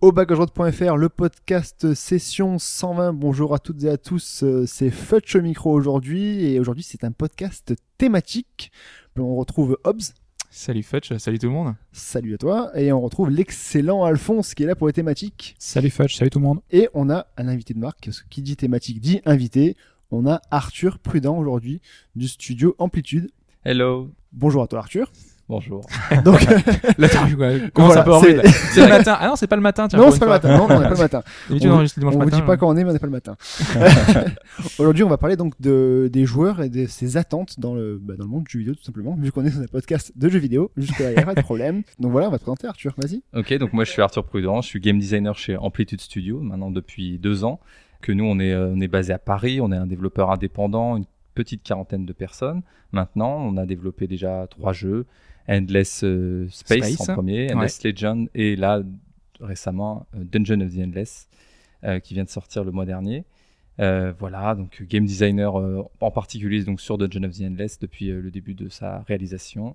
Au backageroute.fr, le podcast session 120. Bonjour à toutes et à tous, euh, c'est Futch au micro aujourd'hui et aujourd'hui c'est un podcast thématique. On retrouve Hobbs, Salut Fetch, salut tout le monde. salut à toi, et on retrouve l'excellent Alphonse qui est là pour les thématiques. Salut Fudge, salut tout le monde. Et on a un invité de marque, parce que qui dit thématique dit invité. On a Arthur Prudent aujourd'hui du studio Amplitude. Hello. Bonjour à toi Arthur. Bonjour. Donc, L'interview commence Voilà, un peu en c'est-. C'est le matin. Ah non, c'est pas le matin. Tiens, non, c'est pas le matin. Non, on n'est pas le matin. D'habitude, On on vous- dit pas quand on est, mais on n'est pas le matin. Aujourd'hui, on va parler donc de, des joueurs et de ses attentes dans le, bah, dans le monde du jeu vidéo, tout simplement. Vu qu'on est dans un podcast de jeux vidéo, jusque-là, il n'y a pas de problème. Donc voilà, on va te présenter, Arthur, vas-y. Ok, donc moi je suis Arthur Prudent, je suis game designer chez Amplitude Studio, maintenant depuis deux ans. Que nous on est, euh, on est basé à Paris, on est un développeur indépendant, une petite quarantaine de personnes. Maintenant, on a développé déjà trois jeux, Endless euh, Space, Space, en premier, Endless Legend et là récemment euh, Dungeon of the Endless euh, qui vient de sortir le mois dernier. Voilà, donc game designer en particulier donc sur Dungeon of the Endless depuis le début de sa réalisation.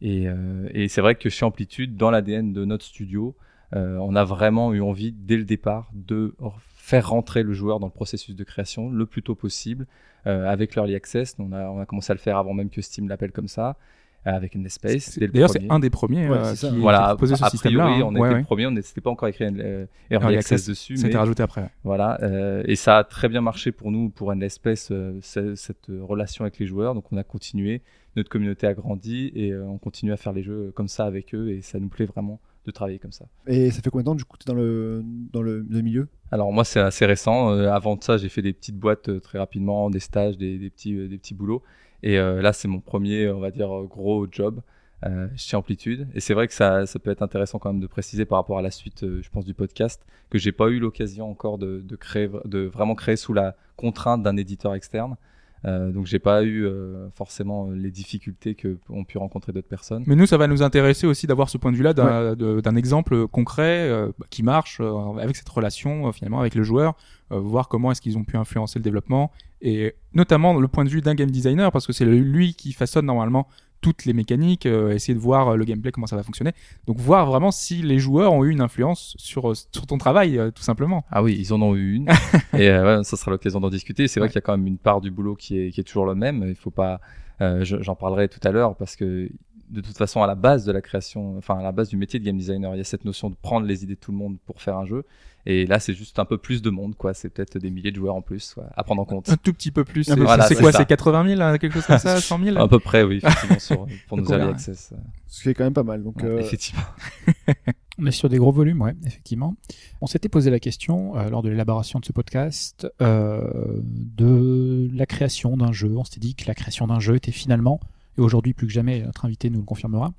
Et, et c'est vrai que chez Amplitude, dans l'ADN de notre studio, on a vraiment eu envie dès le départ de faire rentrer le joueur dans le processus de création le plus tôt possible euh, avec l'early access. On a, on a commencé à le faire avant même que Steam l'appelle comme ça, avec Endless Space. C'est- dès le D'ailleurs, c'est un des premiers Ouais, euh, qui, voilà, qui a proposé ce système-là. hein. on Ouais, était ouais. le premier, on n'était pas encore écrit euh, Early early access access, dessus, Ça a été mais rajouté après. voilà, euh, et ça a très bien marché pour nous, pour Endless Space, euh, ce- cette relation avec les joueurs. Donc on a continué, notre communauté a grandi et euh, on continue à faire les jeux comme ça avec eux et ça nous plaît vraiment de travailler comme ça. Et ça fait combien de temps, du coup, tu es dans le, dans le, le milieu? Alors moi c'est assez récent. Euh, avant de ça j'ai fait des petites boîtes euh, très rapidement, des stages, des, des petits, euh, des petits boulots. Et euh, là c'est mon premier, on va dire, gros job euh, chez Amplitude. Et c'est vrai que ça, ça peut être intéressant quand même de préciser par rapport à la suite, euh, je pense, du podcast, que j'ai pas eu l'occasion encore de, de créer, de vraiment créer sous la contrainte d'un éditeur externe. Euh, donc j'ai pas eu euh, forcément euh, les difficultés que ont pu rencontrer d'autres personnes. Mais nous, ça va nous intéresser aussi d'avoir ce point de vue-là d'un d'un exemple concret euh, bah, qui marche euh, avec cette relation euh, finalement avec le joueur, euh, voir comment est-ce qu'ils ont pu influencer le développement et notamment le point de vue d'un game designer parce que c'est lui qui façonne normalement toutes les mécaniques, euh, essayer de voir euh, le gameplay comment ça va fonctionner. Donc voir vraiment si les joueurs ont eu une influence sur euh, sur ton travail euh, tout simplement. Ah oui, ils en ont eu une. et euh, ouais, ça sera l'occasion d'en discuter. C'est vrai Ouais. qu'il y a quand même une part du boulot qui est, qui est toujours le même. Il faut pas. euh, je- J'en parlerai tout à l'heure parce que de toute façon, à la base de la création, enfin à la base du métier de game designer, il y a cette notion de prendre les idées de tout le monde pour faire un jeu. Et là, c'est juste un peu plus de monde, quoi. C'est peut-être des milliers de joueurs en plus quoi, à prendre en compte. Un tout petit peu plus. Ah C'est voilà, c'est c'est quoi. C'est 80 000, hein, quelque chose comme ça, 100 000 À peu près, oui, effectivement, sur, pour nos on early access. Ce qui est quand même pas mal. Donc, Ouais, euh, Effectivement. On est sur des gros volumes, ouais, effectivement. On s'était posé la question euh, lors de l'élaboration de ce podcast euh, de la création d'un jeu. On s'était dit que la création d'un jeu était finalement, et aujourd'hui plus que jamais, notre invité nous le confirmera,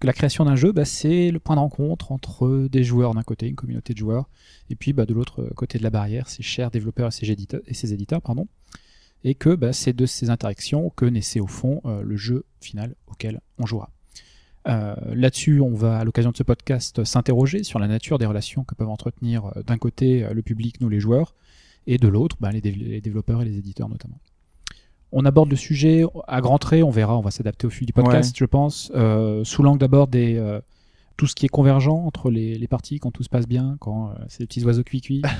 que la création d'un jeu, bah, c'est le point de rencontre entre des joueurs d'un côté, une communauté de joueurs, et puis bah, de l'autre côté de la barrière, ses chers développeurs et ses éditeurs, et ses éditeurs pardon, et que bah, c'est de ces interactions que naissait au fond euh, le jeu final auquel on jouera. Euh, Là-dessus, on va, à l'occasion de ce podcast, s'interroger sur la nature des relations que peuvent entretenir euh, d'un côté le public, nous les joueurs, et de l'autre, bah, les développeurs et les éditeurs notamment. On aborde le sujet à grands traits, on verra, on va s'adapter au fil du podcast, je pense, euh, sous l'angle d'abord des euh, tout ce qui est convergent entre les, les parties, quand tout se passe bien, quand euh, c'est des petits oiseaux cuits-cuits,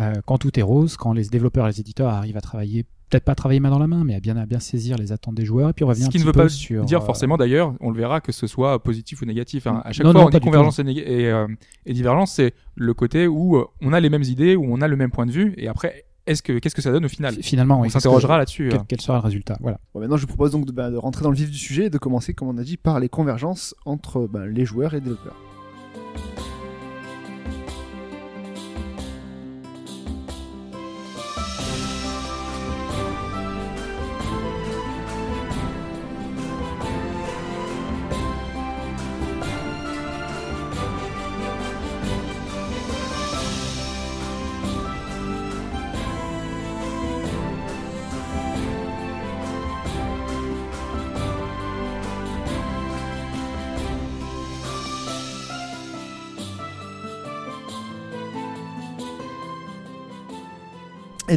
Euh, quand tout est rose, quand les développeurs et les éditeurs arrivent à travailler, peut-être pas à travailler main dans la main, mais à bien, à bien saisir les attentes des joueurs, et puis on revient Ce un qui ne veut peu pas sur, dire forcément d'ailleurs, on le verra que ce soit positif ou négatif. hein. À chaque Non, fois, non, on dit convergence et, et, et divergence, c'est le côté où on a les mêmes idées, où on a le même point de vue, et après, est-ce que qu'est-ce que ça donne au final Finalement, On oui. s'interrogera là-dessus. Quel, hein. quel sera le résultat Voilà. bon, maintenant, je vous propose donc de, bah, de rentrer dans le vif du sujet et de commencer, comme on a dit, par les convergences entre bah, les joueurs et les développeurs.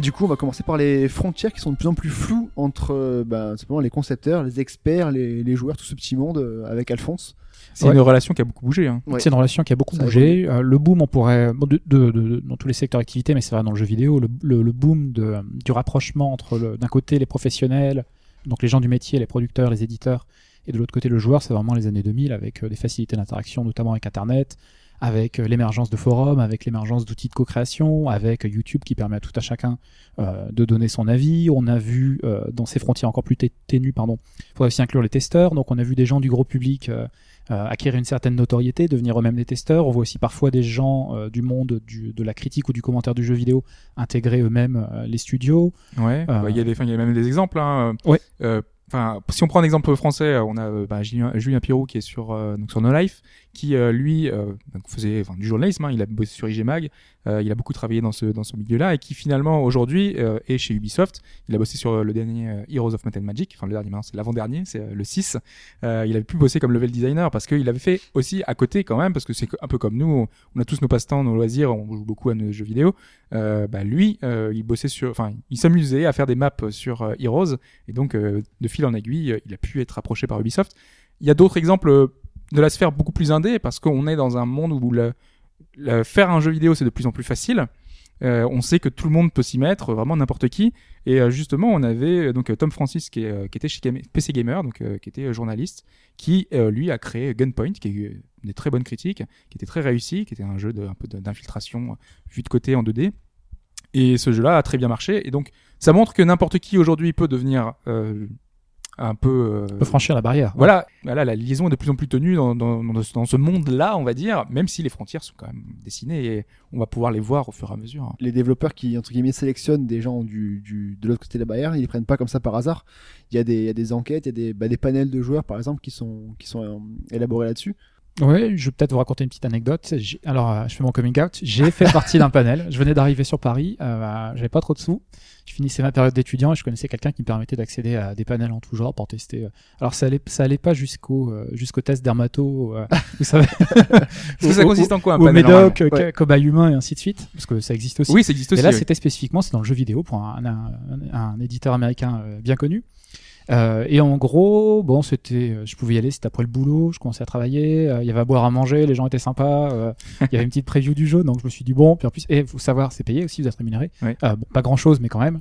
Du coup, on va commencer par les frontières qui sont de plus en plus floues entre euh, bah, simplement les concepteurs, les experts, les, les joueurs, tout ce petit monde euh, avec Alphonse. C'est Ouais. une relation qui a beaucoup bougé. Hein. Ouais. C'est une relation qui a beaucoup Ça bougé. Euh, le boom, on pourrait, bon, de, de- de- dans tous les secteurs d'activité, mais c'est vrai dans le jeu vidéo, le, le- le boom du rapprochement entre d'un côté les professionnels, donc les gens du métier, les producteurs, les éditeurs, et de l'autre côté le joueur, c'est vraiment les années 2000 avec euh, des facilités d'interaction, notamment avec Internet, avec euh, l'émergence de forums, avec l'émergence d'outils de co-création, avec YouTube qui permet à tout à chacun euh, de donner son avis. On a vu euh, dans ces frontières encore plus té- ténues, pardon, il faudrait aussi inclure les testeurs. Donc on a vu des gens du gros public euh, acquérir une certaine notoriété, devenir eux-mêmes des testeurs. On voit aussi parfois des gens du monde du, de la critique ou du commentaire du jeu vidéo intégrer eux-mêmes les studios. Ouais, bah, il y enfin, il y a même des exemples. Hein. Ouais. Enfin, si on prend un exemple français, on a bah, Julien, Julien Pirou qui est sur euh, donc sur No Life, qui euh, lui euh, faisait du journalisme. hein, il a bossé sur IG Mag, euh, il a beaucoup travaillé dans ce milieu-là et qui finalement aujourd'hui est chez Ubisoft. Il a bossé sur le dernier Heroes of Might and Magic, enfin le dernier, c'est l'avant-dernier, c'est le 6. Euh, il avait pu bosser comme level designer parce qu'il avait fait aussi à côté quand même, parce que c'est un peu comme nous, on a tous nos passe-temps, nos loisirs, on joue beaucoup à nos jeux vidéo. Bah lui, il bossait sur, enfin, il s'amusait à faire des maps sur Heroes, et donc de fil en aiguille, il a pu être approché par Ubisoft. Il y a d'autres exemples de la sphère beaucoup plus indé, parce qu'on est dans un monde où le, faire un jeu vidéo c'est de plus en plus facile. Euh, on sait que tout le monde peut s'y mettre, vraiment n'importe qui. Et euh, justement, on avait euh, donc Tom Francis qui, était chez PC Gamer, donc qui était journaliste, qui lui a créé Gunpoint, qui a eu des très bonnes critiques, qui était très réussi, qui était un jeu de, peu d'infiltration vu de côté en 2D. Et ce jeu-là a très bien marché. Et donc, ça montre que n'importe qui aujourd'hui peut devenir un peu. euh, On peut franchir la barrière. voilà, voilà, la liaison est de plus en plus tenue dans, dans, dans, dans ce monde-là, on va dire, même si les frontières sont quand même dessinées et on va pouvoir les voir au fur et à mesure. hein. Les développeurs qui, entre guillemets, sélectionnent des gens du, du, de l'autre côté de la barrière, ils les prennent pas comme ça par hasard. Il y a des, il y a des enquêtes, il y a des, bah, des panels de joueurs, par exemple, qui sont, qui sont euh, élaborés là-dessus. Ouais, je vais peut-être vous raconter une petite anecdote. Alors, euh, je fais mon coming out. J'ai fait partie d'un panel. Je venais d'arriver sur Paris. Euh, J'avais pas trop de sous. Je finissais ma période d'étudiant et je connaissais quelqu'un qui me permettait d'accéder à des panels en tout genre pour tester. euh. Alors, ça allait, ça allait pas jusqu'au euh, jusqu'au test dermato. euh, vous savez. Que ça consiste en quoi un Au panel médoc, euh, cobaye humain et ainsi de suite. Parce que ça existe aussi. Oui, ça existe Et aussi. là, oui. c'était spécifiquement, c'est dans le jeu vidéo pour un, un, un- un éditeur américain bien connu. Euh, et en gros, bon, c'était, euh, je pouvais y aller, c'était après le boulot, je commençais à travailler, euh, il y avait à boire à manger, les gens étaient sympas, euh, il y avait une petite preview du jeu, donc je me suis dit bon, puis en plus, et faut savoir, c'est payé aussi, vous êtes rémunéré. Bon, pas grand chose, mais quand même.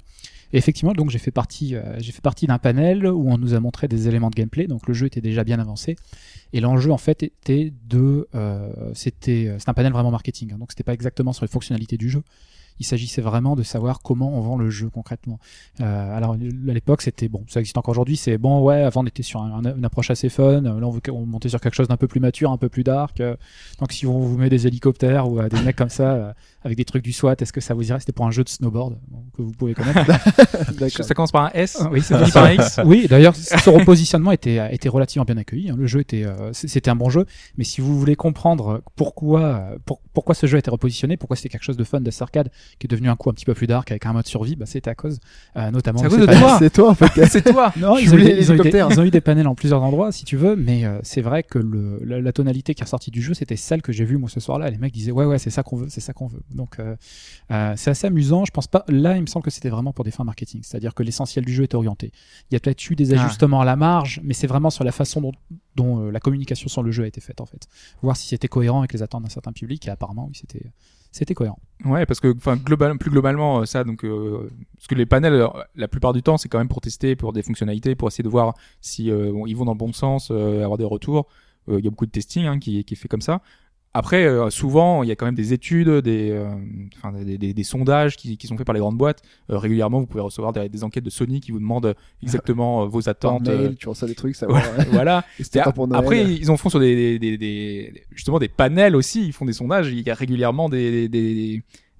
Et effectivement, donc j'ai fait partie, j'ai fait partie d'un panel où on nous a montré des éléments de gameplay, donc le jeu était déjà bien avancé. Et l'enjeu en fait était de, c'était, c'est un panel vraiment marketing, hein, donc c'était pas exactement sur les fonctionnalités du jeu. Il s'agissait vraiment de savoir comment on vend le jeu concrètement. Euh, alors à l'époque, c'était bon, ça existe encore aujourd'hui. C'est bon, ouais. Avant, on était sur un- un- une approche assez fun. Là, on, veut, on montait sur quelque chose d'un peu plus mature, un peu plus dark. Euh, Donc, si on vous met des hélicoptères ou euh, des mecs comme ça euh, avec des trucs du SWAT, est-ce que ça vous irait? C'était pour un jeu de snowboard que vous pouvez connaître. Ça commence par un S? Oui, c'est par un X? oui, d'ailleurs, ce repositionnement était, était relativement bien accueilli. hein. Le jeu était, c'était un bon jeu. Mais si vous voulez comprendre pourquoi, pour- pourquoi ce jeu a été repositionné, pourquoi c'était quelque chose de fun, d'assez arcade, qui est devenu un coup un petit peu plus dark avec un mode survie, bah, c'était à cause, euh, notamment. C'est à de cause ces de panels. toi. C'est toi, en fait. C'est toi. Non, ils ont, eu des, ils, ont eu des, l'hélicoptère. ils ont eu des panels en plusieurs endroits, si tu veux, mais euh, c'est vrai que le, la, la tonalité qui est ressortie du jeu, c'était celle que j'ai vue moi ce soir-là. Les mecs disaient ouais ouais c'est ça qu'on veut, c'est ça qu'on veut. Donc euh, euh, c'est assez amusant. Je pense pas. Là, il me semble que c'était vraiment pour des fins marketing, c'est-à-dire que l'essentiel du jeu est orienté. Il y a peut-être eu des Ah. ajustements à la marge, mais c'est vraiment sur la façon dont, dont euh, la communication sur le jeu a été faite en fait. Voir si c'était cohérent avec les attentes d'un certain public. Et apparemment, oui, c'était c'était cohérent. Ouais, parce que enfin plus globalement euh, ça donc euh, parce que les panels euh, la plupart du temps c'est quand même pour tester pour des fonctionnalités pour essayer de voir si euh, ils vont dans le bon sens euh, avoir des retours Euh, il y a beaucoup de testing hein, qui qui est fait comme ça après euh, souvent il y a quand même des études des euh, enfin des, des, des sondages qui, qui sont faits par les grandes boîtes Euh, régulièrement vous pouvez recevoir des, des enquêtes de Sony qui vous demandent exactement euh, vos Par attentes mail, euh, tu reçois des trucs, ça va. voilà pour après, ils en font sur des, des, des, des- justement des panels aussi. Ils font des sondages. Il y a régulièrement des,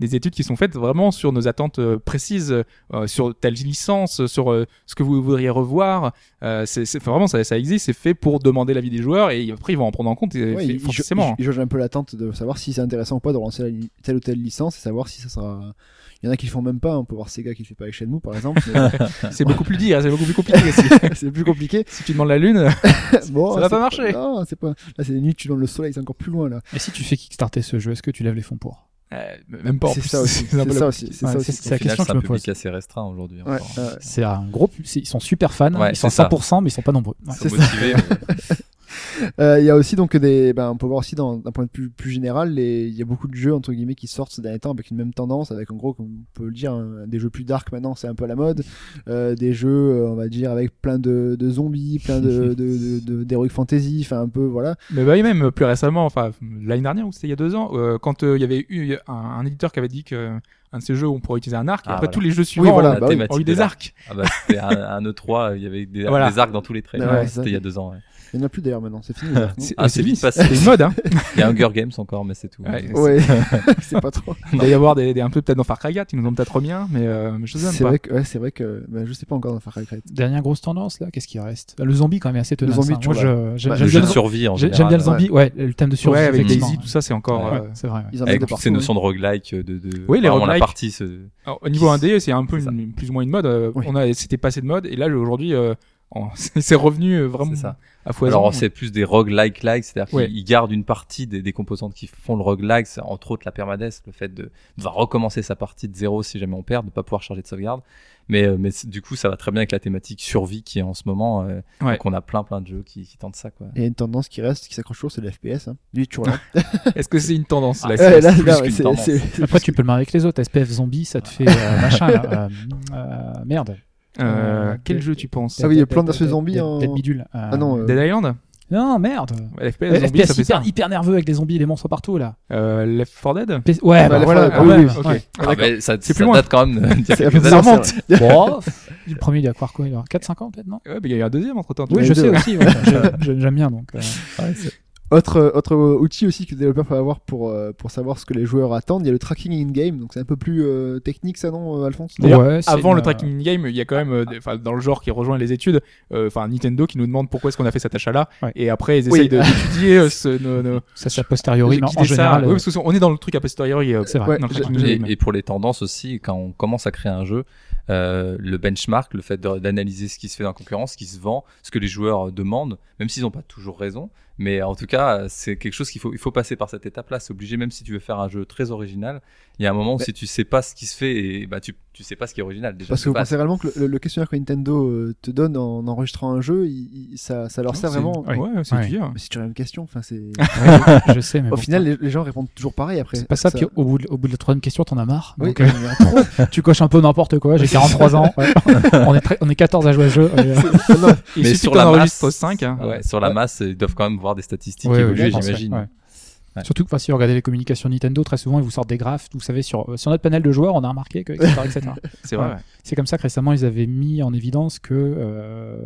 des, des, des études qui sont faites vraiment sur nos attentes euh, précises, euh, sur telle licence, sur euh, ce que vous voudriez revoir. Euh, c'est c'est- vraiment ça, ça existe. C'est fait pour demander l'avis des joueurs et après ils vont en prendre en compte. Et, Ouais, fait- ils, forcément. ils- ils jaugent un peu l'attente de savoir si c'est intéressant ou pas de relancer la li- telle ou telle licence et savoir si ça sera. Il y en a qui le font même pas. On peut voir Sega qui le fait pas avec Shenmue par exemple. mais C'est beaucoup plus dire. C'est beaucoup plus compliqué aussi. c'est plus compliqué. si tu demandes la lune, bon, Ça va pas marcher. Non, c'est pas. Là, c'est des nuits. Tu donnes le soleil, c'est encore plus loin là. Et si tu fais kickstarter ce jeu, est-ce que tu lèves les fonds pour? Euh, même pas C'est ça aussi. C'est un peu C'est la ça politique. aussi. C'est Ouais, ça c'est- aussi. c'est la question c'est que un je me pose. assez restreint aujourd'hui. Ouais, ouais. C'est un gros, c'est- ils sont super fans, Ouais, ils sont c'est ça. 100%, mais ils sont pas nombreux. Ouais. Ils sont C'est motivés. Euh, Il y a aussi donc des, ben, on peut voir aussi d'un point de vue plus général, il y a beaucoup de jeux entre guillemets qui sortent ces derniers temps avec une même tendance, avec en gros, comme on peut le dire, un- des jeux plus dark maintenant, c'est un peu à la mode, euh, des jeux, euh, on va dire, avec plein de, de zombies, plein de, de, de, de- d'heroic fantasy, enfin un peu voilà. Mais bah, oui, même plus récemment, enfin l'année dernière ou c'était il y a deux ans, euh, quand euh, il y avait eu un, un éditeur qui avait dit que un de ces jeux où on pourrait utiliser un arc, et Ah, après voilà. tous les jeux suivants voilà, La bah oui. thématique ont eu de des arcs. Ah bah, c'était un, un E3, il y avait des, Voilà. des arcs dans tous les traits. Ouais, Ouais, c'était il y a deux ans. ouais. Il n'y en a plus d'ailleurs maintenant, c'est fini. C'est Ah, c'est vite passé. c'est une mode. Hein. Il y a Hunger Games encore, mais c'est tout. Ouais, ouais, c'est pas trop. Il va y avoir des, des- un peu peut-être dans Far Cry 4, ils nous ont peut-être remis un, mais, euh, mais je sais pas. vrai que, ouais, c'est vrai que, ben, je sais pas encore dans Far Cry 4. Dernière grosse tendance là, qu'est-ce qui reste? Le zombie quand même est assez tenace. zombie, hein. tu Moi, vois. je- j'aime Bah, j'aime Le bien jeu le de survie en général. j'aime bien le zombie, ouais, le thème de survie. Ouais, avec. Daisy, tout ça, c'est encore. Euh, c'est vrai. Avec ces notions de roguelike, de, de Oui, les roguelikes. au niveau 1D, c'est un peu plus ou moins une mode. euh, Oui. On a, c'était passé de mode, et là aujourd'hui, euh, c'est revenu euh, vraiment C'est ça. à foison. Alors c'est plus des roguelike like, c'est-à-dire qu'ils Ouais. gardent une partie des, des composantes qui font le roguelike, c'est entre autres la permadesse, le fait de devoir recommencer sa partie de zéro si jamais on perd, de pas pouvoir charger de sauvegarde. Mais, euh, mais du coup, ça va très bien avec la thématique survie qui est en ce moment. euh, Ouais. Donc on a plein plein de jeux qui, qui tentent ça quoi. Et il y a une tendance qui reste, qui s'accroche toujours, c'est le FPS. Hein. Lui, toujours là. Est-ce que c'est une tendance là, Ouais, c'est- là, plus là, qu'une c'est- tendance. Après, tu peux le marier avec les autres. SPF zombie, ça te fait euh, machin. là, euh, euh, merde. Euh, Euh, quel Dead- jeu tu penses Ah oui, Plants vs Zombies Dead- en- Dead Bidule. Euh, Ah non, euh, Dead Island Non, merde. Ouais, FPS, Euh, zombie, ça FPS fait ça. hyper, hyper nerveux avec des zombies et des monstres partout là. Euh, Left 4 Dead PS Ouais, bah Left voilà. 4 quand même, oui, ok. ouais. Ah, mais ça, C'est ça plus loin. date quand même y a Ça remonte. Bon, le premier, il doit croire quoi Il doit avoir 4-5 ans peut-être, non Ouais, mais il y a eu un deuxième entre temps. Oui, je deux, sais ouais. aussi. ouais. J'ai- j'ai- J'aime bien donc. euh, Autre, autre outil aussi que les développeurs peuvent avoir pour, euh, pour savoir ce que les joueurs attendent, il y a le tracking in-game, donc c'est un peu plus euh, technique ça non, euh, Alphonse? D'ailleurs, Ouais, Avant une, le euh, tracking in-game, il y a quand même, euh, enfin, dans le genre qui rejoint les études, euh, enfin Nintendo qui nous demande pourquoi est-ce qu'on a fait cet achat-là, Ouais. et après ils Oui. essayent de- d'étudier euh, ce, nos, nos- Ça, c'est a posteriori, mais en ça. général. Oui, parce qu'on est dans le truc a posteriori. euh, C'est vrai. Dans le. Et, et pour les tendances aussi, quand on commence à créer un jeu, euh, le benchmark, le fait d'analyser ce qui se fait dans la concurrence, ce qui se vend, ce que les joueurs demandent, même s'ils n'ont pas toujours raison, mais en tout cas, c'est quelque chose qu'il faut, il faut passer par cette étape-là. C'est obligé, même si tu veux faire un jeu très original, il y a un moment où Mais- si tu sais pas ce qui se fait, et bah tu, tu sais pas ce qui est original déjà. Parce que vous pensez réellement que le, le questionnaire que Nintendo euh, te donne en enregistrant un jeu, il- il- ça, ça leur Non, sert vraiment Ouais. Ouais, c'est Ouais. hein. Mais c'est toujours la même question. Enfin, c'est... je sais, mais Au bon, final, les, les gens répondent toujours pareil après. c'est pas ça. Puis au bout, de, au bout de la troisième question, t'en as marre. Oui, Donc, euh, trop. tu coches un peu n'importe quoi. J'ai 43 ans. ouais. on, est très- on est 14 à jouer à ce jeu. Il Mais suffit sur que t'en la enregistres masse- 5. hein. Ouais, sur la masse, ils doivent quand même voir des statistiques Ouais, évoluer, j'imagine. ouais, ouais. Surtout que si vous regardez les communications Nintendo, très souvent ils vous sortent des graphes. Vous savez, sur, euh, sur notre panel de joueurs, on a remarqué que, etc. etc. C'est vrai. Ouais. C'est comme ça que récemment ils avaient mis en évidence que euh,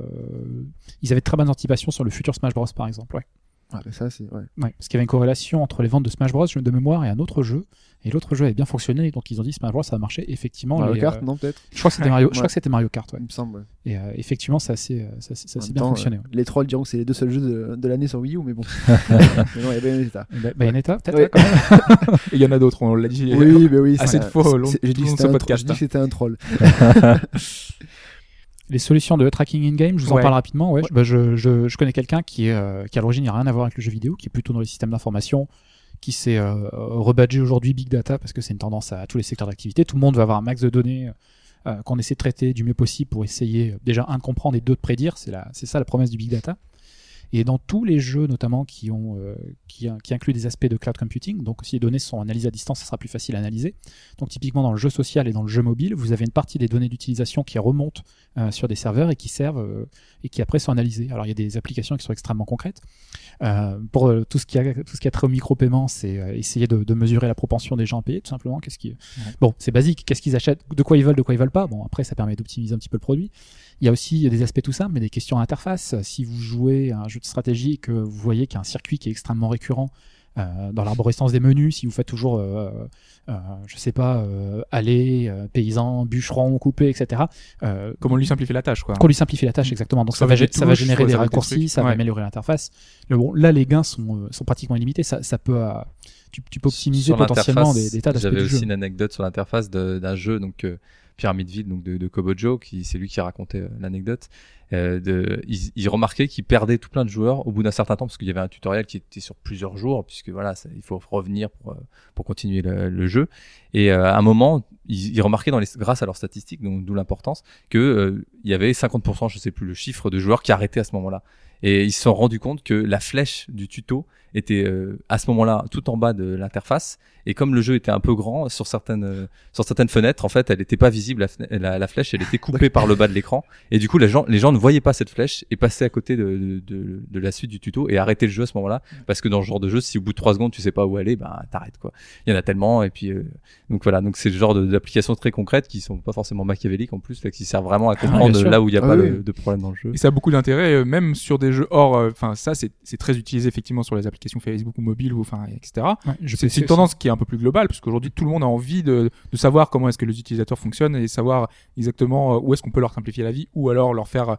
ils avaient de très bonnes anticipations sur le futur Smash Bros par exemple. Ouais. Ah, ça, c'est. Ouais. Ouais, parce qu'il y avait une corrélation entre les ventes de Smash Bros de mémoire et un autre jeu. Et l'autre jeu avait bien fonctionné, donc ils ont dit Smash Bros ça a marché. Effectivement, Mario les, Kart, euh, non, peut-être je crois que c'était Mario, je Ouais. crois que c'était Mario Kart. Ouais. Il me semble. ouais. Et euh, effectivement, ça a assez, euh, ça, s'est- ça En même bien temps, fonctionné. ouais. Les trolls diront que c'est les deux seuls jeux de, de l'année sur Wii U, mais bon. mais non, il y a Bayonetta. Et Ba- Bayonetta, peut-être ouais, quand même. Et il y en a d'autres, on l'a dit. Oui, mais oui. Assez c'est- de fois au long- de c'était ce un, tro- j'ai podcast, dit que c'était un troll. Les solutions de tracking in-game, je vous en Ouais. parle rapidement. Ouais. Bah, je, je, je connais quelqu'un qui, est, euh, qui à l'origine n'a rien à voir avec le jeu vidéo, qui est plutôt dans les systèmes d'information, qui s'est euh, rebadgé aujourd'hui Big Data parce que c'est une tendance à tous les secteurs d'activité. Tout le monde va avoir un max de données euh, qu'on essaie de traiter du mieux possible pour essayer déjà un de comprendre et deux de prédire. C'est ça la promesse du Big Data. Et dans tous les jeux notamment qui, ont, euh, qui, qui incluent des aspects de cloud computing, donc si les données sont analysées à distance, ça sera plus facile à analyser. Donc typiquement dans le jeu social et dans le jeu mobile, vous avez une partie des données d'utilisation qui remontent euh, sur des serveurs et qui servent euh, et qui après sont analysées. Alors il y a des applications qui sont extrêmement concrètes. Pour tout ce qui a tout ce qui a trait au micro-paiement, c'est essayer de, de mesurer la propension des gens à payer tout simplement. Qu'est-ce qui bon, c'est basique. Qu'est-ce qu'ils achètent, de quoi ils veulent, de quoi ils veulent pas? Bon après ça permet d'optimiser un petit peu le produit. Il y a aussi des aspects tout simples, mais des questions à interface. Si vous jouez à un jeu de stratégie et que vous voyez qu'il y a un circuit qui est extrêmement récurrent euh, dans l'arborescence des menus, si vous faites toujours, euh, euh, je sais pas, euh, aller, euh, paysan, bûcheron, coupé, etc. Euh, Comment lui simplifier la tâche, quoi. qu'on lui simplifie la tâche exactement. Donc ça, Ça va, ça générer des raccourcis, ça va améliorer l'interface. Mais bon, là les gains sont, euh, sont pratiquement illimités. Ça, ça peut, euh, tu, tu peux optimiser Sur potentiellement des, des tas d'aspects J'avais aussi jeu. une anecdote sur l'interface d'un jeu. Donc, euh, Pyramidville, donc de, de Kobojo, qui c'est lui qui racontait euh, l'anecdote. Euh, il, il remarquait qu'il perdait tout plein de joueurs au bout d'un certain temps parce qu'il y avait un tutoriel qui était sur plusieurs jours puisque voilà il faut revenir pour euh, pour continuer le, le jeu et euh, à un moment il, il remarquait dans les grâce à leurs statistiques donc d'où l'importance que euh, il y avait 50% je sais plus le chiffre de joueurs qui arrêtaient à ce moment-là et ils se sont rendus compte que la flèche du tuto était euh, à ce moment-là tout en bas de l'interface et comme le jeu était un peu grand sur certaines euh, sur certaines fenêtres en fait elle n'était pas visible la, fenêtre- la, la flèche elle était coupée par le bas de l'écran et du coup les gens les gens ne voyaient pas cette flèche et passaient à côté de, de, de, de la suite du tuto et arrêtaient le jeu à ce moment-là parce que dans ce genre de jeu si au bout de trois secondes tu sais pas où aller ben t'arrêtes quoi il y en a tellement et puis euh, donc voilà donc c'est le genre de- d'applications très concrètes qui sont pas forcément machiavéliques en plus là qui servent vraiment à comprendre bien sûr. là où il y a Ah pas oui. de, de problème dans le jeu Et ça a beaucoup d'intérêt, euh, même sur des jeux hors. euh, Enfin, ça, c'est c'est très utilisé effectivement sur les applications Facebook ou mobile ou enfin, etc. Ouais, je C'est c'est une tendance qui est un peu plus globale, parce qu'aujourd'hui tout le monde a envie de, de savoir comment est-ce que les utilisateurs fonctionnent et savoir exactement euh, où est-ce qu'on peut leur simplifier la vie ou alors leur faire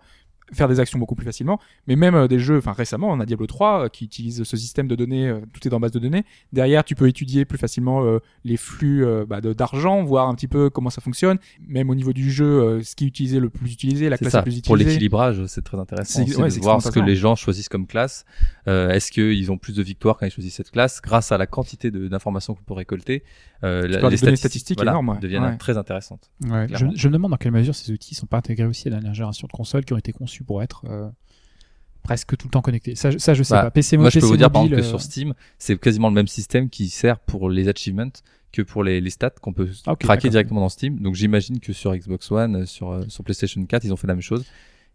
faire des actions beaucoup plus facilement. Mais même euh, des jeux, enfin récemment, on a Diablo 3 euh, qui utilise ce système de données, euh, tout est dans base de données. Derrière, tu peux étudier plus facilement euh, les flux euh, bah, de- d'argent, voir un petit peu comment ça fonctionne. Même au niveau du jeu, euh, ce qui est utilisé le plus utilisé, la C'est classe ça. la plus Pour utilisée. l'équilibrage, c'est très intéressant. C'est- C'est ouais, de c'est voir ce que les gens choisissent comme classe. Euh, Est-ce qu'ils ont plus de victoires quand ils choisissent cette classe? Grâce à la quantité de- d'informations qu'on peut récolter, euh, la- les statistiques statistiques voilà, énormes, ouais. deviennent Ouais. très intéressantes. Ouais, je, je me demande dans quelle mesure ces outils sont pas intégrés aussi à la dernière génération de consoles qui ont été conçues pour être euh, presque tout le temps connectés. Ça, je- ça je sais Bah, pas. PC, Moi, je peux PC vous dire par mobile, exemple que euh, sur Steam, c'est quasiment le même système qui sert pour les achievements que pour les, les stats qu'on peut Ah, ok, craquer d'accord. directement dans Steam. Donc j'imagine que sur Xbox One, euh, sur, sur PlayStation 4, ils ont fait la même chose.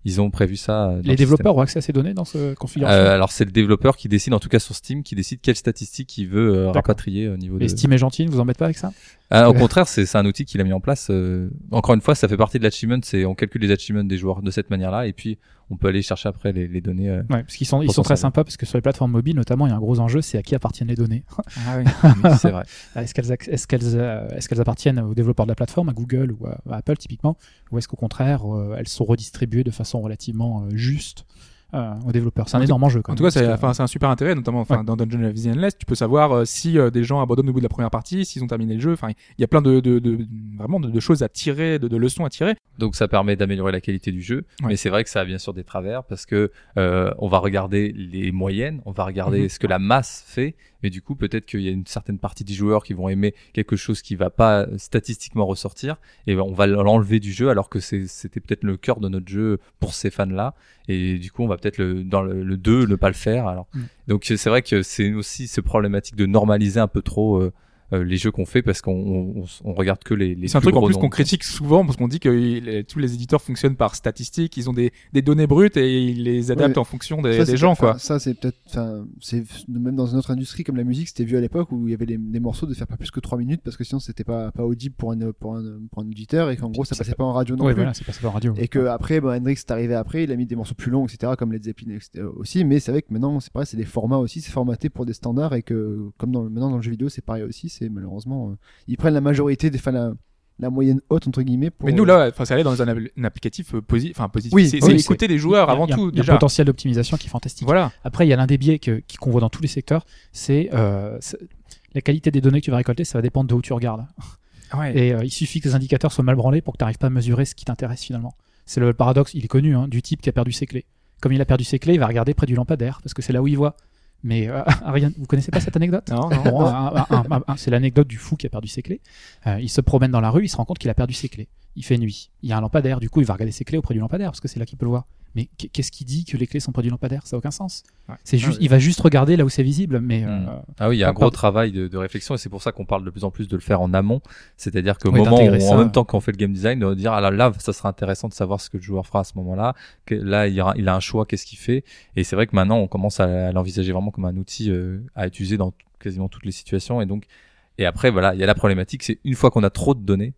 Ils ont prévu ça. euh, les le développeurs ont accès à ces données dans ce configuration. Euh, alors c'est le développeur qui décide, en tout cas sur Steam, qui décide quelles statistiques il veut euh, rapatrier au niveau de. Et Steam est gentil, ne vous embête pas avec ça Ah, au contraire, c'est c'est un outil qu'il a mis en place. euh, encore une fois, ça fait partie de l'achievement. C'est on calcule les achievements des joueurs de cette manière-là, et puis on peut aller chercher après les, les données. euh. Ouais, parce qu'ils sont, ils sont très sympas parce que sur les plateformes mobiles notamment, il y a un gros enjeu, c'est à qui appartiennent les données. Ah oui. Oui, c'est vrai. Est-ce qu'elles ac- est-ce qu'elles euh, est-ce qu'elles appartiennent aux développeurs de la plateforme, à Google ou à, à Apple typiquement, ou est-ce qu'au contraire euh, elles sont redistribuées de façon relativement euh, juste euh, aux développeurs C'est un énorme enjeu. Quand En tout cas, c'est un super intérêt, notamment dans Dungeon of the Endless. Tu peux savoir euh, si euh, des gens abandonnent au bout de la première partie, s'ils ont terminé le jeu. Enfin, il y a plein de, de, de vraiment de, de choses à tirer, de, de leçons à tirer. Donc ça permet d'améliorer la qualité du jeu, Ouais. mais c'est vrai que ça a bien sûr des travers parce que euh, on va regarder les moyennes, on va regarder Mhm. ce que la masse fait, mais du coup peut-être qu'il y a une certaine partie des joueurs qui vont aimer quelque chose qui va pas statistiquement ressortir, et ben, on va l'enlever du jeu alors que c'était peut-être le cœur de notre jeu pour ces fans-là, et du coup on va peut-être le, dans le, le 2 ne pas le faire. Alors Mm. donc c'est vrai que c'est aussi ce problématique de normaliser un peu trop. euh, les jeux qu'on fait parce qu'on on, on regarde que les, les C'est un truc en plus qu'on critique souvent parce qu'on dit que les- tous les éditeurs fonctionnent par statistiques, ils ont des, des données brutes et ils les adaptent Ouais. en fonction des, Ça, des gens, quoi. Ça, c'est peut-être, enfin, c'est même dans une autre industrie comme la musique, c'était vu à l'époque où il y avait les, des morceaux de faire pas plus que 3 minutes parce que sinon c'était pas, pas audible pour un, pour un, pour un auditeur et qu'en gros ça passait pas en radio non Ouais, plus. voilà, c'est pas en radio. Et que après, bah, Hendrix est arrivé après, il a mis des morceaux plus longs, etc., comme Led Zeppelin etc., aussi. Mais c'est vrai que maintenant, c'est pareil, c'est des formats aussi, c'est formaté pour des standards et que, comme dans, maintenant dans le jeu vidéo, c'est pareil aussi. C'est malheureusement, euh, ils prennent la majorité des, enfin, la, la moyenne haute entre guillemets. Pour, Mais nous euh, là, enfin, ça allait dans un, app- un applicatif euh, posi- enfin positif. Oui, c'est oui, écouter les joueurs a- avant tout Il y a un déjà. potentiel d'optimisation qui est fantastique. Voilà. Après, il y a l'un des biais que- qu'on voit dans tous les secteurs, c'est euh, la qualité des données que tu vas récolter, ça va dépendre de où tu regardes. Ouais. Et euh, il suffit que les indicateurs soient mal branlés pour que tu n'arrives pas à mesurer ce qui t'intéresse finalement. C'est le paradoxe, il est connu, hein, du type qui a perdu ses clés. Comme il a perdu ses clés, il va regarder près du lampadaire parce que c'est là où il voit. Mais euh, Ariane, vous connaissez pas cette anecdote? Non, non. Bon, c'est l'anecdote du fou qui a perdu ses clés. Euh, il se promène dans la rue, il se rend compte qu'il a perdu ses clés. Il fait nuit. Il y a un lampadaire, du coup, il va regarder ses clés auprès du lampadaire parce que c'est là qu'il peut le voir. Mais qu- qu'est-ce qui dit que les clés sont près du lampadaire? Ça n'a aucun sens. Ouais. C'est juste, Ah oui. il va juste regarder là où c'est visible, mais euh, Mm. Ah oui, il y a un Pas- gros pas- travail de, de réflexion et c'est pour ça qu'on parle de plus en plus de le faire en amont. C'est-à-dire qu'au Oui, moment où, en même temps qu'on fait le game design, de dire, ah là, là, ça sera intéressant de savoir ce que le joueur fera à ce moment-là. Que là, il, y aura, il a un choix, qu'est-ce qu'il fait? Et c'est vrai que maintenant, on commence à, à l'envisager vraiment comme un outil euh, à utiliser dans quasiment toutes les situations. Et donc, et après, voilà, il y a la problématique, c'est une fois qu'on a trop de données,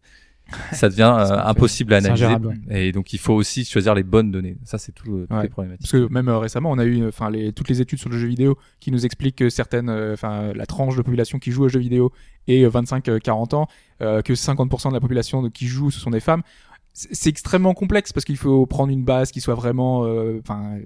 ça devient euh, impossible à analyser. Et donc, il faut aussi choisir les bonnes données. Ça, c'est tout, euh, toutes Ouais. les problématiques. Parce que même euh, récemment, on a eu, enfin, toutes les études sur le jeu vidéo qui nous expliquent que certaines, euh, enfin, la tranche de population qui joue aux jeux vidéo est 25-40 ans, que 50% de la population de- qui joue, ce sont des femmes. C'est extrêmement complexe parce qu'il faut prendre une base qui soit vraiment, enfin,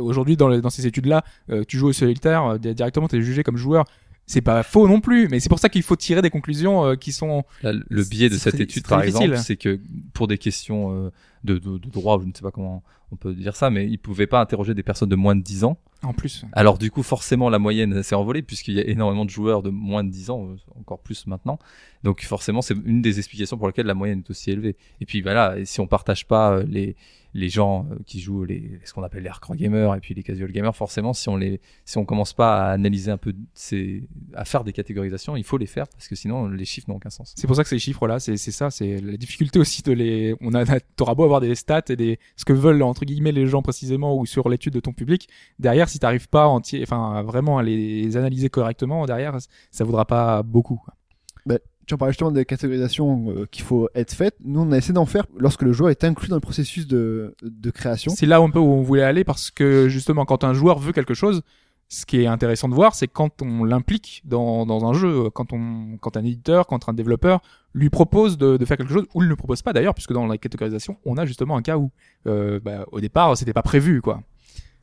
aujourd'hui dans, les- dans ces études-là, tu joues au solitaire, directement, tu es jugé comme joueur c'est pas faux non plus, mais c'est pour ça qu'il faut tirer des conclusions euh, qui sont. Là, le biais de cette étude, par difficile. exemple, c'est que pour des questions euh, de, de, de droit, je ne sais pas comment on peut dire ça, mais ils pouvaient pas interroger des personnes de moins de 10 ans. En plus, Alors du coup, forcément, la moyenne s'est envolée puisqu'il y a énormément de joueurs de moins de 10 ans, euh, encore plus maintenant. Donc forcément, c'est une des explications pour lesquelles la moyenne est aussi élevée. Et puis voilà, si on partage pas euh, les les gens euh, qui jouent ce qu'on appelle les hardcore gamers et puis les casual gamers, forcément, si on les commence pas à analyser un peu ces à faire des catégorisations, il faut les faire parce que sinon les chiffres n'ont aucun sens. c'est pour ça que ces chiffres-là, c'est ça, c'est la difficulté aussi de les. On a, t'auras beau avoir des stats et des ce que veulent entre guillemets les gens précisément ou sur l'étude de ton public. Derrière, si t'arrives pas enfin vraiment à les analyser correctement, derrière, ça vaudra pas beaucoup. Tu en parlais justement des catégorisations euh, qu'il faut être faites. Nous, on a essayé d'en faire lorsque le joueur est inclus dans le processus de, de création. C'est là un peu où on voulait aller parce que justement, quand un joueur veut quelque chose, ce qui est intéressant de voir, c'est quand on l'implique dans, dans un jeu, quand on, quand un éditeur, quand un développeur lui propose de, de faire quelque chose ou il ne propose pas d'ailleurs, puisque dans la catégorisation, on a justement un cas où, euh, bah, au départ, c'était pas prévu, quoi.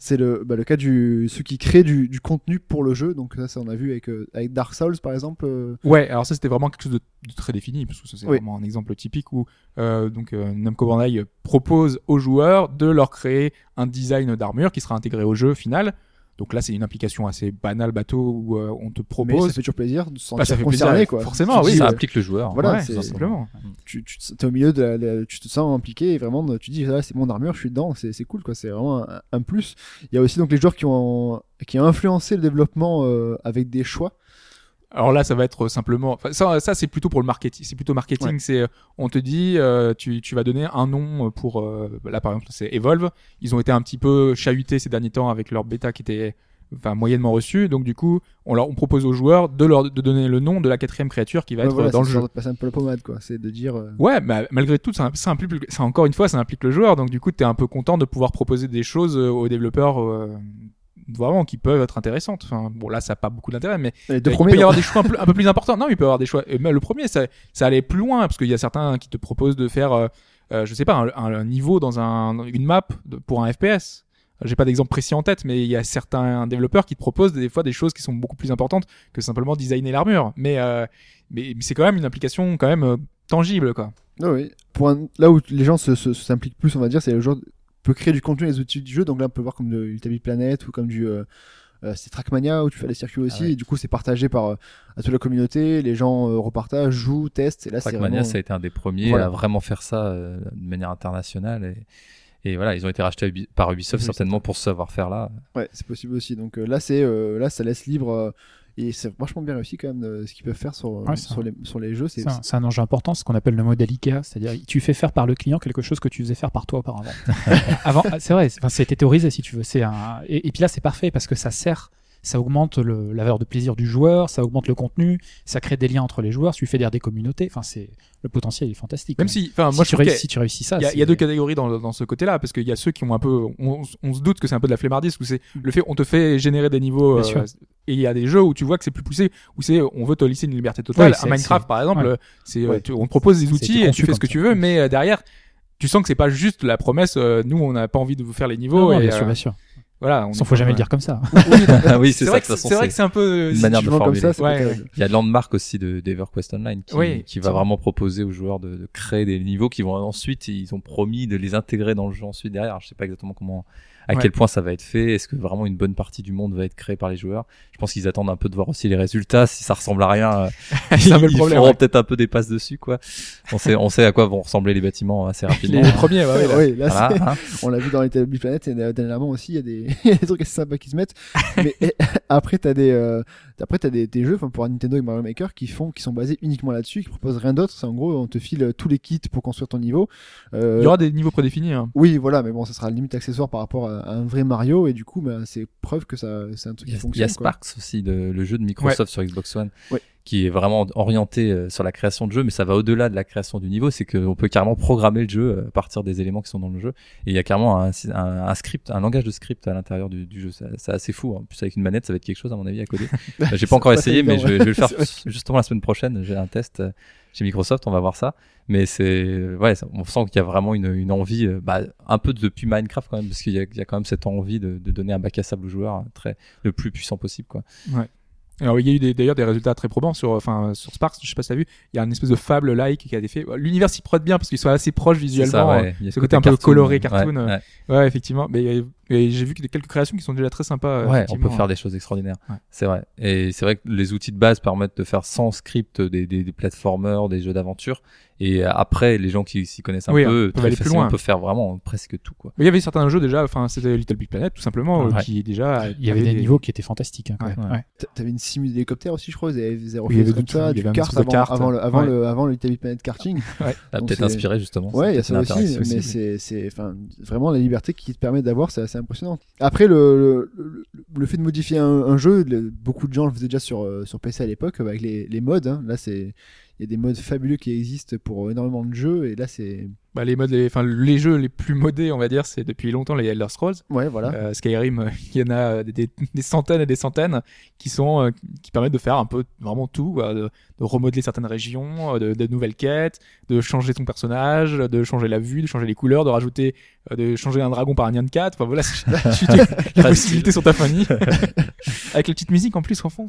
C'est le, bah, le cas du ceux qui créent du, du contenu pour le jeu. Donc ça, ça on a vu avec, euh, avec Dark Souls par exemple. euh, Ouais, alors ça c'était vraiment quelque chose de, de très défini, parce que c'est Oui. vraiment un exemple typique où euh, donc euh, Namco Bandai propose aux joueurs de leur créer un design d'armure qui sera intégré au jeu final. Donc là c'est une implication assez banale bateau où euh, on te mais propose. ça fait toujours plaisir de se Bah, ça fait concerné plaisir, quoi. forcément, Tu oui, dis, ça euh, implique le joueur. voilà, ouais, simplement. tu, tu es au milieu de la, la- tu te sens impliqué et vraiment tu dis là c'est mon armure je suis dedans c'est cool quoi c'est vraiment un, un plus il y a aussi donc les joueurs qui ont qui ont influencé le développement euh, avec des choix Alors là, ça va être simplement. enfin, ça, ça c'est plutôt pour le marketing. C'est plutôt marketing. C'est, euh, on te dit, euh, tu, tu vas donner un nom pour. euh, là, par exemple, c'est Evolve. Ils ont été un petit peu chahutés ces derniers temps avec leur bêta qui était, enfin, moyennement reçue. Donc du coup, on leur, on propose aux joueurs de leur de donner le nom de la quatrième créature qui va Ouais, être voilà, dans le c'est jeu. passer un peu la pommade quoi c'est de dire euh, Ouais, mais malgré tout, ça, ça implique, ça encore une fois, ça implique le joueur. Donc du coup, t'es un peu content de pouvoir proposer des choses euh, aux développeurs. euh, Vraiment, qui peuvent être intéressantes. Enfin, bon, là, ça n'a pas beaucoup d'intérêt, mais Euh, il premiers peut y non. avoir des choix un peu, un peu plus importants. Non, il peut y avoir des choix. Et le premier, ça, ça allait plus loin parce qu'il y a certains qui te proposent de faire, euh, euh, je sais pas, un, un- un niveau dans un, une map de- pour un FPS. J'ai pas d'exemple précis en tête, mais il y a certains développeurs qui te proposent des fois des choses qui sont beaucoup plus importantes que simplement designer l'armure. Mais, euh, mais, mais c'est quand même une application quand même euh, tangible, quoi. Pour un- là où les gens se- se- s'impliquent plus on va dire c'est le joueur peut créer du contenu les outils du jeu donc là on peut voir comme de Big Planet ou comme du euh, euh, c'est Trackmania où tu fais les circuits aussi Ah ouais. et du coup c'est partagé par euh, à toute la communauté les gens euh, repartagent jouent testent et là c'est Trackmania, vraiment ça a été un des premiers Voilà. à vraiment faire ça de manière internationale. Et, et voilà, ils ont été rachetés Ubi- par Ubisoft certainement pour ce savoir-faire là. Ouais, c'est possible aussi. Donc euh, là, c'est euh, là, ça laisse libre et c'est vachement bien réussi quand même euh, ce qu'ils peuvent faire sur Ouais, c'est sur, un- les, sur les jeux. C'est un, enjeu important, ce qu'on appelle le modèle IKEA, c'est-à-dire tu fais faire par le client quelque chose que tu faisais faire par toi auparavant. Avant, ah, c'est vrai, c'était théorisé si tu veux. C'est un, et, et puis là c'est parfait parce que ça sert, ça augmente le, la valeur de plaisir du joueur, ça augmente le contenu, ça crée des liens entre les joueurs, tu fais des communautés. Enfin, c'est le potentiel est fantastique. Même si, enfin, si, moi je tu réussis, si tu réussis ça, Il y, a, y deux catégories dans, dans ce côté-là, parce qu'il y a ceux qui ont un peu, on, on se doute que c'est un peu de la flemmardise, où c'est le fait, on te fait générer des niveaux, euh, et il y a des jeux où tu vois que c'est plus poussé, où c'est, on veut te laisser une liberté totale. Ouais, Minecraft, par exemple, ouais. euh, c'est, euh, Ouais. tu- on te propose des outils et tu fais ce que tu ça. veux, mais euh, derrière, tu sens que c'est pas juste la promesse, euh, nous on n'a pas envie de vous faire les niveaux, non, et bien sûr, euh, bien sûr. Voilà. on est- faut jamais le dire comme ça. Ah oui, c'est ça. vrai vrai que c'est- un peu, une si manière de comme formuler. ça, Ouais, ouais. Il y a Landmark aussi de d'EverQuest Online qui, Oui, qui va ça. vraiment proposer aux joueurs de, de créer des niveaux qui vont ensuite, ils ont promis de les intégrer dans le jeu ensuite derrière. Je sais pas exactement comment, à Ouais. quel point ça va être fait. Est-ce que vraiment une bonne partie du monde va être créée par les joueurs Je pense qu'ils attendent un peu de voir aussi les résultats. Si ça ressemble à rien, euh, ils problème, feront ouais. peut-être un peu des passes dessus, quoi. On sait, on sait à quoi vont ressembler les bâtiments assez rapidement. Les premiers, ouais, ouais, là. Voilà, hein. on l'a vu dans Big Planet et dernièrement aussi, il y a des, il y a des trucs assez sympas qui se mettent. Mais après, t'as des, euh, après t'as des, des jeux, enfin pour Nintendo et Mario Maker qui font, qui sont basés uniquement là-dessus, qui proposent rien d'autre. C'est en gros, on te file tous les kits pour construire ton niveau. Euh, Il y aura des niveaux prédéfinis, hein. Oui, voilà, mais bon, ça sera limite accessoire par rapport à, à un vrai Mario et du coup, ben, c'est preuve que ça, c'est un truc qui a, il fonctionne. y a quoi. Sparks aussi, de- le jeu de Microsoft sur Xbox One, Ouais. Qui est vraiment orienté euh, sur la création de jeux, mais ça va au-delà de la création du niveau. C'est qu'on peut carrément programmer le jeu euh, à partir des éléments qui sont dans le jeu. Et il y a carrément un, un- un script, un langage de script à l'intérieur du, du jeu. C'est assez fou. hein. En plus, avec une manette, ça va être quelque chose à mon avis à coder. Euh, J'ai pas encore pas essayé, mais je vais, je vais le faire justement la semaine prochaine. J'ai un test euh, chez Microsoft, on va voir ça. Mais c'est, ouais, on sent qu'il y a vraiment une, une envie, bah, un peu depuis Minecraft quand même, parce qu'il y y a quand même cette envie de, de donner un bac à sable au joueur hein, très, le plus puissant possible, quoi. Alors il y a eu des- d'ailleurs des résultats très probants sur, enfin sur Sparks. Je sais pas si t'as vu, il y a une espèce de fable like qui a été fait. L'univers s'y prête bien parce qu'ils sont assez proches visuellement. ça, ouais. Il y a ce côté un peu coloré, cartoon, euh, ouais. Ouais, effectivement. Mais, j'ai vu que des quelques créations qui sont déjà très sympas. euh, Ouais, on peut faire des choses extraordinaires. C'est vrai. Et c'est vrai que les outils de base permettent de faire sans script des, des, des platformers, des jeux d'aventure. Et après, les gens qui s'y connaissent un Oui, peu, on peut très aller plus loin. peuvent faire vraiment presque tout, quoi. Mais il y avait certains jeux déjà. Enfin, c'était Little Big Planet tout simplement, euh, Ouais. qui déjà. Il y avait des niveaux qui étaient fantastiques. hein, Ouais. T'avais une simu d'hélicoptère aussi, je crois. Avaient, ils avaient Oui, comme de ça, tout, y du kart avant, avant, le, avant, le, avant le Little Big Planet karting. Ah, Donc peut-être inspiré, justement. Ouais, il y a ça aussi, mais c'est, c'est, enfin, vraiment la liberté qui te permet d'avoir, c'est assez impressionnant. Après, le, le, fait de modifier un, un jeu, beaucoup de gens le faisaient déjà sur, euh, sur PC à l'époque, avec les, les modes. hein. Là, c'est, y a des modes fabuleux qui existent pour énormément de jeux, et là, c'est, Bah, les modes, les, enfin les jeux les plus modés, on va dire, c'est depuis longtemps les Elder Scrolls. ouais, voilà. Euh, Skyrim, euh, il y en a euh, des, des centaines et des centaines qui sont qui permettent de faire un peu vraiment tout, de, de remodeler certaines régions, de, de nouvelles quêtes, de changer ton personnage, de changer la vue, de changer les couleurs, de rajouter, de changer un dragon par un Nyan 4. Enfin voilà, les possibilités sont infinies. Avec la petite musique en plus en fond.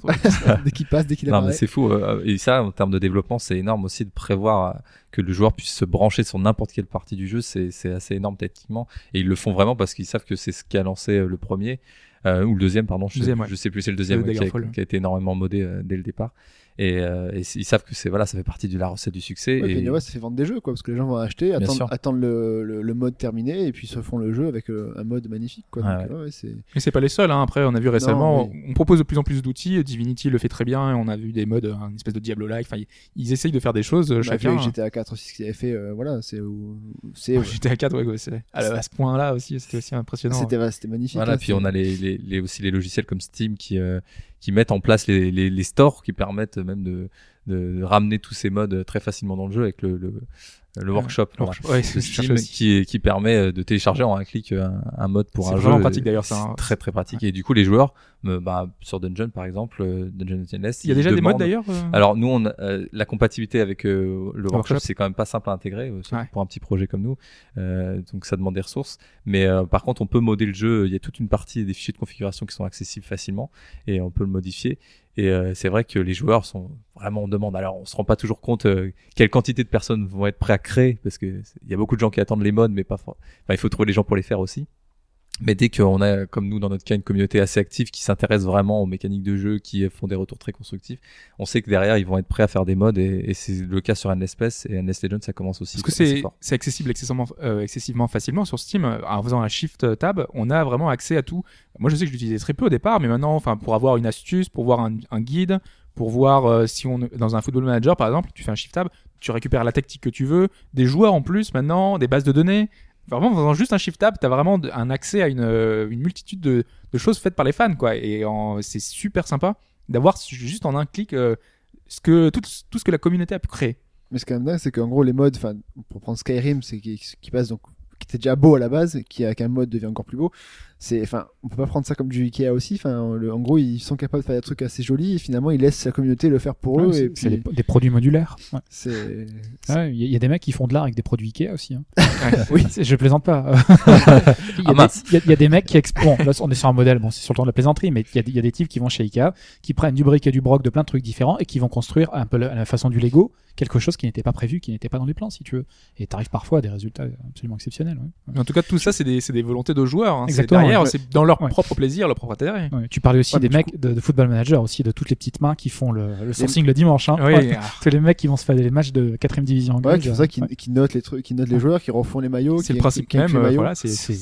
dès qu'il passe, dès qu'il Non, mais apparaît. c'est fou. euh, Et ça, en termes de développement, c'est énorme aussi de prévoir euh, que le joueur puisse se brancher sur n'importe quelle partie du jeu. C'est c'est assez énorme techniquement. Et ils le font vraiment parce qu'ils savent que c'est ce qui a lancé euh, le premier. euh, ou le deuxième, pardon. Je, Deuxième, sais, ouais. je sais plus, c'est le deuxième Le ouais, qui, a, Daggerfall. qui a été énormément modé euh, dès le départ. Et, euh, et ils savent que c'est voilà, ça fait partie de la recette du succès. Ouais, et... puis, ouais, ça fait vendre des jeux, quoi, parce que les gens vont acheter, attendre, le, le, le mode terminé, et puis se font le jeu avec euh, un mode magnifique, quoi. Ouais, Donc, ouais. Mais c'est pas les seuls. Hein. Après, on a vu récemment, mais- on propose de plus en plus d'outils. Divinity le fait très bien. Et on a vu des modes, euh, une espèce de Diablo-like. Enfin, ils, ils essayent de faire des choses Bah, chacun. GTA 4 aussi, ce qu'ils avaient fait, euh, voilà, c'est où, c'est, Ouais, GTA 4, ouais, ouais, c'est à, à ce point-là aussi, c'était aussi impressionnant. c'était, c'était magnifique. Voilà, hein, puis on a les, les, les- aussi les logiciels comme Steam qui, euh, qui mettent en place les, les, stores qui permettent même de, de ramener tous ces modes très facilement dans le jeu avec le, le workshop. Voilà. je- ouais, c'est Steam qui, qui permet euh, de télécharger en un clic un, un mode pour C'est un jeu. vraiment pratique, d'ailleurs, ça, C'est hein. Très très pratique. Et du coup, les joueurs, euh, bah, sur Dungeon par exemple, euh, Dungeon Endless, Il y a déjà des modes d'ailleurs. euh alors nous, on a, euh, la compatibilité avec euh, le workshop, workshop. c'est quand même pas simple à intégrer, euh, Ouais. pour un petit projet comme nous. Euh, donc ça demande des ressources. Mais euh, par contre, on peut modder le jeu. Il y a toute une partie des fichiers de configuration qui sont accessibles facilement et on peut le modifier. Et euh, c'est vrai que les joueurs sont vraiment en demande. Alors on se rend pas toujours compte euh, quelle quantité de personnes vont être prêts à créer parce que il y a beaucoup de gens qui attendent les modes, mais pas. Enfin, il faut trouver les gens pour les faire aussi. Mais dès qu'on a, comme nous dans notre cas, une communauté assez active qui s'intéresse vraiment aux mécaniques de jeu, qui font des retours très constructifs, on sait que derrière ils vont être prêts à faire des modes et, et c'est le cas sur Endless Space et Endless Legends ça commence aussi. Parce que c'est accessible excessivement, euh, excessivement facilement sur Steam. En faisant un Shift Tab, on a vraiment accès à tout. Moi, je sais que je l'utilisais très peu au départ, mais maintenant, enfin, pour avoir une astuce, pour voir un, un guide, pour voir euh, si on dans un Football Manager, par exemple, tu fais un Shift Tab, tu récupères la tactique que tu veux, des joueurs en plus maintenant, des bases de données. Vraiment, en faisant juste un Shift Tab, t'as vraiment un accès à une, euh, une multitude de, de choses faites par les fans, quoi. Et c'est super sympa d'avoir juste en un clic euh, ce que tout, tout ce que la communauté a pu créer. Mais ce qui est dingue, c'est qu'en gros, les modes, pour prendre Skyrim, c'est qui, qui passe donc, qui était déjà beau à la base, qui avec un mode devient encore plus beau. C'est, enfin, on peut pas prendre ça comme du Ikea aussi. Enfin, le- en gros, ils sont capables de faire des trucs assez jolis et finalement, ils laissent la communauté le faire pour eux. Et c'est puis, c'est des, des produits modulaires. Ouais. c'est, Ouais, Il y, a- il y a des mecs qui font de l'art avec des produits Ikea aussi. Hein. Oui. C'est- je plaisante pas. il, y a Ah, il y a- il y a des mecs qui bon, là on est sur un modèle, bon c'est sur le temps de la plaisanterie, mais il y, a, des- il y a des types qui vont chez Ikea, qui prennent du brick et du broc de plein de trucs différents et qui vont construire un peu à la façon du Lego quelque chose qui n'était pas prévu, qui n'était pas dans les plans si tu veux. Et t'arrives parfois à des résultats absolument exceptionnels. ouais. En tout cas, tout ça, c'est des, c'est des volontés de joueurs. Hein. C'est Exactement, C'est dans leur Ouais. propre plaisir, leur propre intérêt. Ouais, tu parlais aussi Ouais, des mecs de, de Football Manager, aussi de toutes les petites mains qui font le, le sourcing le dimanche. Hein. Oui, Ouais. ah, Tous les mecs qui vont se faire des matchs de 4 division anglaise. qui font ça, qui, Ouais. qui notent les trucs, qui notent les joueurs, qui refont les maillots. c'est qui- le principe qui, qui même. les euh, voilà, c'est C'est.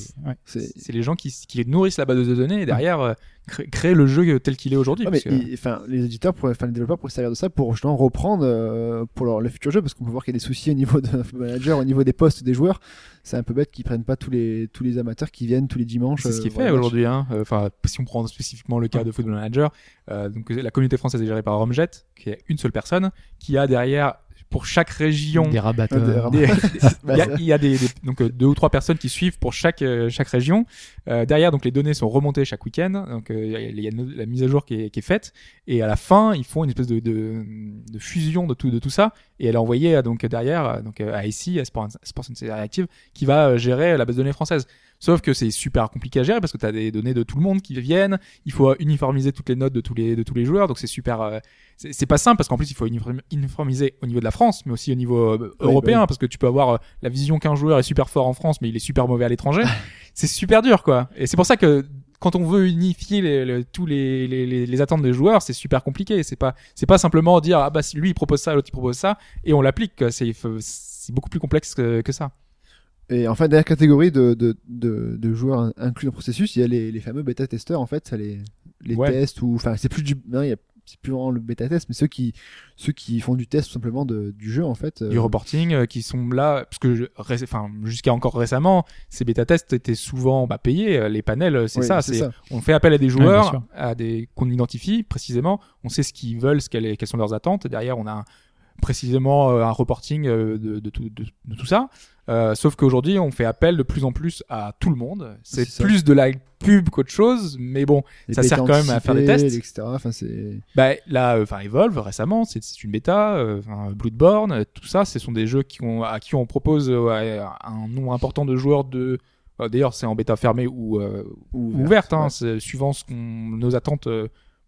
C'est- c'est les gens qui, qui nourrissent la base de données et derrière euh, cré- créent le jeu tel qu'il est aujourd'hui. Ouais, que- enfin, les éditeurs, pourraient, enfin, les développeurs pourraient se servir de ça pour justement reprendre euh, pour leur, le futur jeu, parce qu'on peut voir qu'il y a des soucis au niveau de Football manager, au niveau des postes des joueurs. C'est un peu bête qu'ils prennent pas tous les tous les amateurs qui viennent tous les dimanches. C'est ce qui est euh, fait aujourd'hui. Hein. Euh, Enfin, si on prend spécifiquement le cas de Football Manager, euh, donc la communauté française est gérée par Romjet, qui est une seule personne, qui a derrière pour chaque région des rabatteurs. Des- des- Bah, il y a, ça- il y a des, des- donc euh, deux ou trois personnes qui suivent pour chaque euh, chaque région. Euh, derrière, donc les données sont remontées chaque week-end. Donc euh, il y a- y la mise à jour qui est, qui est faite. Et à la fin, ils font une espèce de, de, de fusion de tout de tout ça. Et elle est envoyée euh, donc derrière euh, donc euh, à ICI, à Sports, Sports Interactive, qui va euh, gérer la base de données française. Sauf que c'est super compliqué à gérer parce que tu as des données de tout le monde qui viennent. Il faut uniformiser toutes les notes de tous les de tous les joueurs. Donc c'est super. euh, c'est pas simple parce qu'en plus il faut uniform- uniformiser au niveau de la France, mais aussi au niveau euh, Oui, européen bah oui. parce que tu peux avoir euh, la vision qu'un joueur est super fort en France, mais il est super mauvais à l'étranger. c'est super dur quoi. Et c'est pour ça que quand on veut unifier les, les- tous les, les, les, les attentes des joueurs, c'est super compliqué. C'est pas c'est pas simplement dire ah bah si lui il propose ça, l'autre il propose ça et on l'applique. c'est beaucoup plus complexe que, que ça. Et enfin, dernière catégorie de, de, de, de joueurs in- inclus dans le processus, il y a les, les fameux bêta-testeurs, en fait, ça les, les Ouais. tests, ou, enfin, c'est plus du, y a, c'est plus vraiment le bêta-test, mais ceux qui, ceux qui font du test tout simplement de, du jeu, en fait. euh, du reporting euh, qui sont là parce que je- ré- enfin jusqu'à encore récemment ces bêta tests étaient souvent bah, payés euh, les panels euh, c'est oui, ça c'est on fait appel à des joueurs à des qu'on identifie précisément on sait ce qu'ils veulent ce qu'elles quelles sont leurs attentes derrière on a un- précisément euh, un reporting euh, de, de, tout, de, de tout ça Euh, sauf qu'aujourd'hui on fait appel de plus en plus à tout le monde c'est plus de la pub qu'autre chose mais bon les ça sert quand même à faire des tests. etc. Enfin, bah, là, euh, enfin, Evolve récemment, c'est une bêta. euh, Bloodborne, tout ça, ce sont des jeux qui ont, à qui on propose un nombre important de joueurs de. D'ailleurs, c'est en bêta fermée ou, ou ouverte, hein, ouais. suivant ce qu'on, nos attentes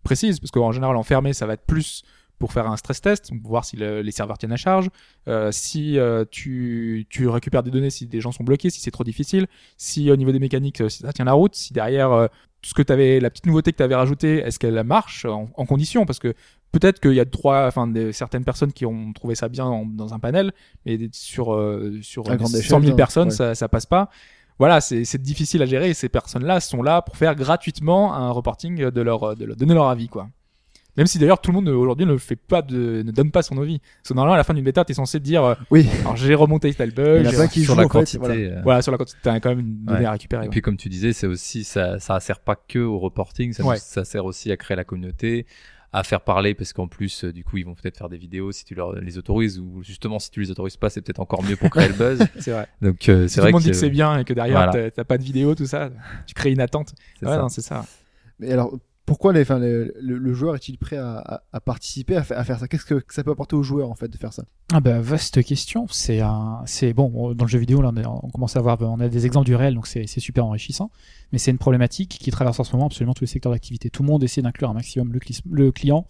précises, parce qu'en général, en fermé, ça va être plus pour faire un stress test, pour voir si le- les serveurs tiennent à charge, euh, si euh, tu, tu récupères des données, si des gens sont bloqués, si c'est trop difficile, si au niveau des mécaniques, euh, si ça tient la route, si derrière euh, ce que t'avais, la petite nouveauté que tu avais rajoutée, est-ce qu'elle marche en, en condition? Parce que peut-être qu'il y a trois, enfin, des, certaines personnes qui ont trouvé ça bien en- dans un panel, mais sur euh, sur À grande 100 échelle, 000 hein, personnes, ouais. ça, ça passe pas. Voilà, c'est c'est difficile à gérer. Et ces personnes-là sont là pour faire gratuitement un reporting de leur, de leur donner leur avis, quoi. Même si d'ailleurs tout le monde aujourd'hui ne fait pas de, ne donne pas son avis. Parce que normalement à la fin d'une bêta, t'es censé te dire, euh, oui. alors j'ai remonté tel Il y a qui sur jouent, la en fait, quantité. voilà. euh, Voilà, sur la quantité, t'as quand même une donnée Ouais. à récupérer. Et ouais. puis comme tu disais, c'est aussi ça, ça sert pas que au reporting, ça, Ouais. ça sert aussi à créer la communauté, à faire parler parce qu'en plus euh, du coup ils vont peut-être faire des vidéos si tu leur les autorises ou justement si tu les autorises pas, c'est peut-être encore mieux pour créer le buzz. C'est vrai. Donc euh, Si c'est tout le vrai monde que dit que c'est bien et que derrière Voilà. t'as- pas de vidéo, tout ça, tu crées une attente. c'est Ouais, ça. non, c'est ça. Mais alors, pourquoi le, joueur est-il prêt à, participer, à, fa- à faire ça? Qu'est-ce que ça peut apporter au joueur, en fait, de faire ça? Ah bah vaste question. C'est bon dans le jeu vidéo on, on commence à voir, on a des exemples du réel donc c'est super enrichissant. Mais c'est une problématique qui traverse en ce moment absolument tous les secteurs d'activité. Tout le monde essaie d'inclure un maximum le client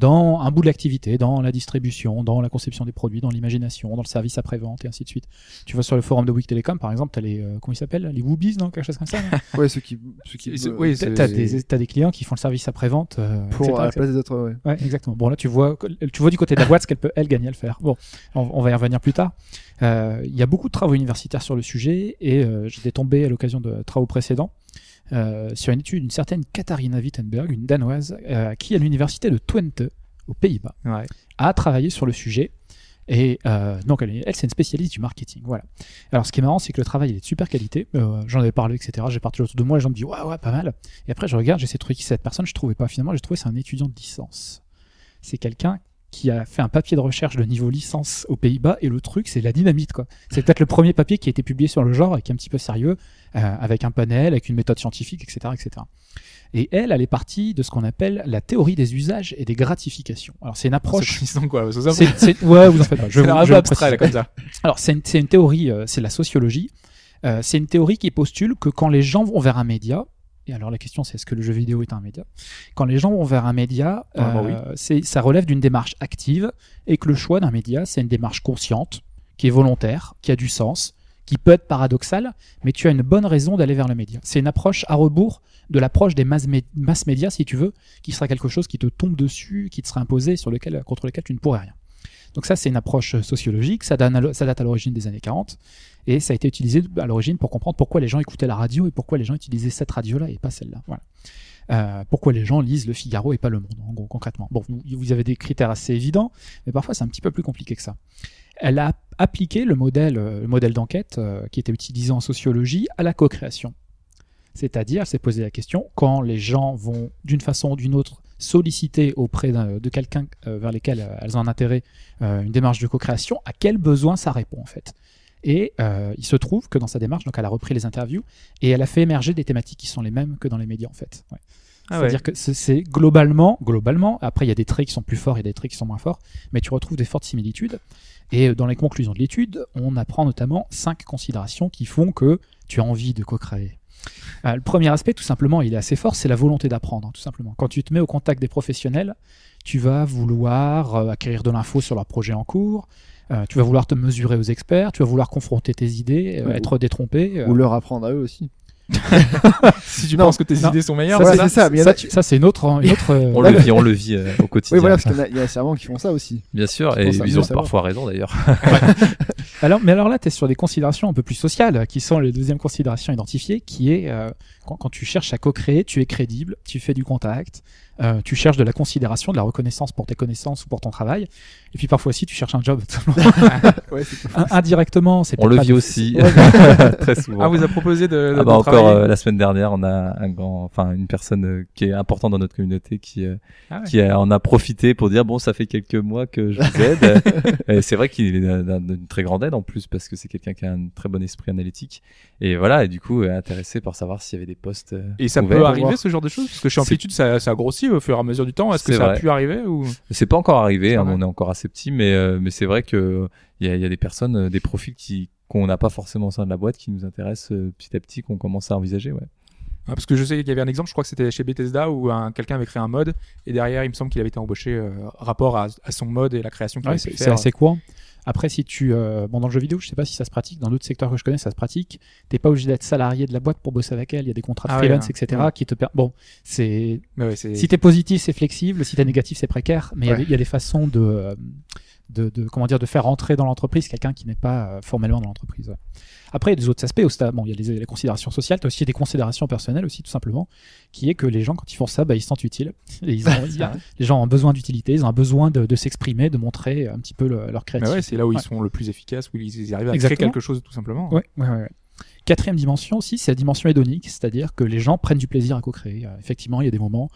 dans un bout de l'activité, dans la distribution, dans la conception des produits, dans l'imagination, dans le service après-vente et ainsi de suite. Tu vois sur le forum de Bouygues Télécom par exemple, t'as les euh, comment ils s'appellent les Woobies non quelque chose comme ça. non? Ouais, ceux qui, ceux qui euh, oui, T'as t'as des t'as des clients qui font le service après-vente euh, pour etc., à la etc. place des autres, ouais. Ouais, exactement. Bon, là, tu vois, tu vois du côté de la boîte ce qu'elle peut, elle, gagner à le faire. Bon, on, on va y revenir plus tard. Euh, Il y a beaucoup de travaux universitaires sur le sujet et euh, j'étais tombé à l'occasion de travaux précédents euh, sur une étude d'une certaine Katharina Wittenberg, une danoise, euh, qui, à l'université de Twente, aux Pays-Bas, Ouais. a travaillé sur le sujet. Et euh, donc, elle, elle, c'est une spécialiste du marketing. Voilà. Alors, ce qui est marrant, c'est que le travail il est de super qualité. Euh, J'en avais parlé, etc. J'ai parti autour de moi, les gens me disent ouais, ouais, pas mal. Et après, je regarde, j'essaie de trouver qui c'est cette personne. Je trouvais pas. Finalement, j'ai trouvé c'est un étudiant de licence. C'est quelqu'un qui a fait un papier de recherche de niveau licence aux Pays-Bas. Et le truc, c'est la dynamite, quoi. C'est peut-être le premier papier qui a été publié sur le genre et qui est un petit peu sérieux, euh, avec un panel, avec une méthode scientifique, etc., etc. Et elle, elle est partie de ce qu'on appelle la théorie des usages et des gratifications. Alors, c'est une approche. C'est quoi C'est, c'est- ouais, vous en faites pas. Je c'est un peu abstrait là, comme ça. Alors, c'est une, c'est une théorie, euh, c'est la sociologie. Euh, c'est une théorie qui postule que quand les gens vont vers un média, et alors la question c'est est-ce que le jeu vidéo est un média? Quand les gens vont vers un média, Normalement, euh, c'est, ça relève d'une démarche active et que le choix d'un média, c'est une démarche consciente, qui est volontaire, qui a du sens, qui peut être paradoxale, mais tu as une bonne raison d'aller vers le média. C'est une approche à rebours de l'approche des mass, mé- mass médias, si tu veux, qui sera quelque chose qui te tombe dessus, qui te sera imposé, sur lequel, contre lequel tu ne pourrais rien. Donc ça, c'est une approche euh, sociologique, ça, date à l'origine des années 40, et ça a été utilisé à l'origine pour comprendre pourquoi les gens écoutaient la radio et pourquoi les gens utilisaient cette radio-là et pas celle-là. Voilà. Euh, pourquoi les gens lisent Le Figaro et pas Le Monde, en gros, concrètement. Bon, vous, avez des critères assez évidents, mais parfois c'est un petit peu plus compliqué que ça. Elle a appliqué le modèle, euh, d'enquête qui était utilisé en sociologie à la co-création. C'est-à-dire, elle s'est posé la question, quand les gens vont d'une façon ou d'une autre solliciter auprès de quelqu'un euh, vers lesquels euh, elles ont un intérêt euh, une démarche de co-création, à quel besoin ça répond en fait. Et euh, il se trouve que dans sa démarche, donc elle a repris les interviews et elle a fait émerger des thématiques qui sont les mêmes que dans les médias en fait. Ouais. Ah C'est-à-dire que c'est- c'est globalement, globalement, après il y a des traits qui sont plus forts et des traits qui sont moins forts, mais tu retrouves des fortes similitudes. Et dans les conclusions de l'étude, on apprend notamment cinq considérations qui font que tu as envie de co-créer Euh, Le premier aspect, tout simplement, il est assez fort, c'est la volonté d'apprendre, tout simplement. Quand tu te mets au contact des professionnels, tu vas vouloir euh, acquérir de l'info sur leur projet en cours, euh, tu vas vouloir te mesurer aux experts, tu vas vouloir confronter tes idées, euh, être détrompé. euh, Ou leur apprendre à eux aussi. Si tu Non, penses que tes non. idées sont meilleures, voilà. c'est ça, ça, tu- ça, c'est une autre, une autre euh, On le vit, on le vit euh, au quotidien. Oui, voilà, parce qu'il y a- il y a certainement qui font ça aussi. Bien sûr, et ils ont parfois raison d'ailleurs. Alors, mais alors là, tu es sur des considérations un peu plus sociales, qui sont les deuxièmes considérations identifiées, qui est euh, quand, quand tu cherches à co-créer, tu es crédible, tu fais du contact, euh, tu cherches de la considération, de la reconnaissance pour tes connaissances ou pour ton travail, et puis parfois aussi tu cherches un job. Ouais, Indirectement, c'est On le vit aussi Ouais, très souvent. Ah, vous a proposé de, de, Ah bah de encore travailler euh, la semaine dernière, on a un grand, enfin une personne euh, qui est importante dans notre communauté qui euh, Ah ouais. qui a- en a profité pour dire bon ça fait quelques mois que je vous aide. et c'est vrai qu'il est d'un- d'un- d'une très grande aide en plus parce que c'est quelqu'un qui a un très bon esprit analytique et voilà et du coup euh, intéressé par savoir s'il y avait des postes. euh, Et ça peut arriver voir. ce genre de choses? Parce que chez Amplitude, ça, ça a grossi au fur et à mesure du temps. Est-ce que ça a pu arriver ou? C'est pas encore arrivé, hein, on est encore assez petit, mais euh, mais c'est vrai que il y a, il y a des personnes, euh, des profils qui qu'on n'a pas forcément au sein de la boîte qui nous intéressent euh, petit à petit, qu'on commence à envisager. Ouais. Ah, Parce que je sais qu'il y avait un exemple, je crois que c'était chez Bethesda où un, quelqu'un avait créé un mode et derrière, il me semble qu'il avait été embauché euh, rapport à, à son mode et la création qu'il Ouais, avait c'est assez courant. Après, si tu, euh, bon, dans le jeu vidéo, je sais pas si ça se pratique. Dans d'autres secteurs que je connais, ça se pratique. T'es pas obligé d'être salarié de la boîte pour bosser avec elle. Il y a des contrats de Ah freelance, ouais. etc., Ouais. qui te per... Bon, c'est ouais, Si t'es positif, c'est flexible. Si t'es négatif, c'est précaire. Mais il y a Ouais. des- il y, a des façons de, euh, de, de- comment dire, de faire rentrer dans l'entreprise quelqu'un qui n'est pas euh, formellement dans l'entreprise. Après, il y a des autres aspects. Au stade, bon, il y a les, les considérations sociales. T'as aussi des considérations personnelles aussi, tout simplement, qui est que les gens, quand ils font ça, bah, ils se sentent utiles. Et ils ont, les gens ont besoin d'utilité. Ils ont besoin de, de s'exprimer, de montrer un petit peu le- leur créativité. ouais, c'est là où Ouais. ils sont le plus efficaces, où ils, arrivent à Exactement. créer quelque chose tout simplement. Ouais, ouais, ouais, ouais. Quatrième dimension aussi, c'est la dimension hédonique, c'est-à-dire que les gens prennent du plaisir à co-créer. Euh, effectivement, il y a des moments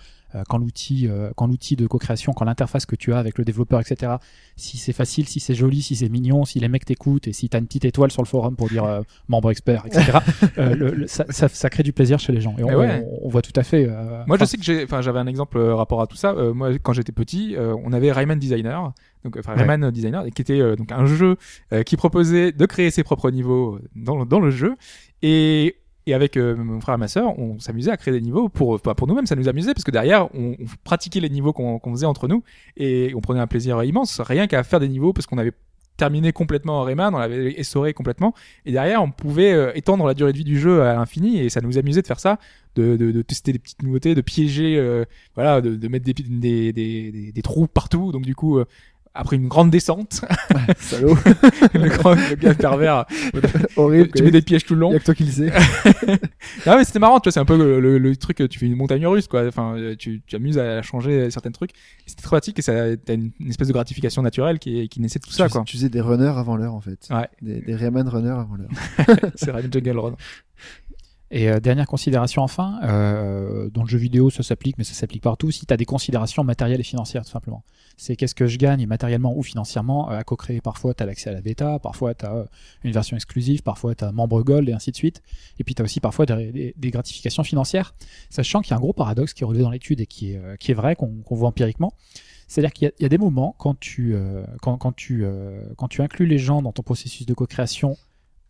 quand l'outil, euh, quand l'outil de co-création, quand l'interface que tu as avec le développeur, etc. Si c'est facile, si c'est joli, si c'est mignon, si les mecs t'écoutent et si t'as une petite étoile sur le forum pour dire euh, membre expert, etc. euh, le- le- ça, ça, ça crée du plaisir chez les gens. Et on, Mais ouais. on, on voit tout à fait. euh, Moi, je sais que j'ai, enfin, j'avais un exemple euh, rapport à tout ça. Euh, moi, quand j'étais petit, euh, on avait Rayman Designer, donc enfin Ouais. Rayman Designer, qui était euh, donc un jeu euh, qui proposait de créer ses propres niveaux dans, le- dans le jeu. Et, et avec euh, mon frère et ma sœur, on s'amusait à créer des niveaux pour, pas pour nous-mêmes, ça nous amusait parce que derrière, on, pratiquait les niveaux qu'on faisait entre nous et on prenait un plaisir immense, rien qu'à faire des niveaux parce qu'on avait terminé complètement Rayman, on l'avait essoré complètement, et derrière on pouvait euh, étendre la durée de vie du jeu à l'infini, et ça nous amusait de faire ça, de, de, de tester des petites nouveautés, de piéger, euh, voilà, de, de mettre des, des, des, des, des trous partout, donc du coup, euh, après une grande descente, Salaud. le, grand, le gars pervers, Horrible. tu mets des pièges tout le long. y a que toi qui le sais. Ah mais c'était marrant, tu vois, c'est un peu le, le, le truc, tu fais une montagne russe, quoi. Enfin, tu t'amuses à changer certains trucs. C'était très pratique et ça, t'as une, une espèce de gratification naturelle qui, qui naissait de tout ça, quoi. tu faisais des runners avant l'heure en fait. Ouais. Des, des Rayman runners avant l'heure. C'est Rayman Jungle Run. Et euh, dernière considération enfin, euh, dans le jeu vidéo ça s'applique, mais ça s'applique partout, si tu as des considérations matérielles et financières tout simplement. C'est qu'est-ce que je gagne matériellement ou financièrement euh, à co-créer. Parfois tu as l'accès à la bêta, parfois tu as une version exclusive, parfois tu as membre gold et ainsi de suite. Et puis tu as aussi parfois des, gratifications financières, sachant qu'il y a un gros paradoxe qui est relevé dans l'étude et qui est, vrai, qu'on voit empiriquement. C'est-à-dire qu'il y, a- des moments quand, tu, euh, quand tu inclus les gens dans ton processus de co-création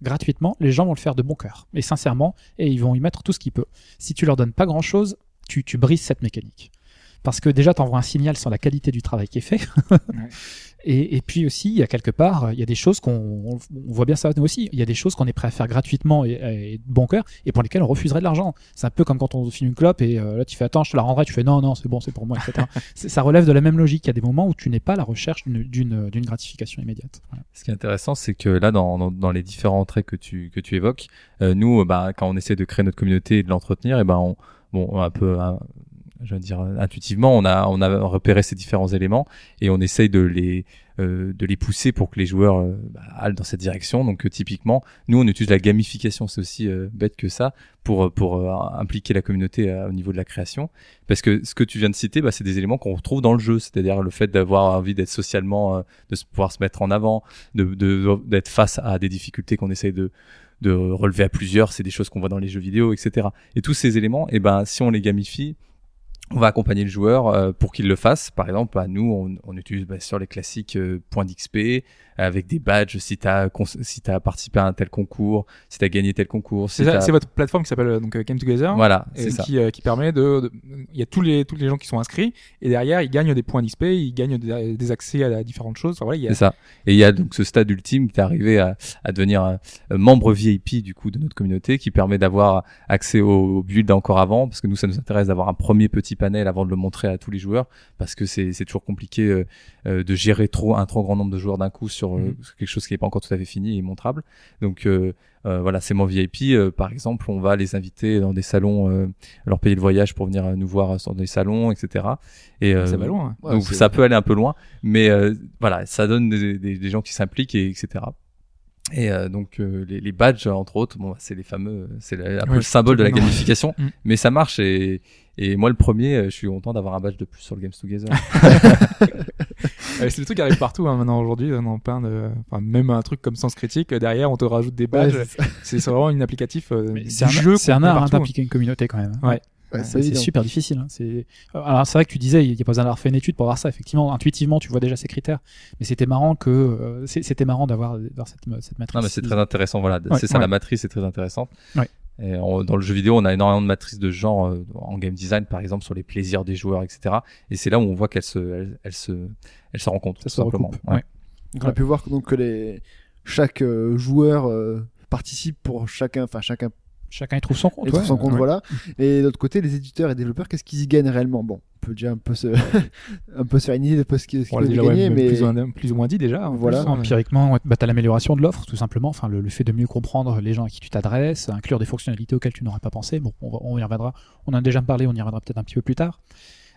gratuitement, les gens vont le faire de bon cœur et sincèrement et ils vont y mettre tout ce qu'ils peuvent. Si tu leur donnes pas grand chose, tu, tu brises cette mécanique. Parce que déjà, tu envoies un signal sur la qualité du travail qui est fait. et, et puis aussi, il y a quelque part, il y a des choses qu'on on voit bien ça nous aussi. Il y a des choses qu'on est prêt à faire gratuitement et, et de bon cœur et pour lesquelles on refuserait de l'argent. C'est un peu comme quand on filme une clope et euh, là tu fais attends, je te la rendrai, tu fais non, non, c'est bon, c'est pour moi, etc. Ça relève de la même logique. Il y a des moments où tu n'es pas à la recherche d'une- gratification immédiate. Voilà. Ce qui est intéressant, c'est que là, dans, dans, dans les différents traits que tu, que tu évoques, euh, nous, bah, quand on essaie de créer notre communauté et de l'entretenir, et ben, on, bon, un peu, hein, je veux dire, euh, intuitivement, on a, on a repéré ces différents éléments et on essaye de les, euh, de les pousser pour que les joueurs euh, bah, aillent dans cette direction. Donc, euh, typiquement, nous, on utilise la gamification, c'est aussi euh, bête que ça, pour, pour impliquer la communauté au niveau de la création. Parce que ce que tu viens de citer, bah, c'est des éléments qu'on retrouve dans le jeu, c'est-à-dire le fait d'avoir envie d'être socialement, de pouvoir se mettre en avant, de de- d'être face à des difficultés qu'on essaye de de relever à plusieurs, c'est des choses qu'on voit dans les jeux vidéo, etc. Et tous ces éléments, et ben si on les gamifie, on va accompagner le joueur euh, pour qu'il le fasse. Par exemple, bah, nous, on, utilise bah, sur les classiques euh, points d'XP, avec des badges si t'as si t'as participé à un tel concours, si t'as gagné tel concours, si C'est ça, t'as- c'est votre plateforme qui s'appelle euh, donc euh, Game Together. voilà, et qui, euh, qui permet de, il y a tous les tous les gens qui sont inscrits et derrière ils gagnent des points d'XP, ils gagnent des, des accès à, différentes choses. Enfin, voilà, C'est ça. Et il y a donc ce stade ultime qui est arrivé à, à devenir un, un membre VIP du coup de notre communauté, qui permet d'avoir accès au, au build encore avant, parce que nous ça nous intéresse d'avoir un premier petit panel avant de le montrer à tous les joueurs, parce que c'est c'est toujours compliqué euh, euh, de gérer trop un trop grand nombre de joueurs d'un coup sur euh, Mhm. sur quelque chose qui n'est pas encore tout à fait fini et montrable. Donc euh, euh, voilà, ces membres VIP, euh, par exemple, on va les inviter dans des salons, euh, leur payer le voyage pour venir nous voir sur des salons, etc. Et euh, ça va loin. hein. Ouais, donc c'est- ça peut aller un peu loin, mais euh, voilà, ça donne des, des, des gens qui s'impliquent et etc. Et euh, donc euh, les, les badges entre autres, bon, c'est les fameux, c'est le- un peu le symbole de la gamification, Mm. mais ça marche et et moi le premier, euh, je suis content d'avoir un badge de plus sur le Games Together. Euh, c'est le truc qui arrive partout hein, maintenant aujourd'hui. On en plein de, enfin même un truc comme Sens Critique euh, derrière, on te rajoute des badges. c'est c'est c'est vraiment une applicatif euh, C'est un, jeu. c'est un art hein, partout. d'impliquer une communauté quand même. hein. Ouais. Ouais, C'est c'est super difficile. hein. C'est alors c'est vrai que tu disais il n'y a pas besoin d'avoir fait une étude pour voir ça. Effectivement, intuitivement, tu vois déjà ces critères. Mais c'était marrant que euh, c'est- c'était marrant d'avoir cette, cette matrice. non mais c'est très intéressant, voilà, Ouais, c'est ça ouais. la matrice est très intéressante. Ouais. Et on- dans le jeu vidéo, on a énormément de matrices de genre euh, en game design, par exemple sur les plaisirs des joueurs, etc. Et c'est là où on voit qu'elles se, elles, elles se, elles se rencontrent Ça tout se simplement. on a pu voir que, donc que les chaque euh, joueur euh, participe pour chacun, enfin chacun Chacun y trouve son compte. et trouve ouais. son compte, Ouais. voilà. Et de l'autre côté, les éditeurs et développeurs, qu'est-ce qu'ils y gagnent réellement? Bon, on peut déjà un peu se, un peu se faire une idée de ce qu'ils peuvent gagner, mais plus, ou moins, plus ou moins dit déjà. Voilà. plus, hein, mais- Empiriquement, ouais, bah, tu as l'amélioration de l'offre, tout simplement. Enfin, le, le fait de mieux comprendre les gens à qui tu t'adresses, inclure des fonctionnalités auxquelles tu n'aurais pas pensé. Bon, on, va- on y reviendra. On en a déjà parlé, on y reviendra peut-être un petit peu plus tard.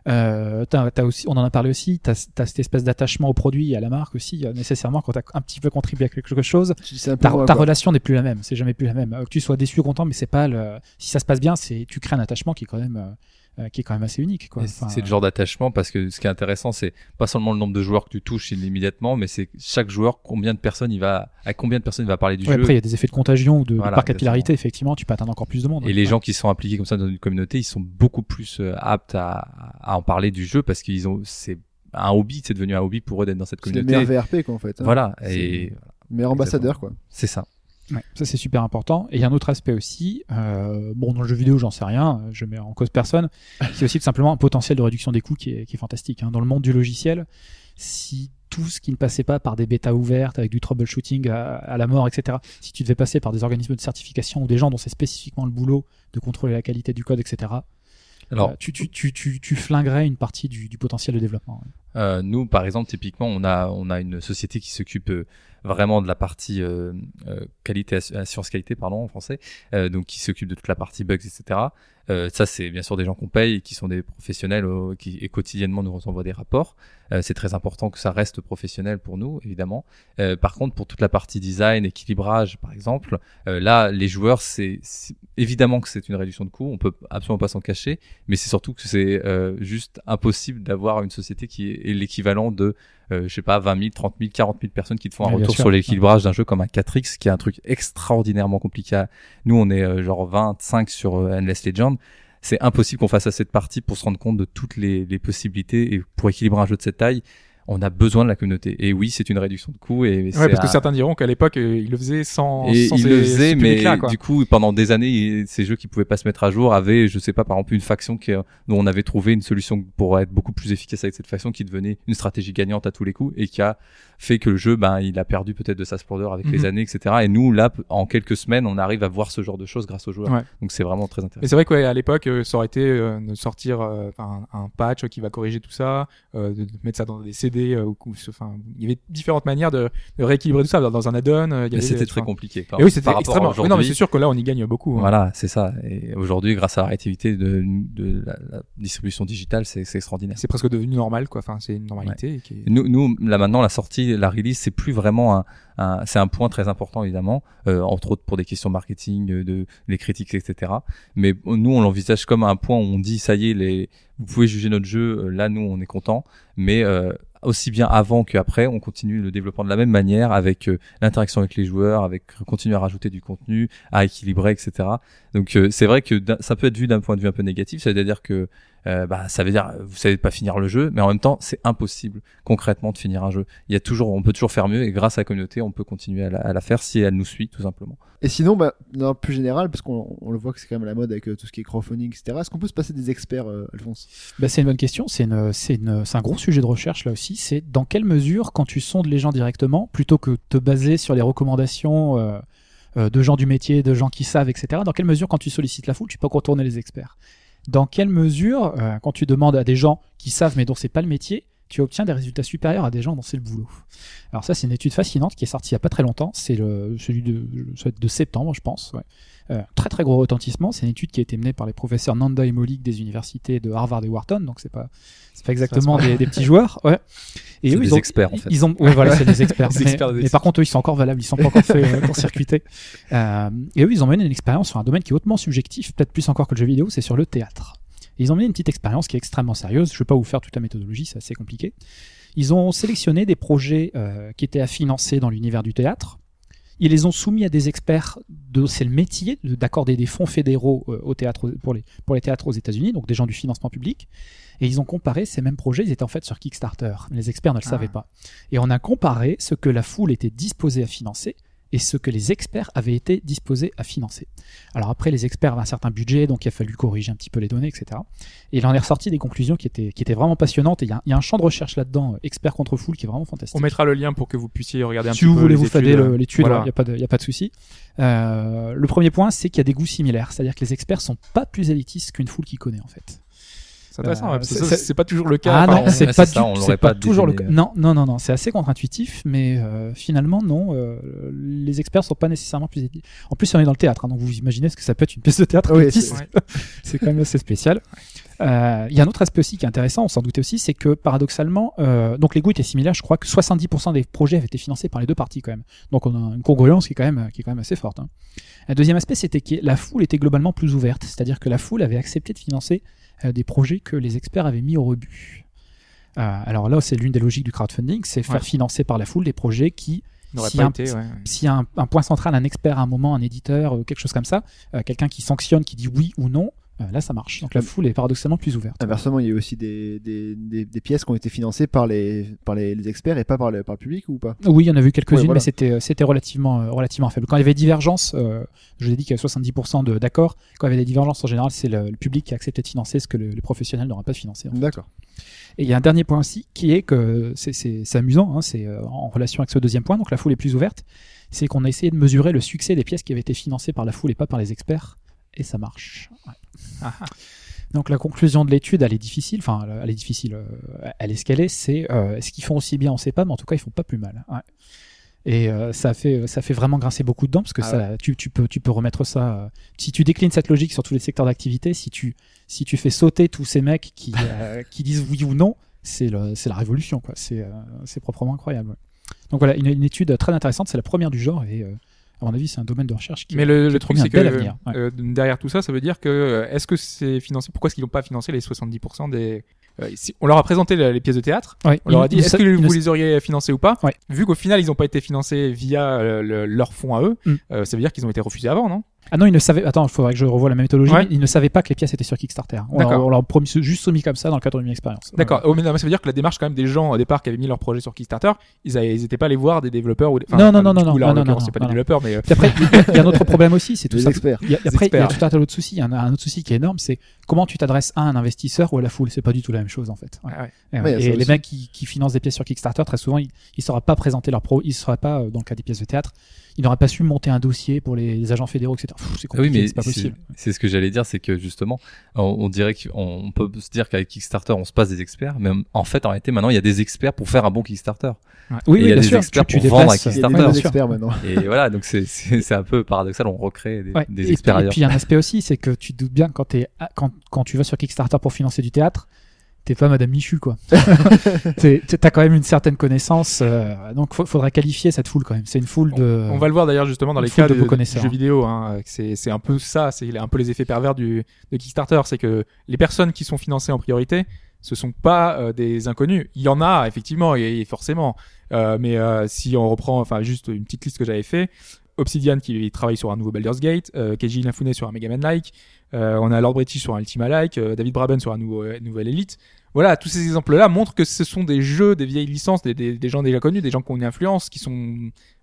Euh, t'as- t'as aussi, on en a parlé aussi, tu as, cette espèce d'attachement au produit et à la marque aussi, euh, nécessairement, quand tu as un petit peu contribué à quelque chose, ta, loin, ta quoi. relation n'est plus la même, c'est jamais plus la même. Euh, Que tu sois déçu ou content, mais c'est pas le. Si ça se passe bien, c'est tu crées un attachement qui est quand même, euh, euh, qui est quand même assez unique. Quoi. Enfin, c'est le genre d'attachement parce que ce qui est intéressant, c'est pas seulement le nombre de joueurs que tu touches immédiatement, mais c'est chaque joueur, combien de personnes il va, à combien de personnes il va parler du ouais, jeu. après, il y a des effets de contagion ou de, de Voilà, par capillarité, effectivement, tu peux atteindre encore plus de monde. Et les Ouais. gens qui sont impliqués comme ça dans une communauté, ils sont beaucoup plus euh, aptes à, à en parler du jeu parce qu'ils ont, c'est un hobby, c'est devenu un hobby pour eux d'être dans cette C'est le communauté. meilleur VRP, quoi, en fait. hein. Voilà, et Meilleur ambassadeur, quoi. c'est ça. Ouais, ça c'est super important. Et il y a un autre aspect aussi, euh, bon dans le jeu vidéo j'en sais rien, je mets en cause personne, c'est aussi tout simplement un potentiel de réduction des coûts qui est, qui est fantastique. hein. Dans le monde du logiciel, si tout ce qui ne passait pas par des bêtas ouvertes avec du troubleshooting à, à la mort, etc., si tu devais passer par des organismes de certification ou des gens dont c'est spécifiquement le boulot de contrôler la qualité du code, etc., Alors, euh, tu, tu, tu, tu, tu flinguerais une partie du, du potentiel de développement. ouais. Euh, nous, par exemple, typiquement, on a on a une société qui s'occupe vraiment de la partie euh, euh, qualité assu- assurance qualité, pardon en français, euh, donc qui s'occupe de toute la partie bugs, etc. Euh, ça, c'est bien sûr des gens qu'on paye, qui sont des professionnels euh, qui et quotidiennement nous envoient des rapports. Euh, c'est très important que ça reste professionnel pour nous, évidemment. Euh, par contre, pour toute la partie design, équilibrage, par exemple, euh, là, les joueurs, c'est évidemment que c'est une réduction de coûts, on peut absolument pas s'en cacher, mais c'est surtout que c'est euh, juste impossible d'avoir une société qui est l'équivalent de, euh, je sais pas, 20 000, 30 000, 40 000 personnes qui te font un retour sur l'équilibrage d'un jeu comme un 4X, qui est un truc extraordinairement compliqué. à- Nous, on est euh, genre 25 sur euh, Endless Legend. C'est impossible qu'on fasse assez de parties pour se rendre compte de toutes les, les possibilités et pour équilibrer un jeu de cette taille. On a besoin de la communauté. Et oui, c'est une réduction de coûts. Et Ouais, parce que certains diront qu'à l'époque, euh, ils le faisaient sans, et sans il ces- le ce faisait, mais du coup, pendant des années, ces jeux qui pouvaient pas se mettre à jour avaient, je sais pas, par exemple, une faction qui, dont on avait trouvé une solution pour être beaucoup plus efficace avec cette faction qui devenait une stratégie gagnante à tous les coups et qui a fait que le jeu, ben, il a perdu peut-être de sa splendeur avec les Mhm. années, etc. Et nous, là, en quelques semaines, on arrive à voir ce genre de choses grâce aux joueurs. Ouais. Donc c'est vraiment très Mais intéressant. c'est vrai qu'à l'époque, euh, ça aurait été euh, de sortir euh, un, un patch qui va corriger tout ça, euh, de, de mettre ça dans des CD. Euh, ou- ou- enfin, il y avait différentes manières de, de rééquilibrer tout ça dans, dans un add-on. euh, Mais c'était euh, très compliqué. Par, Et oui, c'était extrêmement. Oui, non, mais c'est sûr que là, on y gagne beaucoup. hein. Voilà, c'est ça. Et aujourd'hui, grâce à la réactivité de, de la, la distribution digitale, c'est extraordinaire. C'est presque devenu normal, quoi. Enfin, c'est une normalité. et qui est- Nous, nous, là maintenant, la sortie, la release, c'est plus vraiment un, un- c'est un point très important évidemment, euh, entre autres pour des questions marketing, de les critiques, etc. Mais nous, on l'envisage comme un point où on dit ça y est, les, vous pouvez juger notre jeu. Là, nous, on est content, mais euh, aussi bien avant qu'après, on continue le développement de la même manière avec euh, l'interaction avec les joueurs, avec continuer à rajouter du contenu, à équilibrer, etc. Donc euh, c'est vrai que ça peut être vu d'un point de vue un peu négatif, c'est-à-dire que euh, bah ça veut dire vous savez pas finir le jeu, mais en même temps c'est impossible concrètement de finir un jeu. Il y a toujours, on peut toujours faire mieux et grâce à la communauté, on peut continuer à la, à la faire si elle nous suit tout simplement. Et sinon, bah, dans le plus général, parce qu'on on le voit que c'est quand même la mode avec euh, tout ce qui est crowdfunding, etc. Est-ce qu'on peut se passer des experts, euh, Alphonse? Bah, c'est une bonne question. C'est une, c'est une, c'est un gros sujet de recherche là aussi. C'est dans quelle mesure, quand tu sondes les gens directement, plutôt que te baser sur les recommandations euh, de gens du métier, de gens qui savent, etc. Dans quelle mesure, quand tu sollicites la foule, tu peux contourner les experts? Dans quelle mesure, euh, quand tu demandes à des gens qui savent mais dont c'est pas le métier, tu obtiens des résultats supérieurs à des gens dont c'est le boulot? Alors ça, c'est une étude fascinante qui est sortie il y a pas très longtemps. C'est celui de, septembre, je pense. Euh, très très gros retentissement. C'est une étude qui a été menée par les professeurs Nanda et Molik des universités de Harvard et Wharton. Donc c'est pas c'est pas exactement des, des petits joueurs. Ouais. Et eux, des ils ont, experts, en fait. Ils ont, ouais, voilà, c'est des experts. Des mais, experts de mais dessus. par contre, eux, ils sont encore valables. Ils sont pas encore faits euh, pour circuiter. Euh, et eux, ils ont mené une expérience sur un domaine qui est hautement subjectif, peut-être plus encore que le jeu vidéo. C'est sur le théâtre. Et ils ont mené une petite expérience qui est extrêmement sérieuse. Je vais pas vous faire toute la méthodologie, c'est assez compliqué. Ils ont sélectionné des projets euh, qui étaient à financer dans l'univers du théâtre. Ils les ont soumis à des experts de c'est le métier de- d'accorder des fonds fédéraux euh, au théâtre pour les pour les théâtres aux États-Unis, donc des gens du financement public. Et ils ont comparé ces mêmes projets, ils étaient en fait sur Kickstarter. Mais les experts ne le Ah. savaient pas. Et on a comparé ce que la foule était disposée à financer et ce que les experts avaient été disposés à financer. Alors après, les experts avaient un certain budget, donc il a fallu corriger un petit peu les données, etc. Et il en est ressorti des conclusions qui étaient, qui étaient vraiment passionnantes. Et il y, a, il y a un champ de recherche là-dedans, euh, expert contre foule, qui est vraiment fantastique. On mettra le lien pour que vous puissiez regarder un si petit vous peu voulez les vous fader études. le- l'étude, il n'y a pas de, y a pas de souci. Euh, le premier point, c'est qu'il y a des goûts similaires. C'est-à-dire que les experts sont pas plus élitistes qu'une foule qui connaît, en fait. C'est intéressant, Euh, c'est- ça, c'est- c'est pas toujours le cas. Ah non, c'est pas, ça, du- pas pas toujours le cas. Non, non, non, non, c'est assez contre-intuitif, mais euh, finalement non. euh, les experts sont pas nécessairement plus. En plus, on est dans le théâtre, hein, donc vous imaginez ce que ça peut être une pièce de théâtre Oui, c'est quand même assez spécial. Euh, Il y a un autre aspect aussi qui est intéressant, on s'en doutait aussi, c'est que paradoxalement, euh, donc les goûts étaient similaires. Je crois que 70% des projets avaient été financés par les deux parties quand même. Donc on a une congruence qui est quand même, qui est quand même assez forte. hein. Un deuxième aspect, c'était que la foule était globalement plus ouverte, c'est-à-dire que la foule avait accepté de financer euh, des projets que les experts avaient mis au rebut. Alors là, c'est l'une des logiques du crowdfunding, c'est faire Ouais. financer par la foule des projets qui n'aurait si pas un- été. ouais. s'il y a un, un point central, un expert à un moment, un éditeur, quelque chose comme ça, euh, quelqu'un qui sanctionne, qui dit oui ou non, là ça marche. Donc la foule est paradoxalement plus ouverte. Inversement, il y a aussi des, des, des, des pièces qui ont été financées par les, par les, les experts et pas par le, par le public ou pas? Oui, il y en a vu quelques-unes, Ouais, voilà. mais c'était euh, c'était relativement euh, relativement faible. Quand il y avait divergence, euh, je vous ai dit qu'il y avait 70% de- d'accord. Quand il y avait des divergences, en général, c'est le, le public qui a accepté de financer ce que le- les professionnels n'auraient pas financé. D'accord. Et il y a un dernier point aussi qui est que c'est- amusant, hein, c'est euh, en relation avec ce deuxième point, donc la foule est plus ouverte, c'est qu'on a essayé de mesurer le succès des pièces qui avaient été financées par la foule et pas par les experts, et ça marche. Ouais. Donc la conclusion de l'étude, elle est difficile, enfin elle est difficile, euh, elle est ce qu'elle est, c'est euh, est-ce qu'ils font aussi bien, on sait pas, mais en tout cas ils font pas plus mal. Ouais. Et euh, ça fait ça fait vraiment grincer beaucoup de dents parce que Ah ça, tu, tu peux tu peux remettre ça. euh, si tu déclines cette logique sur tous les secteurs d'activité, si tu si tu fais sauter tous ces mecs qui euh, qui disent oui ou non, c'est la révolution quoi. C'est euh, c'est proprement incroyable. ouais. Donc voilà une, une étude très intéressante, c'est la première du genre et euh, à mon avis c'est un domaine de recherche qui Mais le, truc, c'est que bel avenir, ouais. euh, derrière tout ça, ça veut dire que euh, est-ce que c'est financé Pourquoi est-ce qu'ils n'ont pas financé les 70% des euh, si- On leur a présenté les, les pièces de théâtre. Ouais, On leur a dit est-ce que vous les auriez financés ou pas Ouais. Vu qu'au final ils n'ont pas été financés via euh, le- leur fonds à eux, Mm. euh, ça veut dire qu'ils ont été refusés avant, non? Ah non, ils ne savaient. Attends, il faudrait que je revoie la méthodologie. Ouais. Ils ne savaient pas que les pièces étaient sur Kickstarter. On leur, D'accord. on leur a promis juste soumis comme ça dans le cadre d'une expérience. D'accord. Oh, mais non, mais ça veut dire que la démarche quand même des gens au départ qui avaient mis leur projet sur Kickstarter, ils étaient pas allés voir des développeurs ou des... Non, non, non, du non, coup, là, non, non, non, c'est pas non, des non. développeurs, mais Puis après, il y a- il un autre problème aussi, c'est tout Les ça. experts. Il y a- après, il y a tout un tas d'autres soucis. Il y en a un autre souci qui est énorme, c'est comment tu t'adresses à un investisseur ou à la foule. C'est pas du tout la même chose en fait. Ouais. ouais, ouais. Et, Ouais, il les mecs qui, qui financent des pièces sur Kickstarter, très souvent, ils ne sauraient pas présenter leur pro, ils ne sauraient pas, euh, dans le cas des pièces de théâtre, ils n'auraient pas su monter un dossier pour les, les agents fédéraux, etc. Pff, c'est Ah oui, compliqué, mais c'est pas possible. c'est ce que j'allais dire, c'est que justement, on, on dirait qu'on on peut se dire qu'avec Kickstarter, on se passe des experts, mais en fait, en réalité, maintenant, il y a des experts pour faire un bon Kickstarter. Oui, Et il y oui, a bien des sûr. experts tu, tu pour vendre Il a euh, des experts maintenant. Et voilà, donc c'est c'est c'est un peu paradoxal, on recrée des, Ouais. des et, puis, experts et puis il y a un aspect aussi, c'est que tu te doutes bien quand, t'es- quand, quand tu vas sur Kickstarter pour financer du théâtre, t'es pas Madame Michu quoi. T'as quand même une certaine connaissance, euh, donc faudrait qualifier cette foule quand même. C'est une foule de. On va le voir d'ailleurs justement dans les cas de de, beaux de connaisseurs, jeux hein. vidéo. Hein, c'est un peu ça, c'est un peu les effets pervers du de Kickstarter, c'est que les personnes qui sont financées en priorité, ce sont pas euh, des inconnus. Il y en a effectivement et, et forcément, Euh, mais euh, si on reprend, enfin juste une petite liste que j'avais fait. Obsidian qui travaille sur un nouveau Baldur's Gate, euh, Keiji Inafune sur un Mega Man like, euh, on a Lord British sur un Ultima like, euh, David Braben sur un nouveau nouvelle Elite. Voilà, tous ces exemples-là montrent que ce sont des jeux, des vieilles licences, des, des, des gens déjà connus, des gens qui ont une influence, qui sont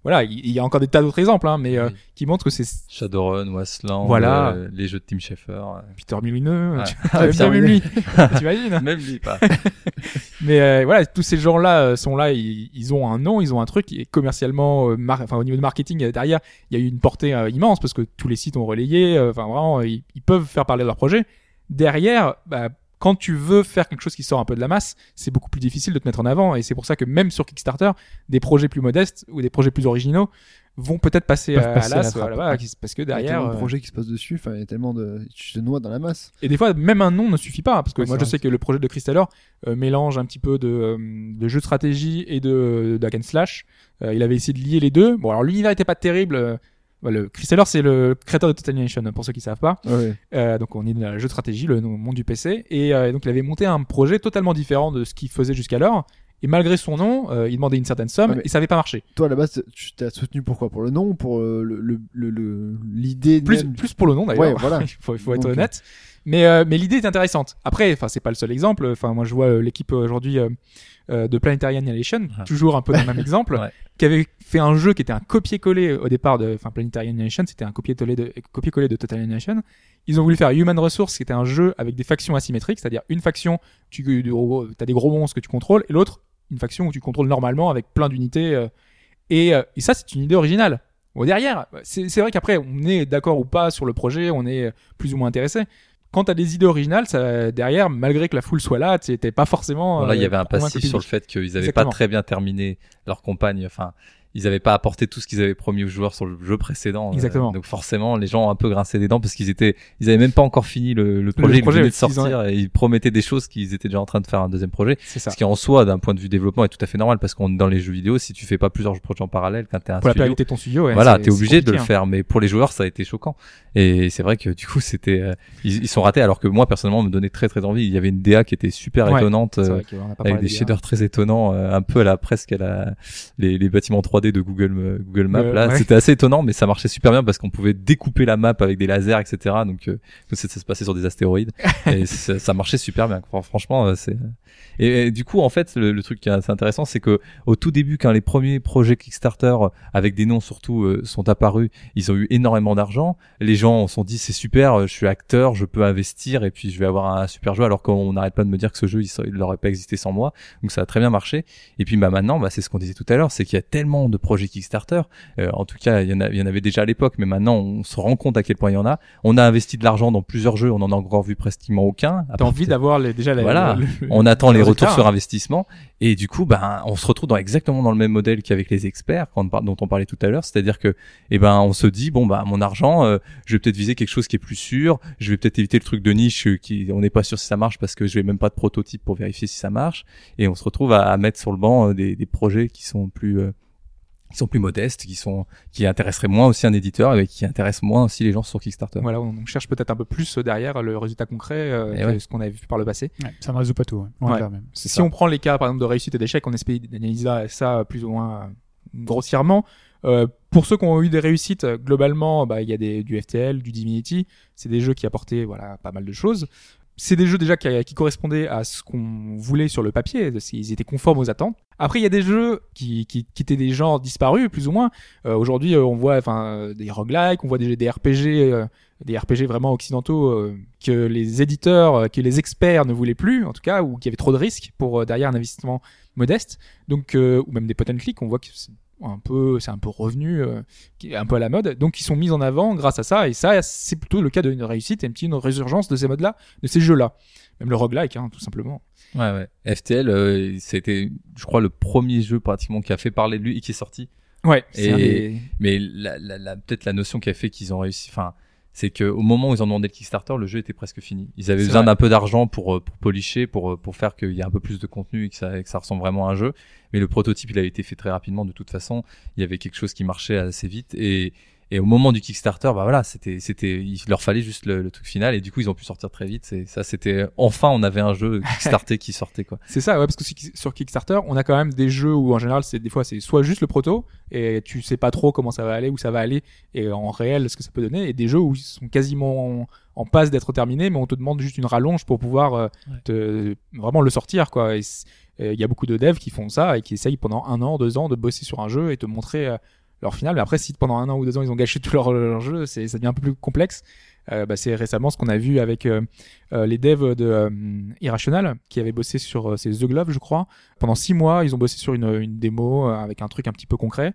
voilà, il y a encore des tas d'autres exemples, hein, mais euh, Oui. qui montrent que c'est Shadowrun, Wasteland, Voilà. euh, les jeux de Tim Schafer. euh. Peter Millineux, Ouais. tu Ah, tu Peter même lui, t'imagines Même lui, pas. Mais euh, voilà, tous ces gens-là euh, sont là, ils, ils ont un nom, ils ont un truc, et commercialement, mar- enfin au niveau de marketing derrière, il y a eu une portée immense parce que tous les sites ont relayé, euh, enfin vraiment, ils, ils peuvent faire parler de leur projet. Derrière, bah, quand tu veux faire quelque chose qui sort un peu de la masse, c'est beaucoup plus difficile de te mettre en avant, et c'est pour ça que même sur Kickstarter, des projets plus modestes ou des projets plus originaux vont peut-être passer, Peuvent à, passer à à la l'as, voilà, qui- parce que Il y a derrière, tellement de euh, projets qui se passent dessus, enfin, il y a tellement de. Tu te noies dans la masse. Et des fois, même un nom ne suffit pas, parce que Ouais, moi, je vrai. sais que le projet de Crystalor euh, mélange un petit peu de, euh, de jeu de stratégie et de, de hack and slash. Euh, il avait essayé de lier les deux. Bon, alors l'univers était pas terrible. Voilà, le Crystalor, c'est le créateur de Total Annihilation, pour ceux qui savent pas. Ouais. Euh, donc, on est dans le jeu de stratégie, le monde du PC. Et euh, donc, il avait monté un projet totalement différent de ce qu'il faisait jusqu'alors. Et malgré son nom, euh, il demandait une certaine somme Ouais, et ça avait pas marché. Toi, à la base, tu t'as soutenu pourquoi? Pour le nom? Ou pour euh, le- le- le- l'idée Plus, même plus pour le nom d'ailleurs. Ouais, voilà. il faut, faut être Donc, honnête. Mais, euh, mais l'idée est intéressante. Après, enfin, c'est pas le seul exemple. Enfin, moi, je vois euh, l'équipe euh, aujourd'hui euh, euh, de Planetary Annihilation, Ah. toujours un peu dans le même exemple, Ouais. qui avait fait un jeu qui était un copier-coller au départ de, enfin, Planetary Annihilation, c'était un copier-coller de, copier-coller de Total Annihilation. Ils ont voulu faire Human Resource, qui était un jeu avec des factions asymétriques, c'est-à-dire une faction, tu as des gros monstres que tu contrôles, et l'autre, une faction où tu contrôles normalement avec plein d'unités. et, euh, et ça, c'est une idée originale. Bon, derrière, c'est c'est vrai qu'après, on est d'accord ou pas sur le projet, on est plus ou moins intéressé. Quand t'as des idées originales, ça, derrière, malgré que la foule soit là, t'es pas forcément. Voilà, il y euh, avait un passif sur le fait qu'ils avaient Exactement. pas très bien terminé leur campagne. Enfin, ils avaient pas apporté tout ce qu'ils avaient promis aux joueurs sur le jeu précédent. Euh, Exactement. donc forcément, les gens ont un peu grincé des dents parce qu'ils étaient, ils avaient même pas encore fini le, le projet. ils projet, venaient de ont- sortir et ils promettaient des choses qu'ils étaient déjà en train de faire un deuxième projet. C'est ça. Ce qui en soi, d'un point de vue développement, est tout à fait normal parce qu'on dans les jeux vidéo, si tu fais pas plusieurs projets en parallèle, quand t'es un Pour studio, de ton studio, ouais, voilà, t'es obligé de le hein. faire. Mais pour les joueurs, ça a été choquant. Et c'est vrai que du coup, c'était, euh, ils, ils sont ratés. Alors que moi, personnellement, on me donnait très très envie. Il y avait une DA qui était super Ouais, étonnante. Euh, avec des de shaders très étonnants, euh, un peu à la presque à la les, les bâtiments 3D de Google euh, Google Maps. Euh, là, ouais. c'était assez étonnant, mais ça marchait super bien parce qu'on pouvait découper la map avec des lasers, etc. Donc, euh, ça, se passait sur des astéroïdes et ça, ça marchait super bien. Fran- Franchement, euh, c'est et, et du coup, en fait, le, le truc qui est assez intéressant, c'est que au tout début, quand les premiers projets Kickstarter avec des noms surtout euh, sont apparus, ils ont eu énormément d'argent. Les gens se sont dit c'est super, euh, je suis acteur, je peux investir et puis je vais avoir un super jeu. Alors qu'on n'arrête pas de me dire que ce jeu il, n'aurait pas existé sans moi. Donc ça a très bien marché. Et puis bah maintenant, bah, c'est ce qu'on disait tout à l'heure, c'est qu'il y a tellement de projets Kickstarter. Euh, en tout cas, il y en, a, il y en avait déjà à l'époque, mais maintenant on se rend compte à quel point il y en a. On a investi de l'argent dans plusieurs jeux, on en a encore vu pratiquement aucun. T'as envie d'avoir déjà la- Voilà. le- attend les le retours sur investissement. Et du coup ben on se retrouve dans exactement dans le même modèle qu'avec les experts dont on parlait tout à l'heure. C'est-à-dire que eh ben on se dit bon bah mon argent euh, je vais peut-être viser quelque chose qui est plus sûr. Je vais peut-être éviter le truc de niche euh, qui on n'est pas sûr si ça marche parce que je vais même pas de prototype pour vérifier si ça marche. Et on se retrouve à, à mettre sur le banc euh, des, des projets qui sont plus euh, qui sont plus modestes qui sont qui intéresseraient moins aussi un éditeur et qui intéressent moins aussi les gens sur Kickstarter Voilà, on cherche peut-être un peu plus derrière le résultat concret euh, Et que ouais. ce qu'on avait vu par le passé. Ouais, ça ne résout pas tout. ouais. Même. Si on prend les cas par exemple de réussite et d'échec, on essaie d'analyser ça plus ou moins euh, grossièrement. Euh, pour ceux qui ont eu des réussites, euh, globalement, bah, il y a des, du FTL, du Divinity. C'est des jeux qui apportaient voilà pas mal de choses. C'est des jeux déjà qui, qui correspondaient à ce qu'on voulait sur le papier. Ils étaient conformes aux attentes. Après, il y a des jeux qui, qui, étaient des genres disparus, plus ou moins. Euh, Aujourd'hui, euh, on voit enfin des roguelikes, on voit des, des RPG, euh, des RPG vraiment occidentaux que les éditeurs, que les experts ne voulaient plus, en tout cas, ou qui avaient trop de risques pour derrière un investissement modeste. Donc, ou même des pot and on voit que un peu, c'est un peu revenu, euh, qui est un peu à la mode. Donc, ils sont mis en avant grâce à ça. Et ça, c'est plutôt le cas d'une réussite et une petite résurgence de ces modes-là, de ces jeux-là. Même le roguelike, hein, tout simplement. Ouais, ouais. FTL, euh, c'était, je crois, le premier jeu pratiquement qui a fait parler de lui et qui est sorti. Ouais. Et- des- Mais la, la, la- peut-être la notion qui a fait qu'ils ont réussi, enfin, c'est que au moment où ils ont demandé le Kickstarter, le jeu était presque fini. Ils avaient besoin d'un peu d'argent pour, euh, pour polisher, pour, euh, pour faire qu'il y ait un peu plus de contenu et que ça, que ça ressemble vraiment à un jeu. Mais le prototype, il a été fait très rapidement de toute façon. Il y avait quelque chose qui marchait assez vite et, Et au moment du Kickstarter, bah voilà, c'était, c'était, il leur fallait juste le, le truc final et du coup ils ont pu sortir très vite. C'est ça, c'était enfin on avait un jeu Kickstarter qui sortait quoi. C'est ça, ouais, parce que sur- Kickstarter, on a quand même des jeux où en général, c'est des fois c'est soit juste le proto et tu sais pas trop comment ça va aller, où ça va aller et en réel ce que ça peut donner, et des jeux où ils sont quasiment en, en passe d'être terminés, mais on te demande juste une rallonge pour pouvoir euh, Ouais. te, vraiment le sortir quoi. Euh, Il y a beaucoup de devs qui font ça et qui essayent pendant un an, deux ans de bosser sur un jeu et te montrer euh, leur final. Mais après, si pendant un an ou deux ans ils ont gâché tout leur, leur jeu, ça devient un peu plus complexe. Euh, bah, c'est récemment ce qu'on a vu avec euh, euh, les devs de euh, Irrational qui avaient bossé sur euh, c'est The Glove, je crois. Pendant six mois, ils ont bossé sur une, une démo avec un truc un petit peu concret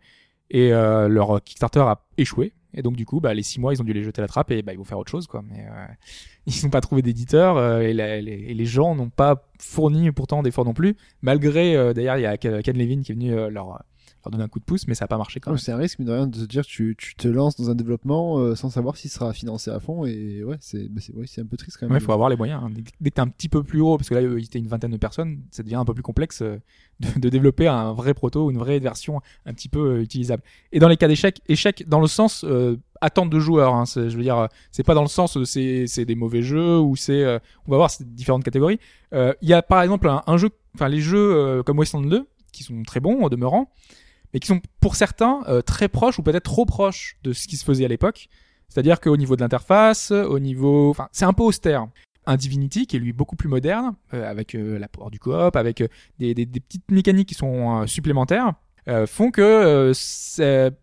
et leur Kickstarter a échoué. Et donc du coup, bah, les six mois, ils ont dû les jeter à la trappe et bah, ils vont faire autre chose, quoi. Mais ils n'ont pas trouvé d'éditeur et, et les gens n'ont pas fourni pourtant d'efforts non plus. Malgré d'ailleurs, il y a Ken Levine qui est venu leur leur donner un coup de pouce, mais ça n'a pas marché quand même. C'est un risque, mais de rien, de se dire tu, tu te lances dans un développement euh, sans savoir s'il sera financé à fond. Et ouais, c'est bah, c'est ouais, c'est un peu triste quand même. Ouais, faut avoir les moyens. hein. Dès, que un petit peu plus gros, parce que là, il était une vingtaine de personnes, ça devient un peu plus complexe euh, de, de développer un vrai proto ou une vraie version un petit peu euh, utilisable. Et dans les cas d'échec, échec dans le sens euh, attente de joueurs. Hein, je veux dire, euh, c'est pas dans le sens euh, c'est c'est des mauvais jeux ou c'est euh, on va voir c'est différentes catégories. Euh, Il y a par exemple un, un jeu, enfin les jeux euh, comme Wasteland 2 qui sont très bons au demeurant, mais qui sont pour certains euh, très proches ou peut-être trop proches de ce qui se faisait à l'époque. C'est-à-dire qu'au niveau de l'interface, au niveau, enfin, c'est un peu austère. Un Divinity qui est lui beaucoup plus moderne, euh, avec euh, l'apport du coop, avec euh, des, des, des petites mécaniques qui sont euh, supplémentaires, euh, font que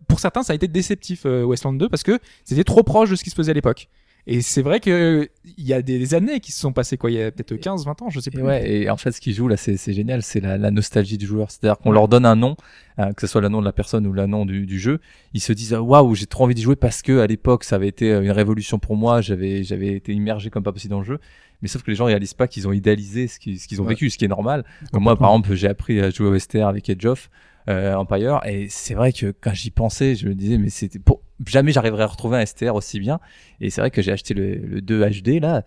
pour certains ça a été déceptif Westland 2 parce que c'était trop proche de ce qui se faisait à l'époque. Et c'est vrai que il y a des années qui se sont passées quoi, il y a peut-être 15 20 ans, je sais Et plus. ouais, et en fait, ce qui joue là, c'est génial, c'est la, la nostalgie du joueur. C'est-à-dire qu'on leur donne un nom, euh, que ce soit le nom de la personne ou le nom du, du jeu, ils se disent waouh, j'ai trop envie d'y jouer parce que à l'époque, ça avait été euh, une révolution pour moi. J'avais j'avais été immergé comme pas possible dans le jeu. Mais sauf que les gens réalisent pas qu'ils ont idéalisé ce qu'ils qu'ils ont Ouais. vécu, ce qui est normal. Comme moi, par exemple, j'ai appris à jouer au STR avec Edge of euh, Empire, et c'est vrai que quand j'y pensais, je me disais mais c'était pour jamais j'arriverais à retrouver un STR aussi bien. Et c'est vrai que j'ai acheté le, le 2 HD là.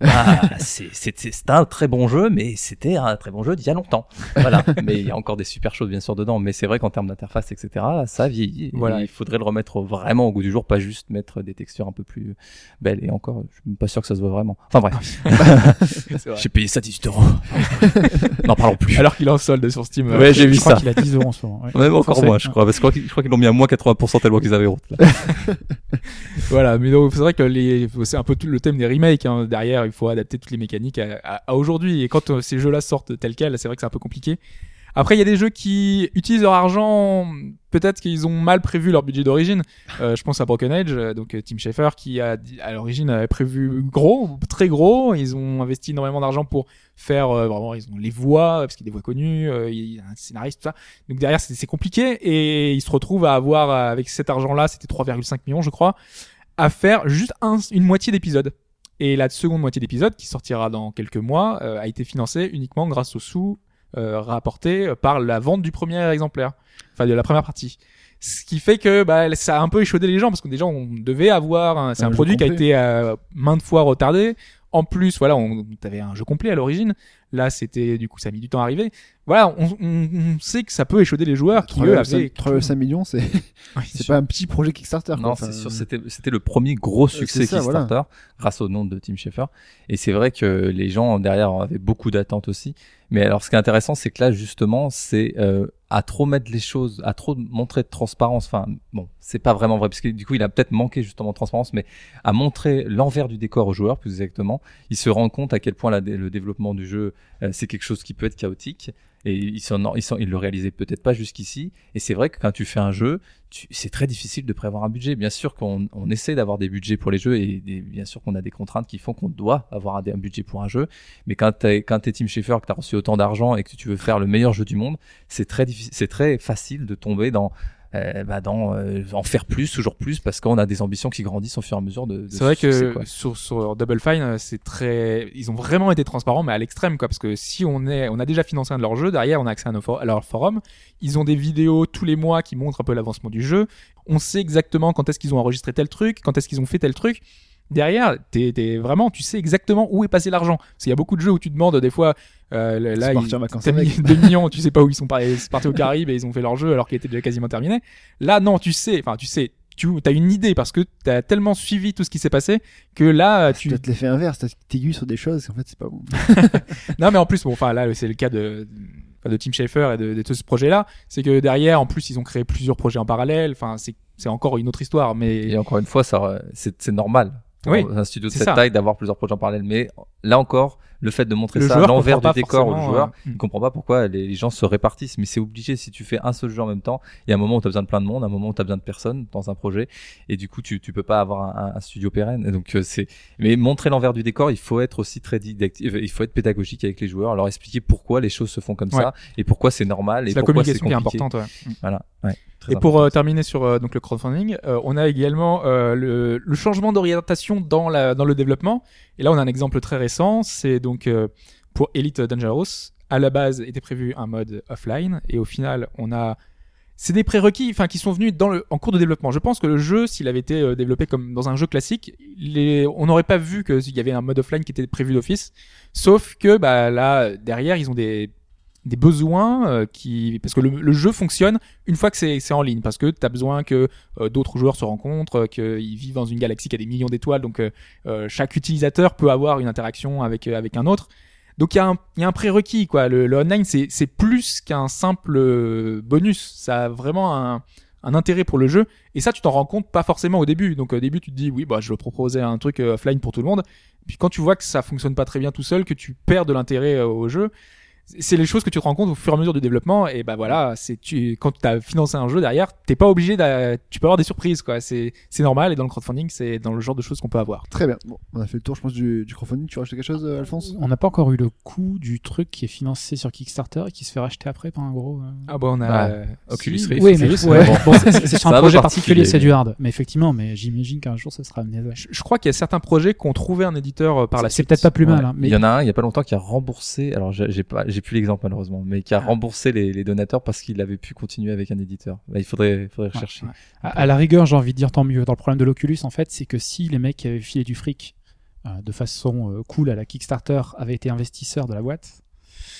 Ah, c'est c'est- c'est- c'est un très bon jeu, mais c'était un très bon jeu d'il y a longtemps. Voilà. mais il y a encore des super choses bien sûr dedans. Mais c'est vrai qu'en termes d'interface, etc., ça vieillit. Voilà. Il faudrait le remettre vraiment au goût du jour, pas juste mettre des textures un peu plus belles. Et encore, je suis pas sûr que ça se voit vraiment. Enfin bref, j'ai payé ça 18 euros. N'en parlons plus. Alors qu'il est en solde sur Steam. euh, Ouais, j'ai vu Je crois ça. qu'il a 10 euros en ce moment. ouais. Même encore Français. moins, je crois, parce que je crois qu'ils- l'ont mis à moins 80% tellement qu'ils avaient honte. là. Voilà, mais donc c'est vrai que les, c'est un peu tout le thème des remakes. Hein. Derrière, il faut adapter toutes les mécaniques à, aujourd'hui. Et quand euh, ces jeux-là sortent tels quels, c'est vrai que c'est un peu compliqué. Après, il y a des jeux qui utilisent leur argent. Peut-être qu'ils ont mal prévu leur budget d'origine. Euh, je pense à Broken Age, euh, donc Tim Schafer qui a à l'origine avait prévu gros, très gros. Ils ont investi énormément d'argent pour faire vraiment. Ils ont les voix parce qu'il y a des voix connues, il y a un scénariste tout ça. Donc derrière, c'est compliqué et ils se retrouvent à avoir avec cet argent-là, c'était 3,5 millions, je crois à faire juste un- une moitié d'épisode. Et la seconde moitié d'épisode, qui sortira dans quelques mois, euh, a été financée uniquement grâce aux sous euh, rapportés par la vente du premier exemplaire, enfin de la première partie. Ce qui fait que bah, ça a un peu échaudé les gens parce que déjà on devait avoir, un- c'est Un un, produit qui a été euh, maintes fois retardé. En plus, voilà, on avait un jeu complet à l'origine. Là, c'était du coup, ça a mis du temps à arriver. Voilà, on, on, on sait que ça peut échauder les joueurs qui eux avaient 3,5 millions, c'est Oui, c'est pas un petit projet Kickstarter. quoi. Non, Enfin, c'est sûr, c'était c'était le premier gros succès c'est ça, Kickstarter grâce au nom de Tim Schafer. Et c'est vrai que les gens derrière avaient beaucoup d'attentes aussi. Mais alors, ce qui est intéressant, c'est que là, justement, c'est euh, à trop mettre les choses, à trop montrer de transparence. Enfin, bon, c'est pas vraiment vrai, parce du coup, il a peut-être manqué justement de transparence, mais à montrer l'envers du décor aux joueurs, plus exactement, il se rend compte à quel point le développement du jeu, euh, c'est quelque chose qui peut être chaotique. Et il, s'en, il, s'en- il le réalisait peut-être pas jusqu'ici. Et c'est vrai que quand tu fais un jeu, c'est très difficile de prévoir un budget. Bien sûr qu'on on essaie d'avoir des budgets pour les jeux et, bien sûr qu'on a des contraintes qui font qu'on doit avoir un, un budget pour un jeu. Mais quand t'es, quand t'es Tim Schafer, que t'as reçu autant d'argent et que tu veux faire le meilleur jeu du monde, c'est très difficile, c'est très facile de tomber dans, euh, bah dans euh, en faire plus, toujours plus, parce qu'on a des ambitions qui grandissent au fur et à mesure de. de C'est vrai succès, que quoi. sur, sur Double Fine, euh, c'est très, ils ont vraiment été transparents, mais à l'extrême, quoi, parce que si on est, on a déjà financé un de leurs jeux, derrière, on a accès à, nos for- à leur forum. Ils ont des vidéos tous les mois qui montrent un peu l'avancement du jeu. On sait exactement quand est-ce qu'ils ont enregistré tel truc, quand est-ce qu'ils ont fait tel truc. Derrière, t'es, t'es vraiment, tu sais exactement où est passé l'argent. Parce qu'il y a beaucoup de jeux où tu demandes des fois, euh, là, ils, t'as mis avec. 2 millions, tu sais pas où ils sont partis, ils sont partis au Caraïbes et ils ont fait leur jeu alors qu'il était déjà quasiment terminé. Là, non, tu sais, enfin, tu sais, tu as une idée parce que tu as tellement suivi tout ce qui s'est passé que là C'est tu peut-être l'effet inverse, t'as- t'aiguilles sur des choses, en fait, c'est pas bon. non mais en plus bon enfin là c'est le cas de de Tim Schafer et de, de tout ce projet là c'est que derrière en plus ils ont créé plusieurs projets en parallèle enfin c'est c'est encore une autre histoire mais Et encore une fois, ça, c'est c'est normal Oui, un studio de cette ça. taille d'avoir plusieurs projets en parallèle. Mais là encore, le fait de montrer Le ça, l'envers du décor au joueur, euh, il comprend pas pourquoi les, gens se répartissent. Mais c'est obligé si tu fais un seul jeu en même temps. Il y a un moment où tu as besoin de plein de monde, un moment où tu as besoin de personnes dans un projet. Et du coup, tu, tu peux pas avoir un, un studio pérenne. Et donc, euh, c'est, mais montrer l'envers du décor, il faut être aussi très didactique, il faut être pédagogique avec les joueurs, leur expliquer pourquoi les choses se font comme Ouais. ça et pourquoi c'est normal et c'est la pourquoi c'est communication qui est compliqué. importante ouais. Voilà. Ouais, très Et pour euh, terminer sur euh, donc le crowdfunding, euh, on a également euh, le, le changement d'orientation dans la dans le développement. Et là, on a un exemple très récent, c'est donc euh, pour Elite Dangerous. À la base, était prévu un mode offline, et au final, on a c'est des prérequis, enfin, qui sont venus dans le en cours de développement. Je pense que le jeu, s'il avait été euh, développé comme dans un jeu classique, les, on n'aurait pas vu qu'il y avait un mode offline qui était prévu d'office. Sauf que bah là derrière, ils ont des des besoins euh, qui parce que le, le jeu fonctionne une fois que c'est en ligne parce que tu as besoin que euh, d'autres joueurs se rencontrent euh, qu'ils vivent dans une galaxie qui a des millions d'étoiles donc euh, euh, chaque utilisateur peut avoir une interaction avec euh, avec un autre. Donc il y a un y a un prérequis quoi. Le, le online c'est plus qu'un simple bonus. Ça a vraiment un un intérêt pour le jeu. Et ça tu t'en rends compte pas forcément au début. Donc au début tu te dis oui bah je proposer un truc offline pour tout le monde. Puis quand tu vois que ça fonctionne pas très bien tout seul que tu perds de l'intérêt au jeu c'est les choses que tu te rends compte au fur et à mesure du développement et bah voilà c'est tu quand tu as financé un jeu derrière t'es pas obligé d'a- tu peux avoir des surprises quoi c'est c'est normal et dans le crowdfunding c'est dans le genre de choses qu'on peut avoir Très bien. Bon, on a fait le tour, je pense, du, du crowdfunding. Tu rajoutes quelque chose, euh, Alphonse? On n'a pas encore eu le coût du truc qui est financé sur Kickstarter et qui se fait racheter après par un gros. euh, ah bah on a Bah, euh, Oculus. Rift. Oui, mais c'est- ouais, bon. c'est c'est sur C'est un projet particulier, particulier, c'est du hard. Mais effectivement, mais j'imagine qu'un jour ça sera amené. à- je, je crois qu'il y a certains projets qui ont trouvé un éditeur par la C'est suite peut-être pas plus mal, Ouais. hein, mais Il y en a un il y a pas longtemps qui a remboursé. Alors j'ai j'ai pas, j'ai plus l'exemple malheureusement, mais qui a remboursé les, les donateurs parce qu'il avait pu continuer avec un éditeur. Bah, il faudrait, faudrait rechercher. ouais. à, à la rigueur, j'ai envie de dire tant mieux. Dans le problème de l'Oculus, en fait, c'est que si les mecs qui avaient filé du fric euh, de façon euh, cool à la Kickstarter avaient été investisseurs de la boîte,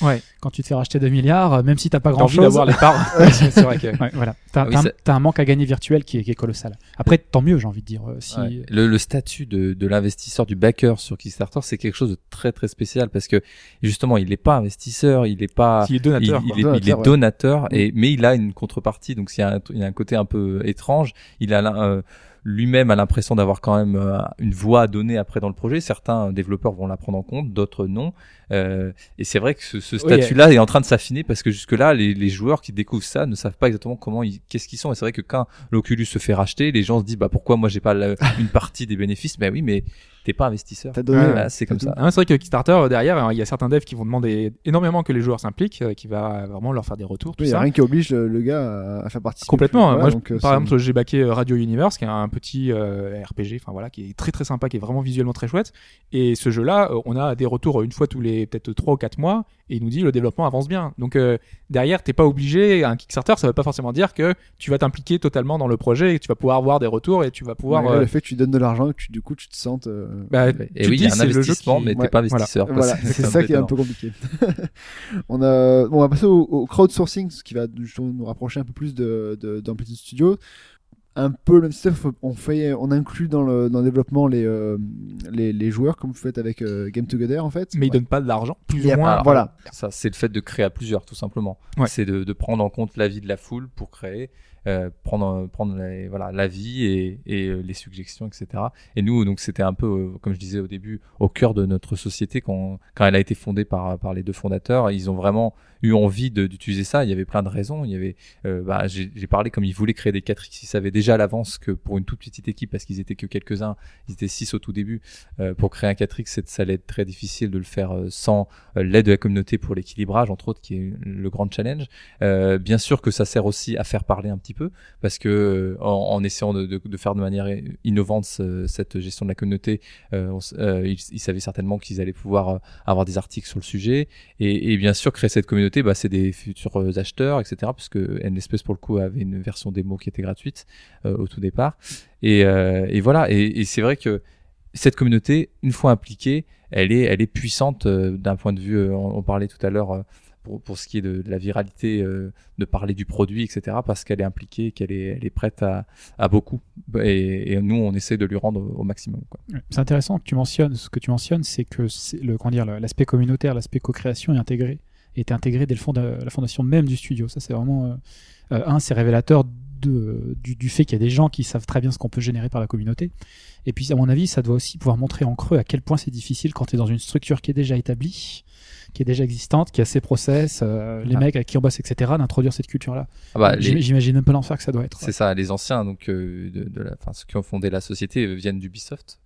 Ouais. quand tu te fais racheter 2 milliards, euh, même si t'as pas T'as grand envie chose, d'avoir les parts c'est vrai que Ouais, voilà. T'as, Ah oui, t'as un- ça- t'as un manque à gagner virtuel qui est, qui est colossal. Après, tant mieux, j'ai envie de dire. euh, Si... Ouais. Le, le statut de, de l'investisseur, du backer sur Kickstarter, c'est quelque chose de très très spécial parce que justement, il n'est pas investisseur, il n'est pas, s'il est donateur il, il est, il Donateur, ouais. et mais il a une contrepartie. Donc s'il y a un, il y a un côté un peu étrange, il a euh, lui-même a l'impression d'avoir quand même euh, une voix à donner après dans le projet. Certains développeurs vont la prendre en compte, d'autres non. Euh, et c'est vrai que ce, ce statut-là est en train de s'affiner parce que jusque-là, les, les joueurs qui découvrent ça ne savent pas exactement comment ils, qu'est-ce qu'ils sont. Et c'est vrai que quand l'Oculus se fait racheter, les gens se disent bah pourquoi moi j'ai pas la- une partie des bénéfices? Ben oui, mais t'es pas investisseur. T'as donné. Voilà, c'est comme ça. Ah, c'est vrai que Kickstarter euh, derrière euh, il y a certains devs qui vont demander énormément que les joueurs s'impliquent euh, qui va vraiment leur faire des retours tout Il y a rien qui oblige le, le gars à, faire participer. Complètement. Voilà, Moi, je- donc, euh, par c'est- exemple, j'ai backé Radio Universe, qui est un petit euh, RPG, enfin voilà, qui est très très sympa, qui est vraiment visuellement très chouette. Et ce jeu-là, on a des retours une fois tous les peut-être trois ou quatre mois, et il nous dit le développement avance bien. Donc euh, derrière, t'es pas obligé. Un Kickstarter, ça veut pas forcément dire que tu vas t'impliquer totalement dans le projet, et que tu vas pouvoir avoir des retours, et tu vas pouvoir. malgré euh, le fait que tu donnes de l'argent et que tu, du coup tu te sentes. euh, bah, Et tu oui, il y a un le investissement, qui- mais t'es Ouais, pas investisseur. Voilà, c'est ça qui est un peu compliqué. on a, bon, on va passer au, au crowdsourcing, ce qui va justement nous rapprocher un peu plus de, de, d'un petit studio. Un peu le même système, on fait, on inclut dans le, dans le développement les, euh, les, les joueurs comme vous faites avec euh, Game Together en fait. Mais ils Ouais. donnent pas de l'argent, plus ou moins. alors, voilà. Ça, c'est le fait de créer à plusieurs, tout simplement. Ouais. C'est de, de prendre en compte l'avis de la foule pour créer, euh, prendre, prendre les, voilà, l'avis et, et euh, les suggestions, etc. Et nous, donc, c'était un peu, euh, comme je disais au début, au cœur de notre société quand, quand elle a été fondée par, par les deux fondateurs. Ils ont vraiment eu envie d'utiliser ça. Il y avait plein de raisons. Il y avait, euh, bah, j'ai parlé comme ils voulaient créer des 4X. Ils savaient déjà à l'avance que pour une toute petite équipe, parce qu'ils étaient que quelques-uns, ils étaient six au tout début, euh, pour créer un 4X, c'est- ça allait être très difficile de le faire sans l'aide de la communauté pour l'équilibrage, entre autres, qui est le grand challenge. Bien sûr que ça sert aussi à faire parler un petit peu, parce que euh, en, essayant de, faire de manière innovante ce- cette gestion de la communauté, euh, euh, ils, savaient certainement qu'ils allaient pouvoir avoir des articles sur le sujet, et, bien sûr créer cette communauté, bah, c'est des futurs acheteurs, etc. Puisque Endless pour le coup avait une version démo qui était gratuite au tout départ, et, voilà. Et, c'est vrai que cette communauté, une fois impliquée, elle est, elle est puissante d'un point de vue. on, parlait tout à l'heure pour, ce qui est de, la viralité, euh, de parler du produit, etc. Parce qu'elle est impliquée, qu'elle est, prête à, beaucoup. Et, nous, on essaie de lui rendre au, maximum. C'est intéressant que tu mentionnes. Ce que tu mentionnes, c'est que l'aspect communautaire, l'aspect co-création est intégré, est intégré dès le fond de la fondation même du studio. Ça, c'est vraiment euh, euh, un, c'est révélateur du, du, fait qu'il y a des gens qui savent très bien ce qu'on peut générer par la communauté. Et puis, à mon avis, ça doit aussi pouvoir montrer en creux à quel point c'est difficile quand tu es dans une structure qui est déjà établie, qui est déjà existante, qui a ses process, euh, les Ah. mecs avec qui on bosse, etc., d'introduire cette culture-là. Ah bah, les- J'imagine un peu l'enfer que ça doit être. C'est ça, les anciens, donc euh, de, de la, enfin ceux qui ont fondé la société euh, viennent d'Ubisoft.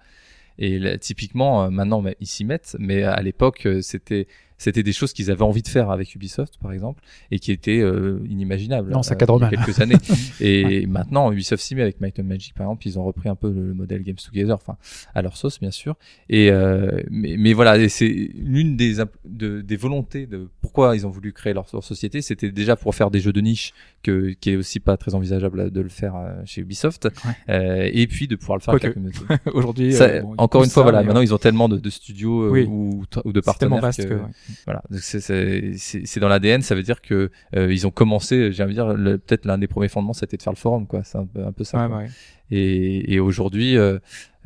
Et là, typiquement, maintenant, mais ils s'y mettent, mais à l'époque, c'était c'était des choses qu'ils avaient envie de faire avec Ubisoft, par exemple, et qui étaient euh, inimaginables. Non, ça euh, cadre il y a mal. quelques années. et maintenant, Ubisoft s'y met avec Might and Magic, par exemple, ils ont repris un peu le, le modèle Games Together, enfin à leur sauce, bien sûr. Et euh, mais, mais voilà, c'est l'une des de, des volontés de pourquoi ils ont voulu créer leur, leur société, c'était déjà pour faire des jeux de niche que qui est aussi pas très envisageable de le faire euh, chez Ubisoft, euh, et puis de pouvoir le faire avec la communauté. Aujourd'hui, euh, bon, encore une fois, ça, voilà, maintenant ils ont tellement de, de studios Oui. ou, ou de partenaires vaste que, que, ouais. Voilà, c'est- dans l'ADN. Ça veut dire que euh, ils ont commencé, j'ai envie de dire, le- peut-être l'un des premiers fondements, c'était de faire le forum, quoi. C'est un peu, un peu ça. Ouais, ouais. Et, et aujourd'hui, euh,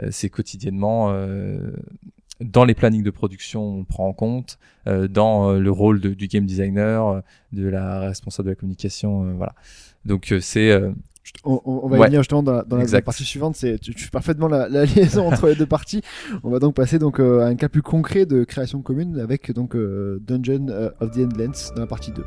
euh, c'est quotidiennement euh, dans les plannings de production, on prend en compte, euh, dans euh, le rôle de- du game designer, euh, de la responsable de la communication, voilà. Donc c'est On, on- va Ouais. y venir justement dans la, dans la- dans la Exact. partie suivante. C'est tu, tu fais parfaitement la, la liaison entre les deux parties. On va donc passer donc euh, à un cas plus concret de création commune avec donc euh, Dungeon euh, of the Endlands dans la partie 2.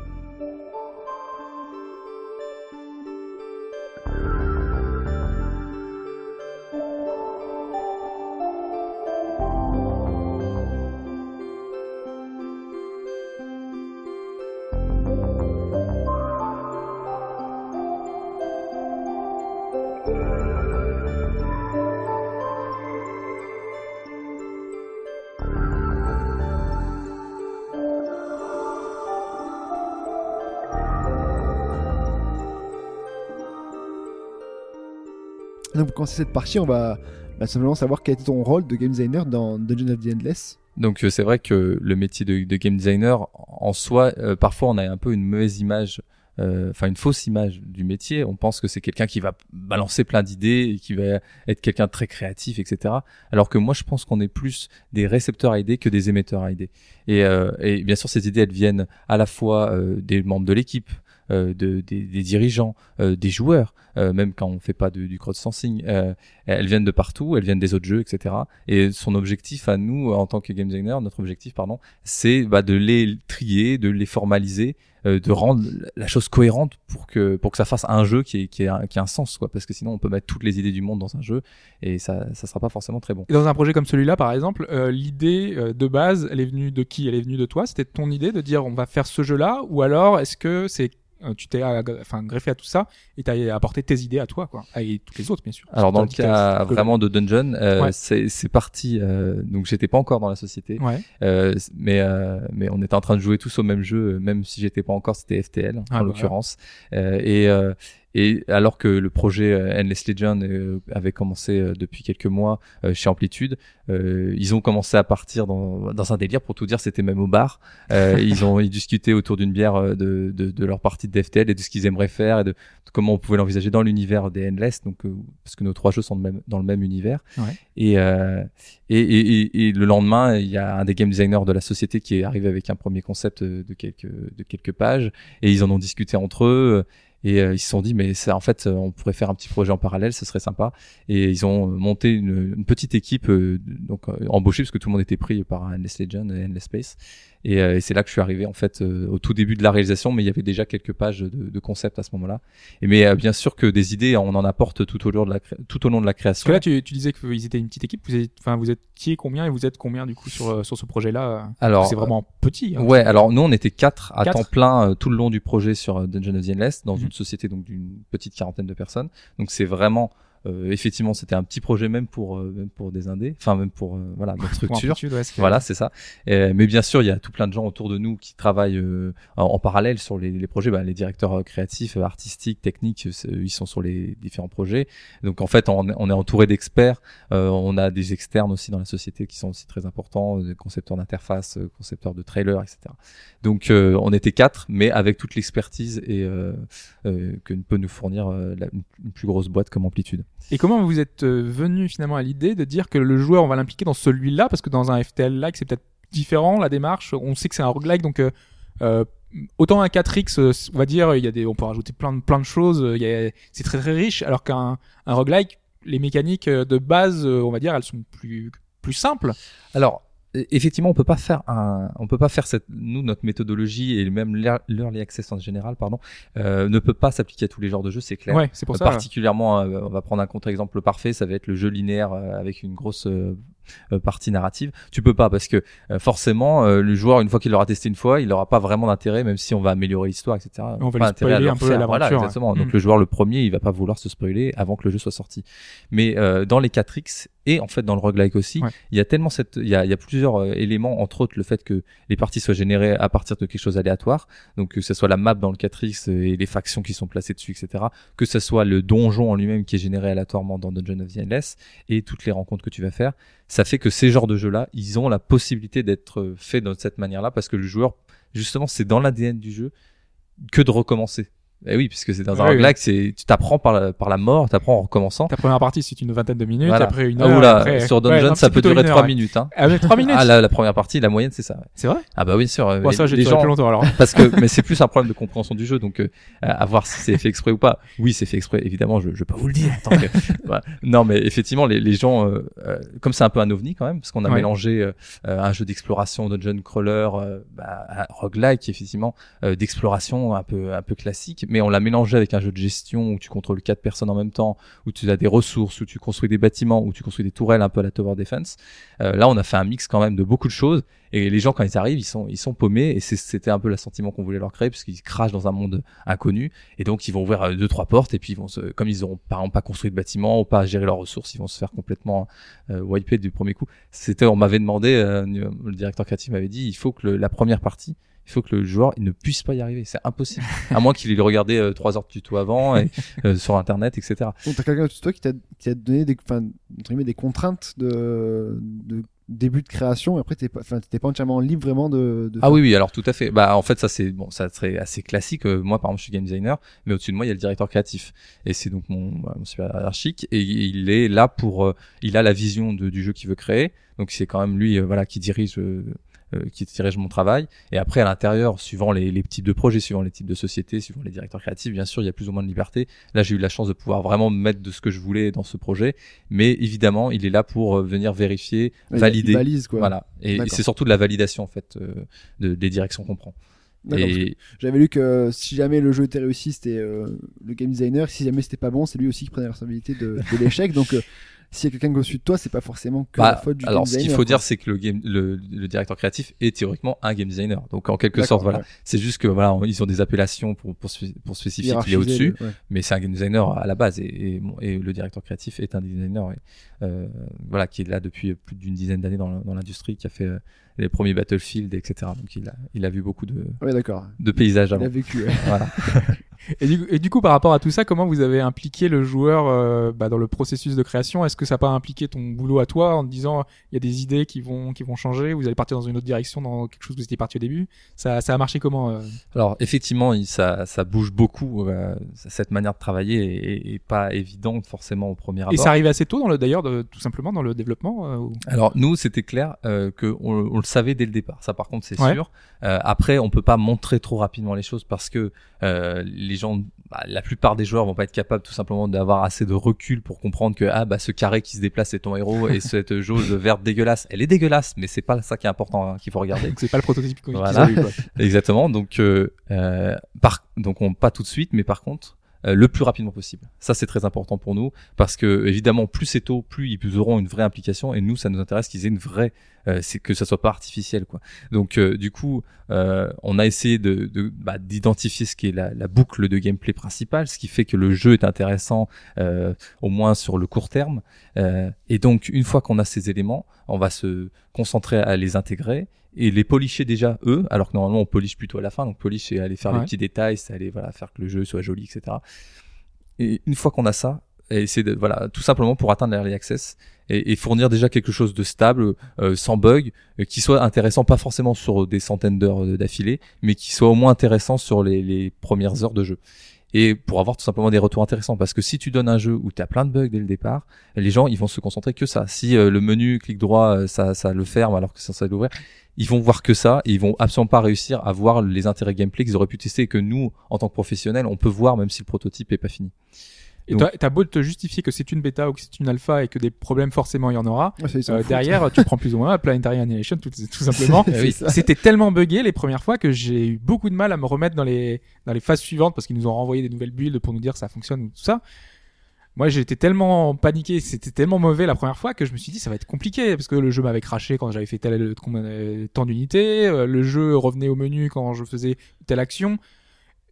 Pour commencer cette partie, on va bah, simplement savoir quel était ton rôle de game designer dans Dungeon of the Endless. Donc euh, c'est vrai que le métier de, game designer en soi, euh, parfois on a un peu une mauvaise image, euh, enfin une fausse image du métier. On pense que c'est quelqu'un qui va balancer plein d'idées qui va être quelqu'un de très créatif, etc. Alors que moi je pense qu'on est plus des récepteurs à idées que des émetteurs à idées. Et, et bien sûr ces idées elles viennent à la fois des membres de l'équipe, de, des, des dirigeants, euh, des joueurs, euh, même quand on fait pas de- du crowdsourcing, euh, elles viennent de partout, elles viennent des autres jeux, etc. Et son objectif à nous, en tant que game designer, notre objectif, pardon, c'est bah, de les trier, de les formaliser, euh, de rendre la chose cohérente pour que pour que ça fasse un jeu qui ait, qui ait, un, qui ait un sens, quoi. Parce que sinon, on peut mettre toutes les idées du monde dans un jeu et ça ça sera pas forcément très bon. Et dans un projet comme celui-là, par exemple, euh, l'idée euh, de base, elle est venue de qui? Elle est venue de toi? C'était ton idée de dire on va faire ce jeu-là? Ou alors est-ce que c'est tu t'es enfin greffé à tout ça et t'as apporté tes idées à toi quoi? Et toutes les autres bien sûr Alors dans le cas vraiment de Dungeon, euh, Ouais. c'est c'est parti. Euh, donc j'étais pas encore dans la société. ouais Euh, mais euh, mais on était en train de jouer tous au même jeu, même si j'étais pas encore, c'était FTL Ah, en bah, l'occurrence. Euh, et euh, et alors que le projet euh, Endless Legend euh, avait commencé euh, depuis quelques mois chez Amplitude, ils ont commencé à partir dans, dans un délire pour tout dire, c'était même au bar. Ils ont ils discutaient autour d'une bière de, de, de leur partie de FTL et de ce qu'ils aimeraient faire et de, de comment on pouvait l'envisager dans l'univers des Endless, donc parce que nos trois jeux sont de même, dans le même univers. Ouais. Et, euh, et, et, et, et le lendemain, il y a un des game designers de la société qui est arrivé avec un premier concept de quelques de quelques pages et ils en ont discuté entre eux. Et euh, ils se sont dit, mais ça, en fait, euh, on pourrait faire un petit projet en parallèle, ce serait sympa. Et ils ont monté une, une petite équipe, euh, donc euh, embauchée parce que tout le monde était pris par Endless Legend et Endless Space. Et, euh, et c'est là que je suis arrivé en fait euh, au tout début de la réalisation, mais il y avait déjà quelques pages de, de concept à ce moment-là. Et mais euh, bien sûr que des idées, on en apporte tout au long de la tout au long de la parce création. que là tu, tu disais qu'ils étaient une petite équipe vous êtes enfin vous étiez combien et vous êtes combien du coup sur euh, sur ce projet là Alors c'est vraiment petit hein. Ouais, alors nous on était quatre à temps plein euh, tout le long du projet sur euh, Dungeon of the Endless dans Mhm. une société donc d'une petite quarantaine de personnes. Donc c'est vraiment Euh, effectivement, c'était un petit projet même pour euh, même pour des indés, enfin même pour euh, voilà notre structure. Ouais, Voilà, c'est ça. Mais bien sûr, il y a tout plein de gens autour de nous qui travaillent euh, en, en parallèle sur les, les projets. Bah, les directeurs créatifs, artistiques, techniques, ils sont sur les différents projets. Donc en fait, on, on est entouré d'experts. Euh, on a des externes aussi dans la société qui sont aussi très importants, des concepteurs d'interface, concepteurs de trailers, etc. Donc euh, on était quatre, mais avec toute l'expertise et que peut nous fournir la- une plus grosse boîte comme Amplitude. Et comment vous êtes euh, venu finalement à l'idée de dire que le joueur, on va l'impliquer dans celui-là Parce que dans un FTL-like, c'est peut-être différent la démarche. On sait que c'est un roguelike, donc euh, euh, autant un 4X, euh, on va dire, il y a des, on peut rajouter plein de, plein de choses. C'est très très riche, alors qu'un un roguelike, les mécaniques de base, on va dire, elles sont plus plus simples. Alors, effectivement, on peut pas faire un, on peut pas faire cette, nous, notre méthodologie et même l'ear- l'early access en général, pardon, euh, ne peut pas s'appliquer à tous les genres de jeux, c'est clair. Ouais, c'est pour Euh, ça. Particulièrement, euh, on va prendre un contre-exemple parfait, ça va être le jeu linéaire euh, avec une grosse euh, euh, partie narrative. Tu peux pas parce que euh, forcément, euh, le joueur, une fois qu'il l'aura testé une fois, il n'aura pas vraiment d'intérêt, même si on va améliorer l'histoire, etc. On va Pas lui à un peu l'aventure, Voilà, ouais. exactement. Donc Mm. le joueur, le premier, il va pas vouloir se spoiler avant que le jeu soit sorti. Mais euh, dans les 4X et en fait dans le roguelike aussi, Ouais. il y a tellement cette, il y a, il y a plusieurs euh, éléments, entre autres le fait que les parties soient générées à partir de quelque chose d'aléatoire, donc que ce soit la map dans le 4X et les factions qui sont placées dessus, etc. Que ce soit le donjon en lui-même qui est généré aléatoirement dans Dungeon of the Endless et toutes les rencontres que tu vas faire, ça fait que ces genres de jeux-là, ils ont la possibilité d'être euh, faits de cette manière-là parce que le joueur, justement, c'est dans l'ADN du jeu que de recommencer. Eh oui, puisque c'est dans un Ouais, roguelike, c'est tu t'apprends par la, par la mort, t'apprends en recommençant. Ta première partie, c'est une vingtaine de minutes. Voilà. Après une Ah, heure. oula, après- sur Ouais, Dungeon, ça peut durer une 3 heure, ouais. minutes. Hein. Ah, mais 3 minutes. Ah la première partie, la moyenne, c'est ça. ouais. C'est vrai. Ah bah oui, sûr. euh, Bon, ça, les- j'ai duré gens, plus longtemps alors. parce que mais c'est plus un problème de compréhension du jeu donc euh, à voir si c'est fait exprès ou pas oui c'est fait exprès évidemment je je peux vous le dire en tant que voilà. non mais effectivement les, les gens euh, euh, comme c'est un peu un ovni quand même parce qu'on a Ouais. mélangé euh, euh, un jeu d'exploration dungeon crawler euh, bah, un roguelike effectivement euh, d'exploration un peu un peu classique mais on l'a mélangé avec un jeu de gestion où tu contrôles quatre personnes en même temps où tu as des ressources où tu construis des bâtiments où tu construis des tourelles un peu à la tower defense. Euh, là on a fait un mix quand même de beaucoup de choses. Et les gens quand ils arrivent ils sont ils sont paumés. Et c'était un peu l'assentiment qu'on voulait leur créer parce qu'ils crachent dans un monde inconnu. Et donc ils vont ouvrir euh, deux trois portes. Et puis ils vont se, comme ils exemple pas construit de bâtiment ou pas géré leurs ressources ils vont se faire complètement euh, wiper du premier coup. C'était on m'avait demandé euh, le directeur créatif m'avait dit il faut que le- la première partie il faut que le joueur il ne puisse pas y arriver c'est impossible à moins qu'il ait regardé euh, trois heures de tuto avant et, euh, sur internet etc Donc t'as quelqu'un au-dessus de toi qui t'a qui t'a donné des, enfin, entre guillemets, des contraintes de, de début de création et après t'es pas, enfin, t'étais pas entièrement libre vraiment de. de Ah faire- oui, oui, alors tout à fait. Bah, en fait, ça c'est bon, ça serait assez classique. Euh, moi, par exemple, je suis game designer, mais au-dessus de moi, il y a le directeur créatif, et c'est donc mon, bah, mon supérieur hiérarchique, et il est là pour, euh, il a la vision de- du jeu qu'il veut créer, donc c'est quand même lui, euh, voilà, qui dirige. euh, qui dirige mon travail. Et après à l'intérieur suivant les, les types de projets suivant les types de sociétés suivant les directeurs créatifs bien sûr il y a plus ou moins de liberté. Là j'ai eu la chance de pouvoir vraiment me mettre de ce que je voulais dans ce projet. Mais évidemment il est là pour euh, venir vérifier Ouais, valider. il balise, quoi. voilà. Et, c'est surtout de la validation en fait euh, de, des directions qu'on prend. Et J'avais lu que si jamais le jeu était réussi, c'était euh, le game designer. Si jamais c'était pas bon, c'est lui aussi qui prenait la responsabilité de, de l'échec. Donc, euh, s'il y a quelqu'un qui est au-dessus de toi, c'est pas forcément que Bah, la faute du alors game ce qu'il designer. faut dire c'est que le game le, le directeur créatif est théoriquement un game designer donc en quelque sorte voilà ouais. c'est juste que voilà ils ont des appellations pour pour, spé- pour spécifier qu'il est au-dessus ouais. mais c'est un game designer à la base et, et, bon, et le directeur créatif est un designer euh, voilà qui est là depuis plus d'une dizaine d'années dans, l'industrie qui a fait euh, les premiers Battlefield etc donc il a il a vu beaucoup de, Ouais, de paysages Il avant a vécu. ouais. voilà Et du, et du coup, par rapport à tout ça, comment vous avez impliqué le joueur euh, bah, dans le processus de création? Est-ce que ça n'a pas impliqué ton boulot à toi en te disant il y a des idées qui vont qui vont changer, vous allez partir dans une autre direction, dans quelque chose que vous étiez parti au début? Ça, ça a marché comment euh? Alors effectivement, ça, ça bouge beaucoup. euh, cette manière de travailler est, est pas évidente forcément au premier abord. Et ça arrivait assez tôt dans le d'ailleurs, tout simplement dans le développement. euh, ou- Alors nous, c'était clair euh, que on, on le savait dès le départ. Ça, par contre, c'est Ouais. sûr. Euh, après, on peut pas montrer trop rapidement les choses parce que euh, les gens, bah, la plupart des joueurs vont pas être capables tout simplement d'avoir assez de recul pour comprendre que ah bah ce carré qui se déplace c'est ton héros et cette jauge verte dégueulasse, elle est dégueulasse, mais c'est pas ça qui est important hein, qu'il faut regarder. Donc c'est pas le prototype qu'ils Voilà. Exactement. Donc, euh, euh, par, donc on pas tout de suite, mais par contre, euh, le plus rapidement possible. Ça, c'est très important pour nous parce que évidemment, plus c'est tôt, plus ils auront une vraie implication. Et nous, ça nous intéresse qu'ils aient une vraie, c'est que ça soit pas artificiel, quoi. Donc, euh, du coup, euh, on a essayé de, bah, d'identifier ce qui est la, la, boucle de gameplay principale, ce qui fait que le jeu est intéressant, au moins sur le court terme. et donc, une fois qu'on a ces éléments, on va se concentrer à les intégrer et les polisher déjà eux, alors que normalement on polish plutôt à la fin. Donc polish c'est aller faire les petits détails, c'est aller voilà faire que le jeu soit joli, etc. Et une fois qu'on a ça, c'est de voilà tout simplement pour atteindre l'early access et, et, fournir déjà quelque chose de stable, euh, sans bug, euh, qui soit intéressant pas forcément sur des centaines d'heures d'affilée, mais qui soit au moins intéressant sur les, les premières heures de jeu. Et pour avoir tout simplement des retours intéressants. Parce que si tu donnes un jeu où tu as plein de bugs dès le départ les gens ils vont se concentrer que ça. Si euh, le menu clic droit ça ça le ferme alors que ça ça l'ouvrir ils vont voir que ça et ils vont absolument pas réussir à voir les intérêts gameplay qu'ils auraient pu tester et que nous, en tant que professionnels, on peut voir même si le prototype est pas fini. Et toi, t'as beau te justifier que c'est une bêta ou que c'est une alpha et que des problèmes forcément il y en aura. euh, derrière, tu prends plus ou moins Planetary Annihilation tout, tout simplement. Eh C'était tellement buggé les premières fois que j'ai eu beaucoup de mal à me remettre dans les dans les phases suivantes parce qu'ils nous ont renvoyé des nouvelles builds pour nous dire que ça fonctionne ou tout ça moi j'étais tellement paniqué, c'était tellement mauvais la première fois que je me suis dit ça va être compliqué parce que le jeu m'avait craché quand j'avais fait tel temps d'unité, euh, le jeu revenait au menu quand je faisais telle action.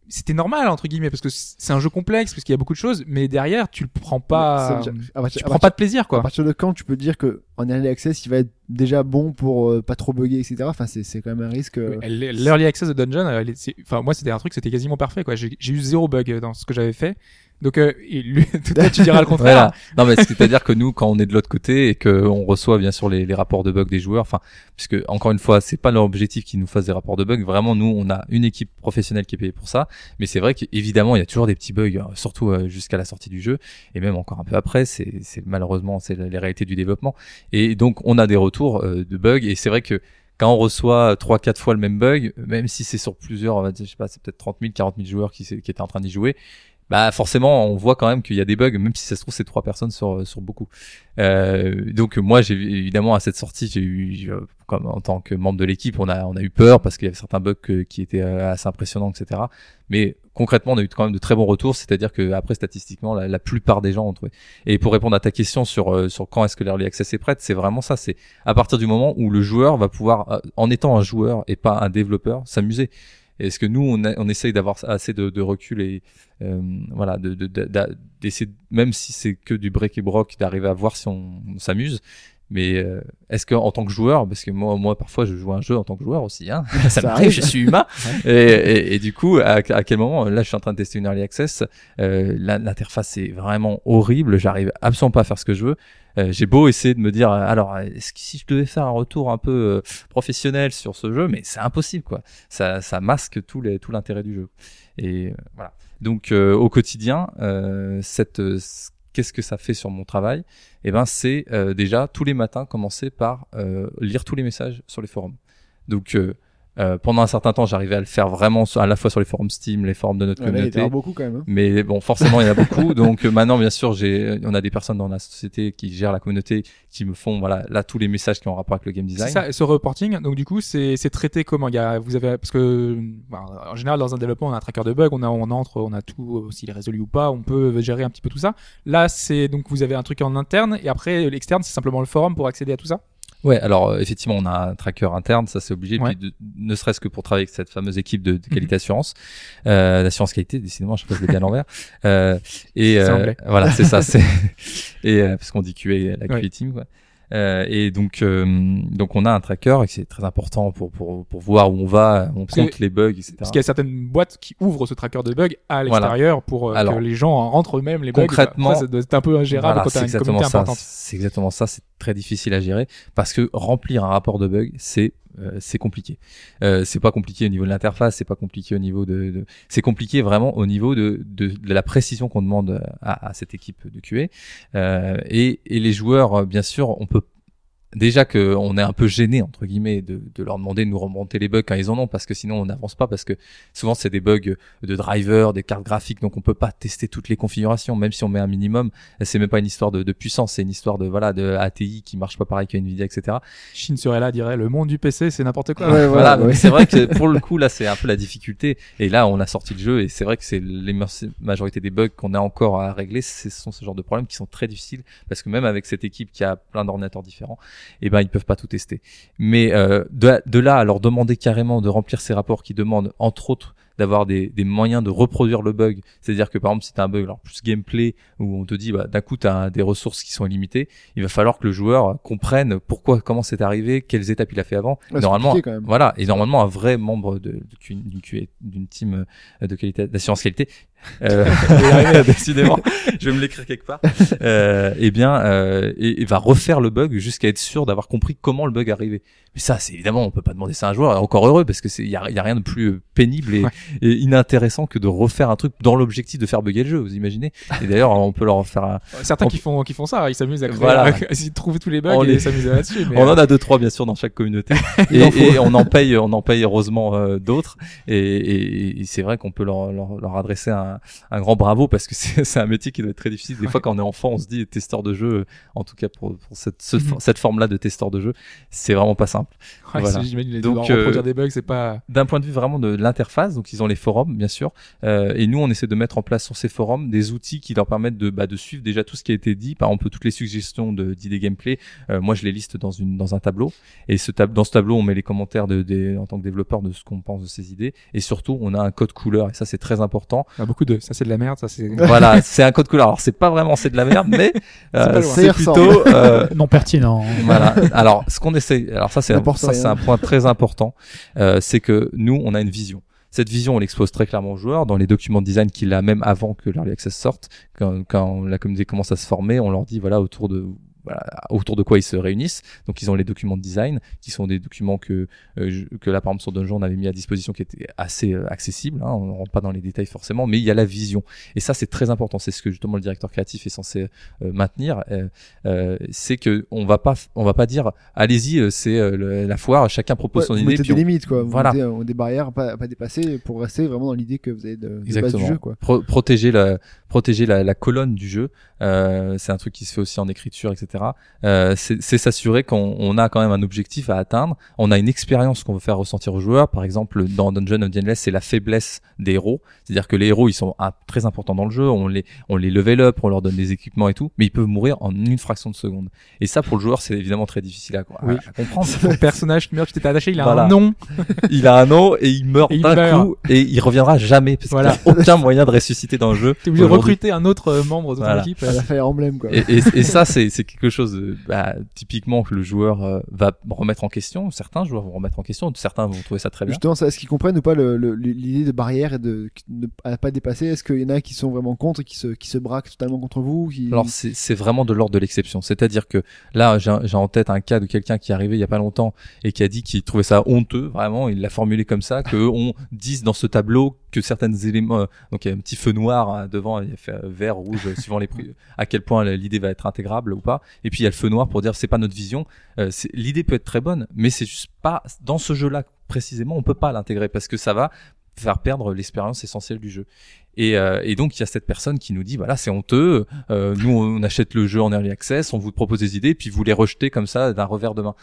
C'était normal entre guillemets parce que c'est un jeu complexe parce qu'il y a beaucoup de choses, mais derrière tu le prends pas, tu prends pas de plaisir quoi. À partir de quand tu peux dire que en early access il va être déjà bon pour euh, pas trop bugger etc. Enfin c'est c'est quand même un risque. Euh. L'early access de Dungeon, enfin moi c'était un truc c'était quasiment parfait quoi. J'ai eu zéro bug dans ce que j'avais fait donc, euh, lui, tu diras le contraire. Non, mais c'est-à-dire que nous, quand on est de l'autre côté et qu'on reçoit bien sûr les, les, rapports de bugs des joueurs, enfin, puisque encore une fois, c'est pas leur objectif qu'ils nous fassent des rapports de bugs. Vraiment, nous, on a une équipe professionnelle qui est payée pour ça. Mais c'est vrai qu'évidemment, il y a toujours des petits bugs, euh, surtout euh, jusqu'à la sortie du jeu et même encore un peu après. C'est malheureusement, c'est les réalités du développement. Et donc, on a des retours euh, de bugs et c'est vrai que quand on reçoit trois quatre fois le même bug, même si c'est sur plusieurs, on je sais pas, c'est peut-être 30 000, 40 000 joueurs qui, qui étaient en train d'y jouer, bah forcément on voit quand même qu'il y a des bugs même si ça se trouve c'est trois personnes sur sur beaucoup. Euh, donc moi j'ai évidemment à cette sortie j'ai eu comme en tant que membre de l'équipe on a on a eu peur parce qu'il y avait certains bugs qui étaient euh, assez impressionnants etc mais concrètement on a eu quand même de très bons retours c'est-à-dire que après statistiquement la, la, plupart des gens ont trouvé. Et pour répondre à ta question sur euh, sur quand est-ce que l'early access est prête c'est vraiment ça c'est à partir du moment où le joueur va pouvoir euh, en étant un joueur et pas un développeur s'amuser est-ce que nous, on, essaye d'avoir assez de, de, recul et euh, voilà, de, d'essayer, même si c'est que du break et broc, d'arriver à voir si on, s'amuse. Mais euh, est-ce que en tant que joueur, parce que moi, moi parfois je joue un jeu en tant que joueur aussi, hein, ça, m'arrive, je suis humain. et, et, et, du coup, à, à, quel moment Là, je suis en train de tester une early access. Euh, l'interface est vraiment horrible. J'arrive absolument pas à faire ce que je veux. Euh, j'ai beau essayer de me dire, euh, alors, est-ce que si je devais faire un retour un peu euh, professionnel sur ce jeu, mais c'est impossible, quoi. Ça, ça masque tout, les, tout l'intérêt du jeu. Et voilà. Donc, au quotidien, cette, qu'est-ce que ça fait sur mon travail Eh ben, c'est déjà tous les matins commencer par lire tous les messages sur les forums. Donc euh, pendant un certain temps, j'arrivais à le faire vraiment à la fois sur les forums Steam, les forums de notre communauté. Il y en a beaucoup quand même. Hein. Mais bon, forcément, il y en a beaucoup. Donc euh, maintenant, bien sûr, j'ai, on a des personnes dans la société qui gèrent la communauté, qui me font voilà là tous les messages qui ont rapport avec le game design. C'est ça. ce reporting, donc du coup, c'est c'est traité comment? Il y a, vous avez parce que bah, en général dans un développement, on a un tracker de bugs, on a on entre, on a tout euh, s'il est résolu ou pas, on peut gérer un petit peu tout ça. Là, c'est donc vous avez un truc en interne et après l'externe, c'est simplement le forum pour accéder à tout ça? Ouais, alors euh, effectivement, on a un tracker interne, ça c'est obligé, puis ne serait-ce que pour travailler avec cette fameuse équipe de, de qualité mhm. assurance, euh, d'assurance qualité, décidément, je sais pas, je l'ai à l'envers. Euh, et euh, voilà, c'est ça, c'est et euh, parce qu'on dit QA, la QA team, quoi. Euh, et donc, euh, donc on a un tracker et c'est très important pour, pour, pour voir où on va, on compte les bugs, etc. Parce qu'il y a certaines boîtes qui ouvrent ce tracker de bugs à l'extérieur pour euh, que les gens rentrent eux-mêmes les bugs. Concrètement, c'est un peu ingérable quand tu as une communauté importante. C'est exactement ça, c'est très difficile à gérer parce que remplir un rapport de bugs, c'est c'est compliqué. Euh, c'est pas compliqué au niveau de l'interface, c'est pas compliqué au niveau de, de... c'est compliqué vraiment au niveau de, de, de la précision qu'on demande à, à, cette équipe de QA. Euh, et, et les joueurs, bien sûr, on peut déjà que on est un peu gêné entre guillemets de, de leur demander de nous remonter les bugs quand ils en ont parce que sinon on n'avance pas parce que souvent c'est des bugs de driver, des cartes graphiques donc on peut pas tester toutes les configurations même si on met un minimum. C'est même pas une histoire de, de puissance, c'est une histoire de voilà de ATI qui marche pas pareil qu'à Nvidia etc. Shin serait là dirait le monde du PC c'est n'importe quoi. Ouais, Voilà, ouais. c'est vrai que pour le coup là c'est un peu la difficulté et là on a sorti le jeu et c'est vrai que c'est les majorité des bugs qu'on a encore à régler ce sont ce genre de problèmes qui sont très difficiles parce que même avec cette équipe qui a plein d'ordinateurs différents eh ben ils peuvent pas tout tester. Mais euh, de, de là à leur demander carrément de remplir ces rapports qui demandent entre autres d'avoir des, des moyens de reproduire le bug. C'est-à-dire que par exemple si tu as un bug alors plus gameplay où on te dit bah, d'un coup tu as des ressources qui sont limitées, il va falloir que le joueur comprenne pourquoi comment c'est arrivé, quelles étapes il a fait avant. Ouais, normalement compliqué, quand même. voilà, et normalement un vrai membre de d'une team de qualité d'assurance qualité euh, je vais y arriver, décidément, je vais me l'écrire quelque part. Euh, eh bien, euh, et, et va refaire le bug jusqu'à être sûr d'avoir compris comment le bug arrivait. Mais ça, c'est évidemment, on peut pas demander ça à un joueur. et Encore heureux parce que c'est il y a, y a rien de plus euh, pénible et, Ouais. et inintéressant que de refaire un truc dans l'objectif de faire bugger le jeu. Vous imaginez Et d'ailleurs, on peut leur faire un. Certains On- qui font qui font ça, ils s'amusent à Voilà. à trouver tous les bugs On et les- s'amuser là-dessus. mais, on euh, en a deux trois bien sûr dans chaque communauté et, et on en paye, on en paye heureusement euh, d'autres. Et, et- et c'est vrai qu'on peut leur, leur, leur adresser un, un grand bravo parce que c'est un métier qui doit être très difficile. Des fois, quand on est enfant, on se dit testeur de jeu, en tout cas pour, pour cette, ce- Mhm. cette forme-là de testeur de jeu, c'est vraiment pas simple. ouais, voilà. les Donc, euh, des bugs, c'est pas. D'un point de vue vraiment de l'interface, donc ils ont les forums bien sûr, euh, et nous on essaie de mettre en place sur ces forums des outils qui leur permettent de, bah, de suivre déjà tout ce qui a été dit. Par exemple, toutes les suggestions de d'idées gameplay, euh, moi je les liste dans une dans un tableau, et ce tab dans ce tableau on met les commentaires de, des en tant que développeur de ce qu'on pense de ces idées, et surtout on a un code couleur, et ça c'est très important. il y a beaucoup de ça c'est de la merde, ça c'est. voilà, c'est un code couleur. Alors c'est pas vraiment c'est de la merde, mais euh, c'est plutôt euh, Non pertinent. voilà. Alors, ce qu'on essaie, alors ça c'est un, ça c'est un point très important, euh, c'est que nous on a une vision. Cette vision, on l'expose très clairement aux joueurs dans les documents de design qu'il a même avant que l'early access sorte. Quand, quand la communauté commence à se former, on leur dit voilà autour de voilà, autour de quoi ils se réunissent. Donc ils ont les documents de design, qui sont des documents que euh, que là par exemple sur Dungeon on avait mis à disposition, qui étaient assez euh, accessibles. Hein, on ne rentre pas dans les détails forcément, mais il y a la vision. Et ça c'est très important. C'est ce que justement le directeur créatif est censé euh, maintenir. Euh, euh, c'est que on va pas on va pas dire allez-y c'est la foire, chacun propose Ouais, son vous idée. mettez puis des on- limites, quoi. Vous Voilà. mettez des barrières à pas, à pas dépasser pour rester vraiment dans l'idée que vous avez de, de base du jeu, quoi. Pro- protéger la protéger la, la colonne du jeu. Euh, c'est un truc qui se fait aussi en écriture, etc. Euh, c'est s'assurer qu'on on a quand même un objectif à atteindre. On a une expérience qu'on veut faire ressentir aux joueurs. Par exemple, dans Dungeon of the Endless, c'est la faiblesse des héros. C'est-à-dire que les héros, ils sont ah, très importants dans le jeu. On les on les level up, on leur donne des équipements et tout, mais ils peuvent mourir en une fraction de seconde. Et ça, pour le joueur, c'est évidemment très difficile à, à- Oui. à comprendre. Ton personnage qui meurt, tu t'étais attaché, il a Voilà. un nom. il a un nom et il meurt Et il d'un coup et il reviendra jamais parce Voilà. qu'il n'y a aucun moyen de ressusciter dans le jeu. T'es obligé de recruter un autre euh, membre de ton Voilà. équipe. À la Fire Emblem, quoi. Et, et, et ça, c'est c'est quelque chose, euh, bah, typiquement, que le joueur euh, va remettre en question. Certains joueurs vont remettre en question, certains vont trouver ça très bien. Justement, est-ce qu'ils comprennent ou pas l'idée de barrière et de ne à pas dépasser? Est-ce qu'il y en a qui sont vraiment contre qui se, qui se braquent totalement contre vous qui... Alors c'est vraiment de l'ordre de l'exception. C'est-à-dire que là, j'ai j'ai en tête un cas de quelqu'un qui est arrivé il y a pas longtemps et qui a dit qu'il trouvait ça honteux, vraiment. Il l'a formulé comme ça, que on dise dans ce tableau que certains éléments, euh, donc il y a un petit feu noir hein, devant, il y a fait euh, vert, rouge, euh, suivant les prix, à quel point l'idée va être intégrable ou pas. Et puis il y a le feu noir pour dire c'est pas notre vision. Euh, l'idée peut être très bonne, mais c'est juste pas dans ce jeu-là précisément, on peut pas l'intégrer parce que ça va faire perdre l'expérience essentielle du jeu. Et, euh, et donc il y a cette personne qui nous dit voilà c'est honteux, euh, nous on achète le jeu en early access, on vous propose des idées puis vous les rejetez comme ça d'un revers de main.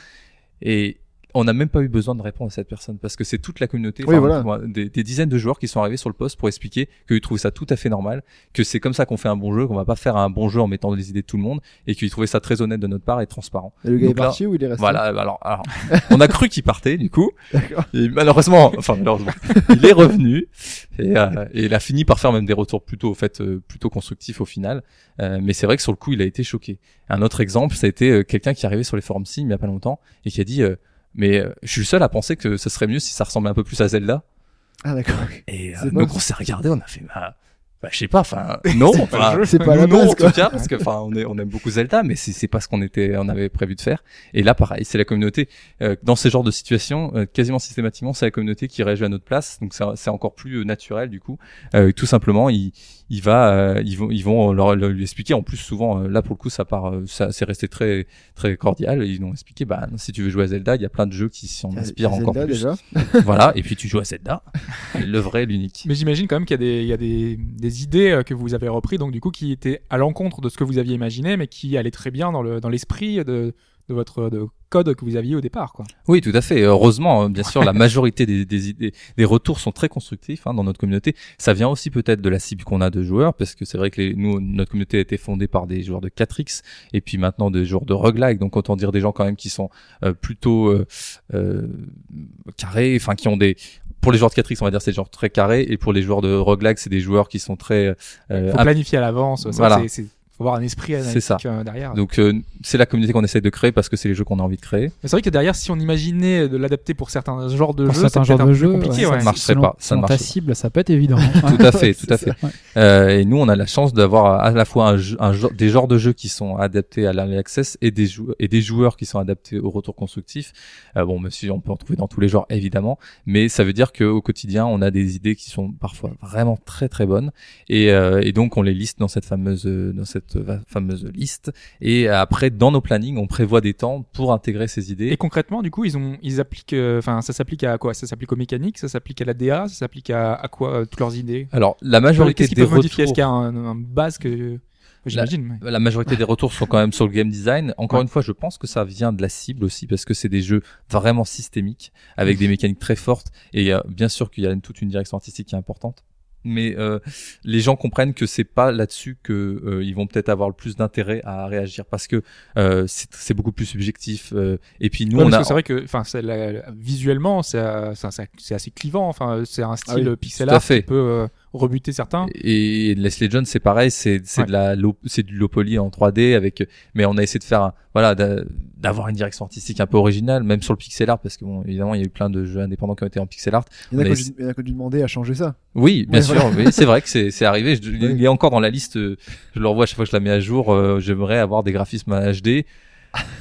Et on n'a même pas eu besoin de répondre à cette personne parce que c'est toute la communauté, Oui, voilà. des, des dizaines de joueurs qui sont arrivés sur le poste pour expliquer qu'ils trouvaient ça tout à fait normal, que c'est comme ça qu'on fait un bon jeu, qu'on va pas faire un bon jeu en mettant les idées de tout le monde et qu'ils trouvaient ça très honnête de notre part et transparent. Et le gars est là, parti ou il est resté Voilà, alors, alors on a cru qu'il partait du coup, et malheureusement, enfin malheureusement, il est revenu et, euh, et il a fini par faire même des retours plutôt au fait euh, plutôt constructifs au final. Euh, mais c'est vrai que sur le coup, il a été choqué. Un autre exemple, ça a été euh, quelqu'un qui est arrivé sur les forums Sim il y a pas longtemps et qui a dit euh, mais euh, je suis le seul à penser que ce serait mieux si ça ressemblait un peu plus à Zelda. Ah, d'accord. Et euh, donc on s'est regardé, on a fait bah, bah, je sais pas, enfin non, enfin, C'est pas la non, base, en quoi. tout cas, parce que enfin on, est, on aime beaucoup Zelda, mais c'est c'est pas ce qu'on était, on avait prévu de faire. Et là, pareil, c'est la communauté. euh, dans ces genres de situations, euh, quasiment systématiquement, c'est la communauté qui réagit à notre place, donc c'est c'est encore plus euh, naturel du coup. Euh, tout simplement, il il va, euh, ils vont, ils vont leur, leur- lui expliquer. En plus, souvent, euh, là pour le coup, ça part, ça c'est resté très très cordial. Ils ont expliqué, bah si tu veux jouer à Zelda, il y a plein de jeux qui s'en inspirent Zelda, encore plus. déjà. voilà, et puis tu joues à Zelda, le vrai, l'unique. Mais j'imagine quand même qu'il y a des, il y a des, des idées euh, que vous avez repris, donc du coup qui étaient à l'encontre de ce que vous aviez imaginé, mais qui allaient très bien dans le dans l'esprit de, de votre code que vous aviez au départ, quoi. Oui, tout à fait. Heureusement, hein, bien sûr, la majorité des, des idées, des retours sont très constructifs hein, dans notre communauté. Ça vient aussi peut-être de la cible qu'on a de joueurs, parce que c'est vrai que les, nous, notre communauté a été fondée par des joueurs de 4X et puis maintenant des joueurs de roguelike. Donc autant dire des gens quand même qui sont euh, plutôt euh, euh, carrés, enfin qui ont des pour les joueurs de 4X, on va dire c'est des joueurs très carrés, et pour les joueurs de roguelike, c'est des joueurs qui sont très euh, Faut planifier à l'avance. Voilà. c'est- faut avoir un esprit C'est ça. analytique euh, derrière. donc euh, c'est la communauté qu'on essaye de créer parce que c'est les jeux qu'on a envie de créer. Mais c'est vrai que derrière, si on imaginait de l'adapter pour certains genres de Pour jeux, certains genres de jeux, compliqué. ouais, ouais. Ça marcherait selon- pas, ça selon ne ta marcherait pas. cible, ça peut être évident. Tout à fait, tout à fait. Ouais. Euh, et nous, on a la chance d'avoir à la fois un, jeu- un genre- des genres de jeux qui sont adaptés à l'early access et des, jou- et des joueurs qui sont adaptés au retour constructif. Euh, bon, si on peut en trouver dans tous les genres, évidemment, mais ça veut dire qu'au quotidien, on a des idées qui sont parfois vraiment très très bonnes, et, euh, et donc on les liste dans cette fameuse euh, dans cette va- fameuse liste. Et après, dans nos plannings, on prévoit des temps pour intégrer ces idées. Et concrètement, du coup, ils ont, ils appliquent, euh, enfin, ça s'applique à quoi? Ça s'applique aux mécaniques, ça s'applique à la DA, ça s'applique à, à quoi euh, toutes leurs idées? Alors, la majorité des modifier? Est-ce retours qu'il y a un, un base que j'imagine mais- la majorité des retours sont quand même sur le game design. Encore Ouais. une fois, je pense que ça vient de la cible aussi parce que c'est des jeux vraiment systémiques avec des mécaniques très fortes et euh, bien sûr qu'il y a une- toute une direction artistique qui est importante. Mais euh, les gens comprennent que c'est pas là-dessus que euh, ils vont peut-être avoir le plus d'intérêt à réagir parce que euh, c'est beaucoup plus subjectif. euh, et puis nous Ouais, on a c'est vrai que, enfin, visuellement, c'est euh, c'est assez clivant. Enfin, c'est un style oui, euh, pixel art fait. qui peut euh, rebuter certains. Et Leslie Jones, c'est pareil, c'est c'est Ouais. de la c'est du low poly en 3D avec mais on a essayé de faire un- voilà d'a- d'avoir une direction artistique un peu originale même sur le pixel art parce que bon évidemment il y a eu plein de jeux indépendants qui ont été en pixel art. Il y en a a qui ont dû demander à changer ça. Oui, bien Ouais, sûr, oui, c'est vrai que c'est c'est arrivé, je, Ouais. il est encore dans la liste euh, je le revois à chaque fois que je la mets à jour, euh, j'aimerais avoir des graphismes HD.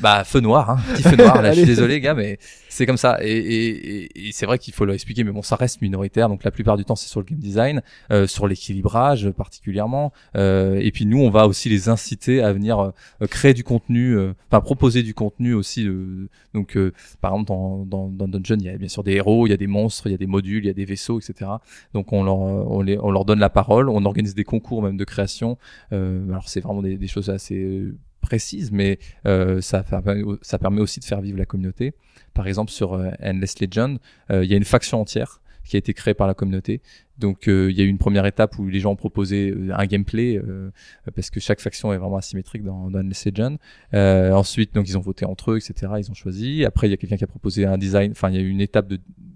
Bah feu noir, hein, petit feu noir. Là, je suis désolé, gars, mais c'est comme ça. Et, et, et- et c'est vrai qu'il faut leur expliquer, mais bon, ça reste minoritaire. Donc la plupart du temps, c'est sur le game design, euh, sur l'équilibrage particulièrement. Euh, et puis nous, on va aussi les inciter à venir euh, créer du contenu, euh, enfin proposer du contenu aussi. euh, donc euh, par exemple, dans, dans, dans Dungeon, il y a bien sûr des héros, il y a des monstres, il y a des modules, il y a des vaisseaux, etc. Donc on leur, on, les, on leur donne la parole, on organise des concours même de création. Euh, alors c'est vraiment des, des choses assez précises, mais euh, ça, permet, aussi de faire vivre la communauté. Par exemple, sur euh, Endless Legend, euh, il y a une faction entière qui a été créée par la communauté. Donc euh, il y a eu une première étape où les gens ont proposé euh, un gameplay parce que chaque faction est vraiment asymétrique dans, dans Endless Legend. Ensuite, donc ils ont voté entre eux, etc. Ils ont choisi. Après, il y a quelqu'un qui a proposé un design. Enfin, il y a eu une étape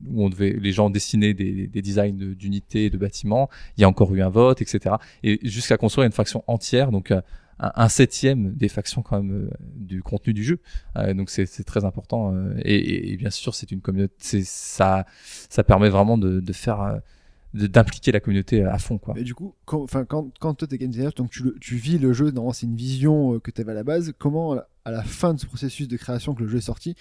où on devait, les gens dessinaient des, des designs de- d'unités, de bâtiments. Il y a encore eu un vote, etc. Et jusqu'à construire une faction entière. Donc un, un septième des factions quand même euh, du contenu du jeu. Euh, donc c'est très important. euh, et, et- bien sûr, c'est une communauté. Ça, ça permet vraiment de, de faire, d'impliquer la communauté à fond, quoi. Et du coup, quand, enfin, quand, quand toi t'es game designer, donc tu, tu vis le jeu, normalement c'est une vision que tu avais à la base, comment à la fin de ce processus de création que le jeu est sorti,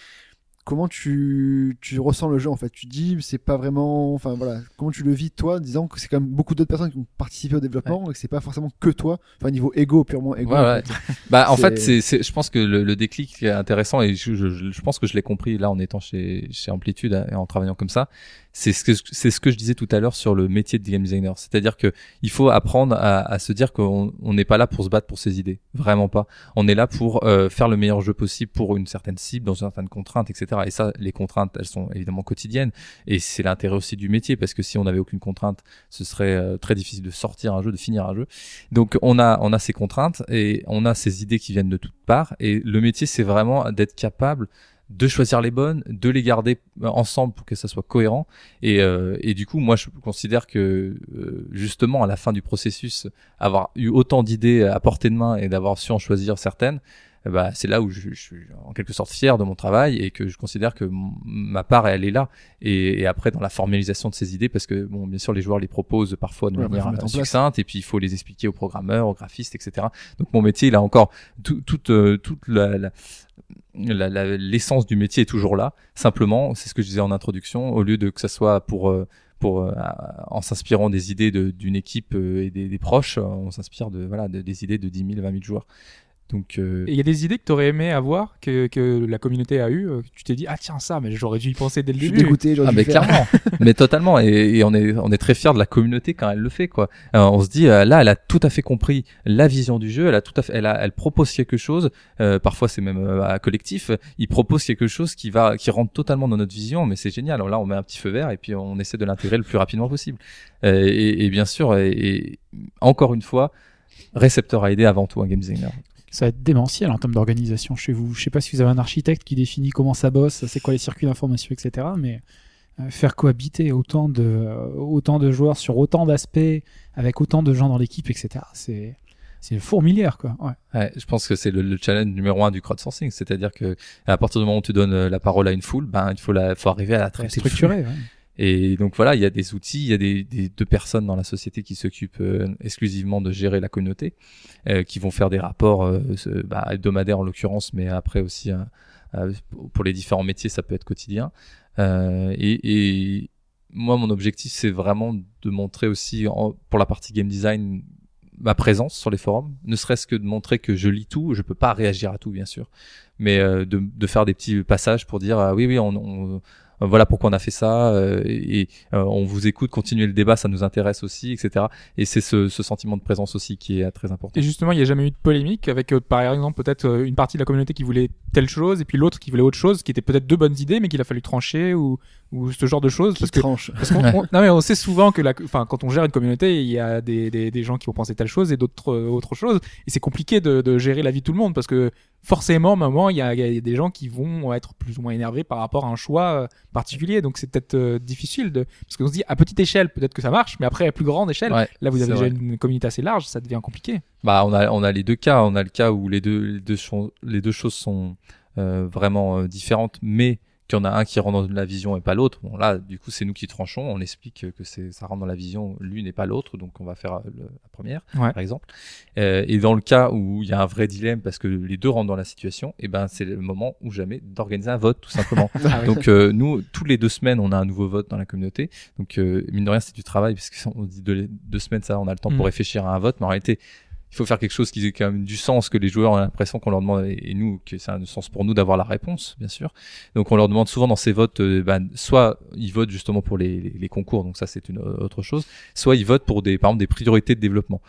comment tu, tu ressens le jeu en fait? Tu dis c'est pas vraiment, enfin voilà, comment tu le vis toi, disant que c'est quand même beaucoup d'autres personnes qui ont participé au développement et que c'est pas forcément que toi, enfin niveau ego purement ego. Ouais, en ouais. fait. Bah, en fait, c'est, c'est, je pense que le, le déclic est intéressant et je, je, je pense que je l'ai compris là en étant chez, chez Amplitude et en travaillant comme ça. C'est ce que, c'est ce que je disais tout à l'heure sur le métier de game designer. C'est-à-dire que il faut apprendre à, à se dire qu'on on n'est pas là pour se battre pour ses idées. Vraiment pas. On est là pour euh, faire le meilleur jeu possible pour une certaine cible, dans une certaine contrainte, etc. Et ça, les contraintes, elles sont évidemment quotidiennes. Et c'est l'intérêt aussi du métier parce que si on n'avait aucune contrainte, ce serait euh, très difficile de sortir un jeu, de finir un jeu. Donc on a on a ces contraintes et on a ces idées qui viennent de toutes parts et le métier c'est vraiment d'être capable de choisir les bonnes, de les garder euh, ensemble pour que ça soit cohérent et, euh, et du coup moi je considère que euh, justement à la fin du processus avoir eu autant d'idées à portée de main et d'avoir su en choisir certaines euh, bah, c'est là où je, je suis en quelque sorte fier de mon travail et que je considère que ma part elle est là. Et, et après dans la formalisation de ces idées, parce que bon, bien sûr les joueurs les proposent parfois de Ouais, bah, manière place. succincte et puis il faut les expliquer aux programmeurs, aux graphistes, etc. Donc mon métier il a encore tout- toute toute la- la- l'essence du métier est toujours là. Simplement, c'est ce que je disais en introduction, au lieu de que ça soit pour euh, pour euh, en s'inspirant des idées d'une équipe euh, et des, proches, on s'inspire de voilà de- des idées de 10 000, 20 000 joueurs. Donc euh, Et il y a des idées que tu aurais aimé avoir, que, que la communauté a eu, euh, que tu t'es dit, ah tiens, ça, mais j'aurais dû y penser dès le Je suis début. dégoûté, j'aurais Ah dû mais faire. clairement, mais totalement et, et on est on est très fier de la communauté quand elle le fait quoi. Euh, on se dit euh, là elle a tout à fait compris la vision du jeu, elle a tout à fait elle a, elle propose quelque chose, euh, parfois c'est même euh, à collectif, il propose quelque chose qui va qui rentre totalement dans notre vision mais c'est génial. Alors là on met un petit feu vert et puis on essaie de l'intégrer le plus rapidement possible. Euh, et, et bien sûr et, et encore une fois récepteur à aider avant tout un game designer. Ça va être démentiel en termes d'organisation chez vous. Je sais pas si vous avez un architecte qui définit comment ça bosse, c'est quoi les circuits d'information, etc. Mais euh, faire cohabiter autant de, autant de joueurs sur autant d'aspects, avec autant de gens dans l'équipe, etc. C'est c'est fourmilière, quoi. Ouais. Ouais, je pense que c'est le, le challenge numéro un du crowdsourcing, c'est-à-dire que à partir du moment où tu donnes euh, la parole à une foule, ben il faut la, faut arriver à la traiter. Structuré. ouais. Et donc voilà, il y a des outils, il y a des, des deux personnes dans la société qui s'occupent euh, exclusivement de gérer la communauté, euh, qui vont faire des rapports euh, bah, hebdomadaires en l'occurrence, mais après aussi euh, euh, pour les différents métiers, ça peut être quotidien. Euh, et, et moi, mon objectif, c'est vraiment de montrer aussi en- pour la partie game design ma présence sur les forums, ne serait-ce que de montrer que je lis tout, je peux pas réagir à tout bien sûr, mais euh, de, de faire des petits passages pour dire ah oui oui on, on- voilà pourquoi on a fait ça euh, et euh, on vous écoute, continuez le débat, ça nous intéresse aussi, etc. Et c'est ce, ce sentiment de présence aussi qui est euh, très important. Et justement, il n'y a jamais eu de polémique avec, euh, par exemple, peut-être euh, une partie de la communauté qui voulait telle chose et puis l'autre qui voulait autre chose, qui était peut-être deux bonnes idées, mais qu'il a fallu trancher ou, ou ce genre de choses. Qui Parce que, tranche. qu'on, on- non mais on sait souvent que la, enfin, quand on gère une communauté, il y a des, des, des gens qui vont penser telle chose et d'autres euh, autre chose. Et c'est compliqué de, de gérer la vie de tout le monde parce que forcément, à un moment, il y a, il y a des gens qui vont être plus ou moins énervés par rapport à un choix euh, particulier. Donc c'est peut-être euh, difficile de, parce qu'on se dit à petite échelle, peut-être que ça marche, mais après à plus grande échelle, Ouais, là vous avez déjà vrai. une communauté assez large, ça devient compliqué. Bah, on a, on a les deux cas. On a le cas où les deux, les deux, les deux choses sont euh, vraiment euh, différentes, mais qu'il y en a un qui rentre dans la vision et pas l'autre. Bon, là, du coup, c'est nous qui tranchons. On explique que c'est, ça rentre dans la vision l'une et pas l'autre, donc on va faire euh, le- la première, Ouais. par exemple. Euh, et dans le cas où il y a un vrai dilemme parce que les deux rentrent dans la situation, et ben c'est le moment ou jamais d'organiser un vote, tout simplement. Donc euh, nous, toutes les deux semaines, on a un nouveau vote dans la communauté. Donc euh, mine de rien, c'est du travail parce qu'on dit deux, deux semaines, ça, on a le temps Mm. pour réfléchir à un vote, mais en réalité, il faut faire quelque chose qui ait quand même du sens, que les joueurs ont l'impression qu'on leur demande, et nous, que ça a du sens pour nous d'avoir la réponse, bien sûr. Donc on leur demande souvent dans ces votes, euh, ben, soit ils votent justement pour les, concours, donc ça c'est une euh, autre chose, soit ils votent pour des, par exemple, des priorités de développement.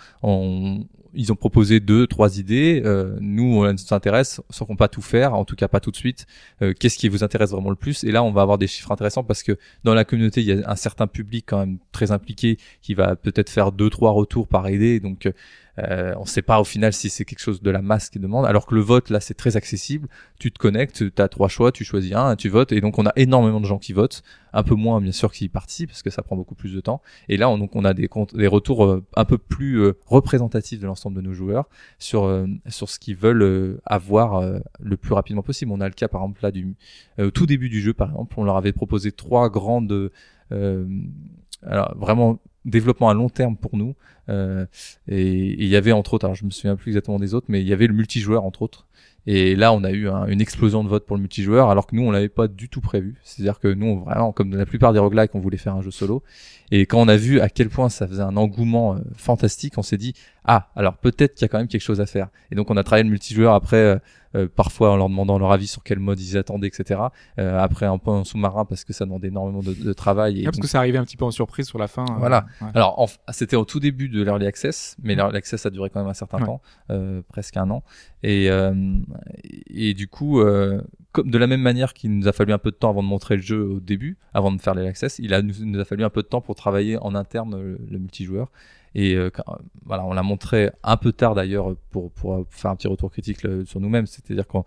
Ils ont proposé deux, trois idées. euh, nous, on s'intéresse, sans qu'on pas tout faire, en tout cas pas tout de suite. Euh, Qu'est-ce qui vous intéresse vraiment le plus? Et là, on va avoir des chiffres intéressants parce que dans la communauté, il y a un certain public quand même très impliqué qui va peut-être faire deux, trois retours par idée. Donc, euh, on ne sait pas au final si c'est quelque chose de la masse qui demande. Alors que le vote, là, c'est très accessible. Tu te connectes, tu as trois choix, tu choisis un, tu votes. Et donc, on a énormément de gens qui votent. Un peu moins, bien sûr, qui participent parce que ça prend beaucoup plus de temps. Et là, on, on a des, comptes- des retours euh, un peu plus euh, représentatifs de l'ensemble de nos joueurs sur, euh, sur ce qu'ils veulent avoir le plus rapidement possible. On a le cas, par exemple, là, du, au tout début du jeu, par exemple, on leur avait proposé trois grandes, alors vraiment développement à long terme pour nous. Euh, et il y avait entre autres, alors je me souviens plus exactement des autres, mais il y avait le multijoueur entre autres. Et là, on a eu un- une explosion de votes pour le multijoueur, alors que nous, on l'avait pas du tout prévu. C'est-à-dire que nous, on- vraiment, comme la plupart des roguelikes, on voulait faire un jeu solo. Et quand on a vu à quel point ça faisait un engouement euh, fantastique, on s'est dit ah, alors peut-être qu'il y a quand même quelque chose à faire. Et donc, on a travaillé le multijoueur après, euh, euh, parfois en leur demandant leur avis sur quel mode ils attendaient, etc. Euh, après, un peu en sous-marin parce que ça demandait énormément de, de travail. Et Ah, parce donc- que ça arrivait un petit peu en surprise sur la fin. euh, Voilà. ouais. alors, en c'était au tout début de l'early access, mais l'early access a duré quand même un certain Ouais. temps, euh, presque un an. Et, euh, et du coup, euh, comme de la même manière qu'il nous a fallu un peu de temps avant de montrer le jeu au début, avant de faire l'early access, il a, nous, nous a fallu un peu de temps pour travailler en interne le, le multijoueur. Et euh, voilà, on l'a montré un peu tard d'ailleurs pour, faire un petit retour critique sur nous-mêmes. C'est-à-dire qu'on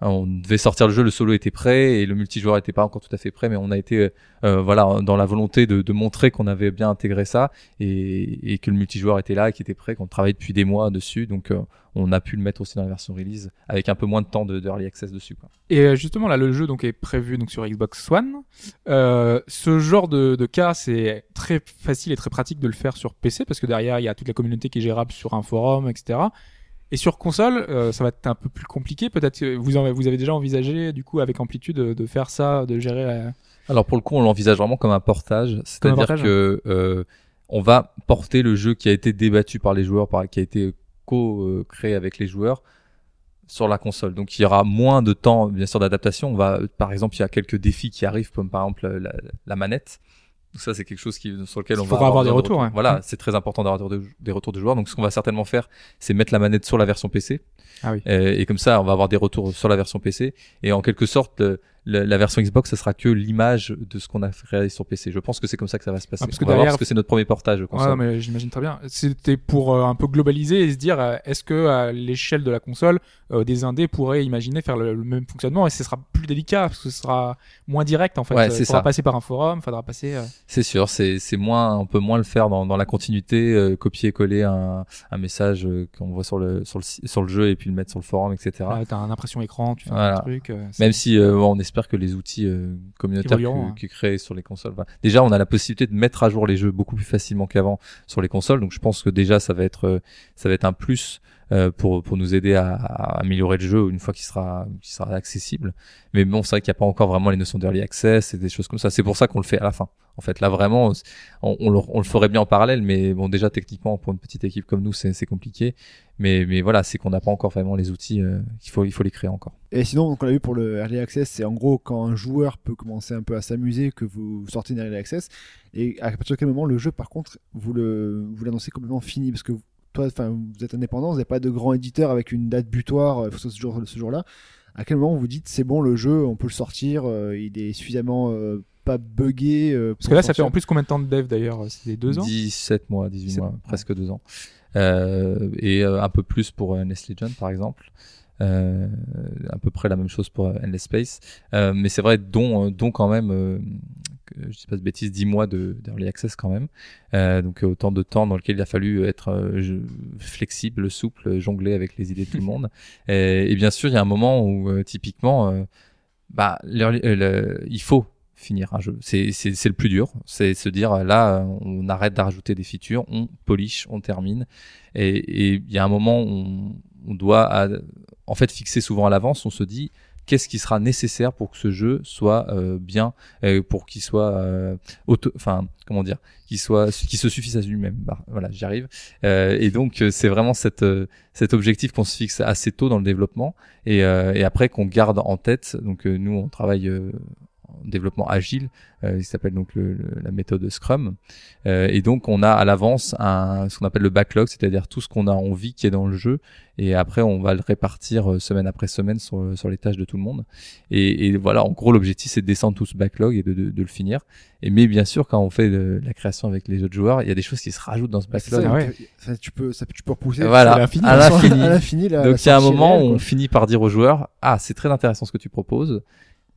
on devait sortir le jeu, le solo était prêt et le multijoueur était pas encore tout à fait prêt, mais on a été euh, voilà dans la volonté de, de montrer qu'on avait bien intégré ça et, et, que le multijoueur était là, qui était prêt, qu'on travaillait depuis des mois dessus, donc euh, on a pu le mettre aussi dans la version release avec un peu moins de temps de, early access dessus. Quoi. Et euh, justement là, le jeu donc est prévu donc sur Xbox One. Euh, ce genre de, de cas, c'est très facile et très pratique de le faire sur PC parce que derrière il y a toute la communauté qui est gérable sur un forum, etc. Et sur console, euh, ça va être un peu plus compliqué. Peut-être que vous, en, vous avez déjà envisagé, du coup, avec Amplitude, de, de faire ça, de gérer la... Alors pour le coup, on l'envisage vraiment comme un portage, c'est-à-dire que euh, on va porter le jeu qui a été débattu par les joueurs, par, qui a été co-créé avec les joueurs sur la console. Donc il y aura moins de temps, bien sûr, d'adaptation. On va, par exemple, il y a quelques défis qui arrivent, comme par exemple la, la manette. Donc ça, c'est quelque chose qui, sur lequel on va avoir, avoir des retours. Hein. Voilà, c'est très important d'avoir des retours de joueurs. Donc ce qu'on va certainement faire, c'est mettre la manette sur la version PC. Ah oui. et, et, comme ça, on va avoir des retours sur la version PC. Et en quelque sorte, le, la, la, version Xbox, ça sera que l'image de ce qu'on a réalisé sur PC. Je pense que c'est comme ça que ça va se passer. Ah, parce que, derrière... parce que c'est notre premier portage. Ouais, mais j'imagine très bien. C'était pour euh, un peu globaliser et se dire, euh, est-ce que à l'échelle de la console, euh, des indés pourraient imaginer faire le, le, même fonctionnement et ce sera plus délicat parce que ce sera moins direct en fait. Ouais, c'est faudra ça. passer par un forum, faudra passer. euh, C'est sûr, c'est c'est moins, on peut moins le faire dans, dans la continuité, euh, copier-coller un, un message euh, qu'on voit sur le sur le sur le jeu et puis le mettre sur le forum, etc. euh, T'as un impression écran, tu fais Voilà. un truc. euh, Même si euh, on espère que les outils euh, communautaires que, hein. que créés sur les consoles. Déjà, on a la possibilité de mettre à jour les jeux beaucoup plus facilement qu'avant sur les consoles. Donc, je pense que déjà, ça va être euh, ça va être un plus euh, pour pour nous aider à, à améliorer le jeu une fois qu'il sera qu'il sera accessible. Mais bon, c'est vrai qu'il n'y a pas encore vraiment les notions d'early access et des choses comme ça. C'est pour ça qu'on le fait à la fin. En fait, là vraiment, on, le, on le ferait bien en parallèle, mais bon, déjà techniquement pour une petite équipe comme nous, c'est c'est compliqué. Mais mais voilà, c'est qu'on n'a pas encore vraiment les outils. euh, qu'il faut il faut les créer encore. Et sinon, donc on l'a vu pour le Early Access, c'est en gros quand un joueur peut commencer un peu à s'amuser que vous sortez une Access. Et à partir de quel moment le jeu, par contre, vous le vous l'annoncez complètement fini? Parce que toi, enfin, vous êtes indépendant, vous n'avez pas de grand éditeur avec une date butoir, euh, ce jour, ce jour-là. À quel moment vous dites c'est bon le jeu, on peut le sortir, euh, il est suffisamment euh, pas buggé euh, Parce que là, ça fait en plus combien de temps de dev d'ailleurs C'était deux ans 17 mois, 18 17 mois, mois. presque deux ans. Euh, et euh, un peu plus pour euh, Nestle John, par exemple. Euh, à peu près la même chose pour euh, Endless Space. Euh, mais c'est vrai, dont, euh, dont quand même, euh, je dis pas de bêtises, 10 mois de d'early access quand même. Euh, donc euh, autant de temps dans lequel il a fallu être euh, flexible, souple, jongler avec les idées de tout le monde. Et, et bien sûr, il y a un moment où euh, typiquement, euh, bah, euh, le- il faut finir un jeu. C'est le plus dur, c'est se dire euh, là, euh, on arrête de rajouter des features, on polish, on termine. Et et il y a un moment où on, on doit à- en fait fixer souvent à l'avance. On se dit qu'est-ce qui sera nécessaire pour que ce jeu soit euh, bien, euh, pour qu'il soit euh, auto, enfin comment dire, qu'il soit, qu'il se suffise à lui-même. Bah, voilà, j'y arrive. Euh, et donc euh, c'est vraiment cette, cet objectif qu'on se fixe assez tôt dans le développement et, et après qu'on garde en tête. Donc nous on travaille développement agile, euh, il s'appelle donc le, le- la méthode Scrum. Euh, et donc on a à l'avance un ce qu'on appelle le backlog, c'est-à-dire tout ce qu'on a envie qui est dans le jeu, et après on va le répartir euh, semaine après semaine sur, sur les tâches de tout le monde. Et, et voilà, en gros l'objectif c'est de descendre tout ce backlog et de, de, de le finir. Et mais bien sûr quand on fait de, la création avec les autres joueurs, il y a des choses qui se rajoutent dans ce ça, backlog. Ah donc, ça, tu peux ça, tu peux repousser Voilà, à l'infini à l'infini. Donc il y a un moment où on finit par dire aux joueurs ah c'est très intéressant ce que tu proposes,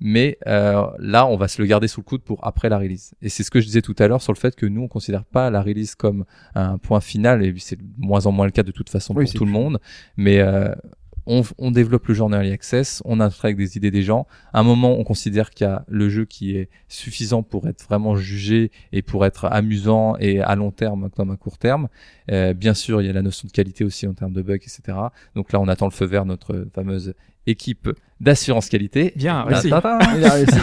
mais euh, là on va se le garder sous le coude pour après la release. Et c'est ce que je disais tout à l'heure sur le fait que nous on considère pas la release comme un point final et c'est de moins en moins le cas de toute façon Oui, pour tout le monde, mais euh, on, on développe le jeu en early access, on avec des idées des gens. À un moment, on considère qu'il y a le jeu qui est suffisant pour être vraiment jugé et pour être amusant et à long terme comme à court terme. Euh, bien sûr, il y a la notion de qualité aussi en termes de bugs, etc. Donc là, on attend le feu vert, notre fameuse équipe d'assurance qualité. Bien, réussi. Il a réussi.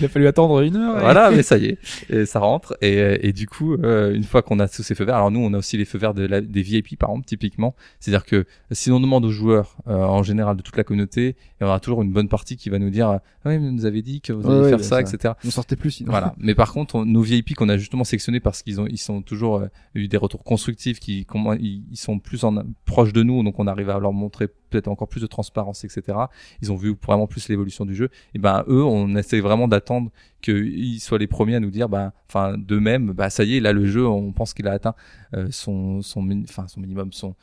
Il a fallu attendre une heure. et- Voilà, mais ça y est, et ça rentre. Et, et du coup, euh, une fois qu'on a tous ces feux verts, alors nous, on a aussi les feux verts de la- des VIP, par exemple, typiquement. C'est-à-dire que si on demande aux joueurs, euh, en général de toute la communauté, il y aura toujours une bonne partie qui va nous dire, ah oui, mais vous nous avez dit que vous Ouais, alliez ouais, faire bah, ça, ça. etc. On sortait plus sinon. Voilà. Mais par contre, on- nos VIP qu'on a justement sélectionnés parce qu'ils ont, ils sont toujours euh, eu des retours constructifs, qui, comment, ils, ils sont plus en proches de nous, donc on arrive à leur montrer peut-être encore plus de transparence, etc. Ils ont vu vraiment plus l'évolution du jeu. Et ben eux, on essaie vraiment d'attendre qu'ils soient les premiers à nous dire, bah, enfin, d'eux-mêmes, bah ça y est, là le jeu, on pense qu'il a atteint euh, son, son, enfin, son minimum, son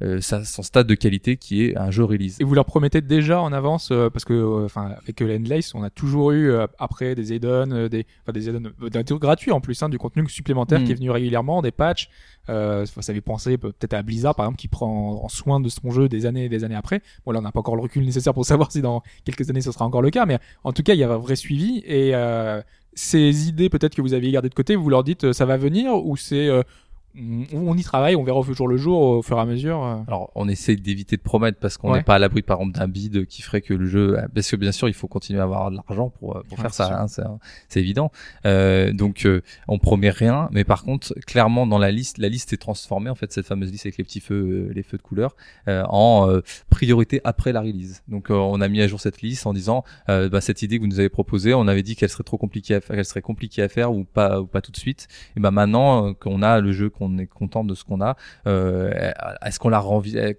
euh, sa- son stade de qualité qui est un jeu release. Et vous leur promettez déjà en avance, euh, parce que, euh, enfin, avec euh, l'Endless, on a toujours eu euh, après des add-ons, euh, des, enfin des add-ons euh, gratuits en plus, hein, du contenu supplémentaire Mm. qui est venu régulièrement, des patchs. Euh, ça penser peut- peut-être à Blizzard par exemple qui prend en soin de son jeu des années et des années après. Bon là on n'a pas encore le recul nécessaire pour savoir si dans quelques années ce sera encore le cas, mais en tout cas il y a un vrai suivi et euh, ces idées peut-être que vous aviez gardées de côté, vous leur dites euh, ça va venir ou c'est euh, on, on y travaille, on verra au jour le jour au fur et à mesure. euh. Alors, on essaie d'éviter de promettre parce qu'on Ouais. n'est pas à l'abri, par exemple, d'un bid qui ferait que le jeu, parce que bien sûr, il faut continuer à avoir de l'argent pour, euh, pour Ouais, faire ça, sûr. hein, c'est, c'est évident. Euh, donc, euh, on promet rien, mais par contre, clairement, dans la liste, la liste est transformée, en fait, cette fameuse liste avec les petits feux, euh, les feux de couleur, euh, en euh, priorité après la release. Donc, euh, on a mis à jour cette liste en disant, euh, bah, cette idée que vous nous avez proposée, on avait dit qu'elle serait trop compliquée à faire, qu'elle serait compliquée à faire ou pas, ou pas tout de suite. Et ben maintenant euh, qu'on a le jeu, qu'on est content de ce qu'on a, euh, est-ce qu'on la renvisage,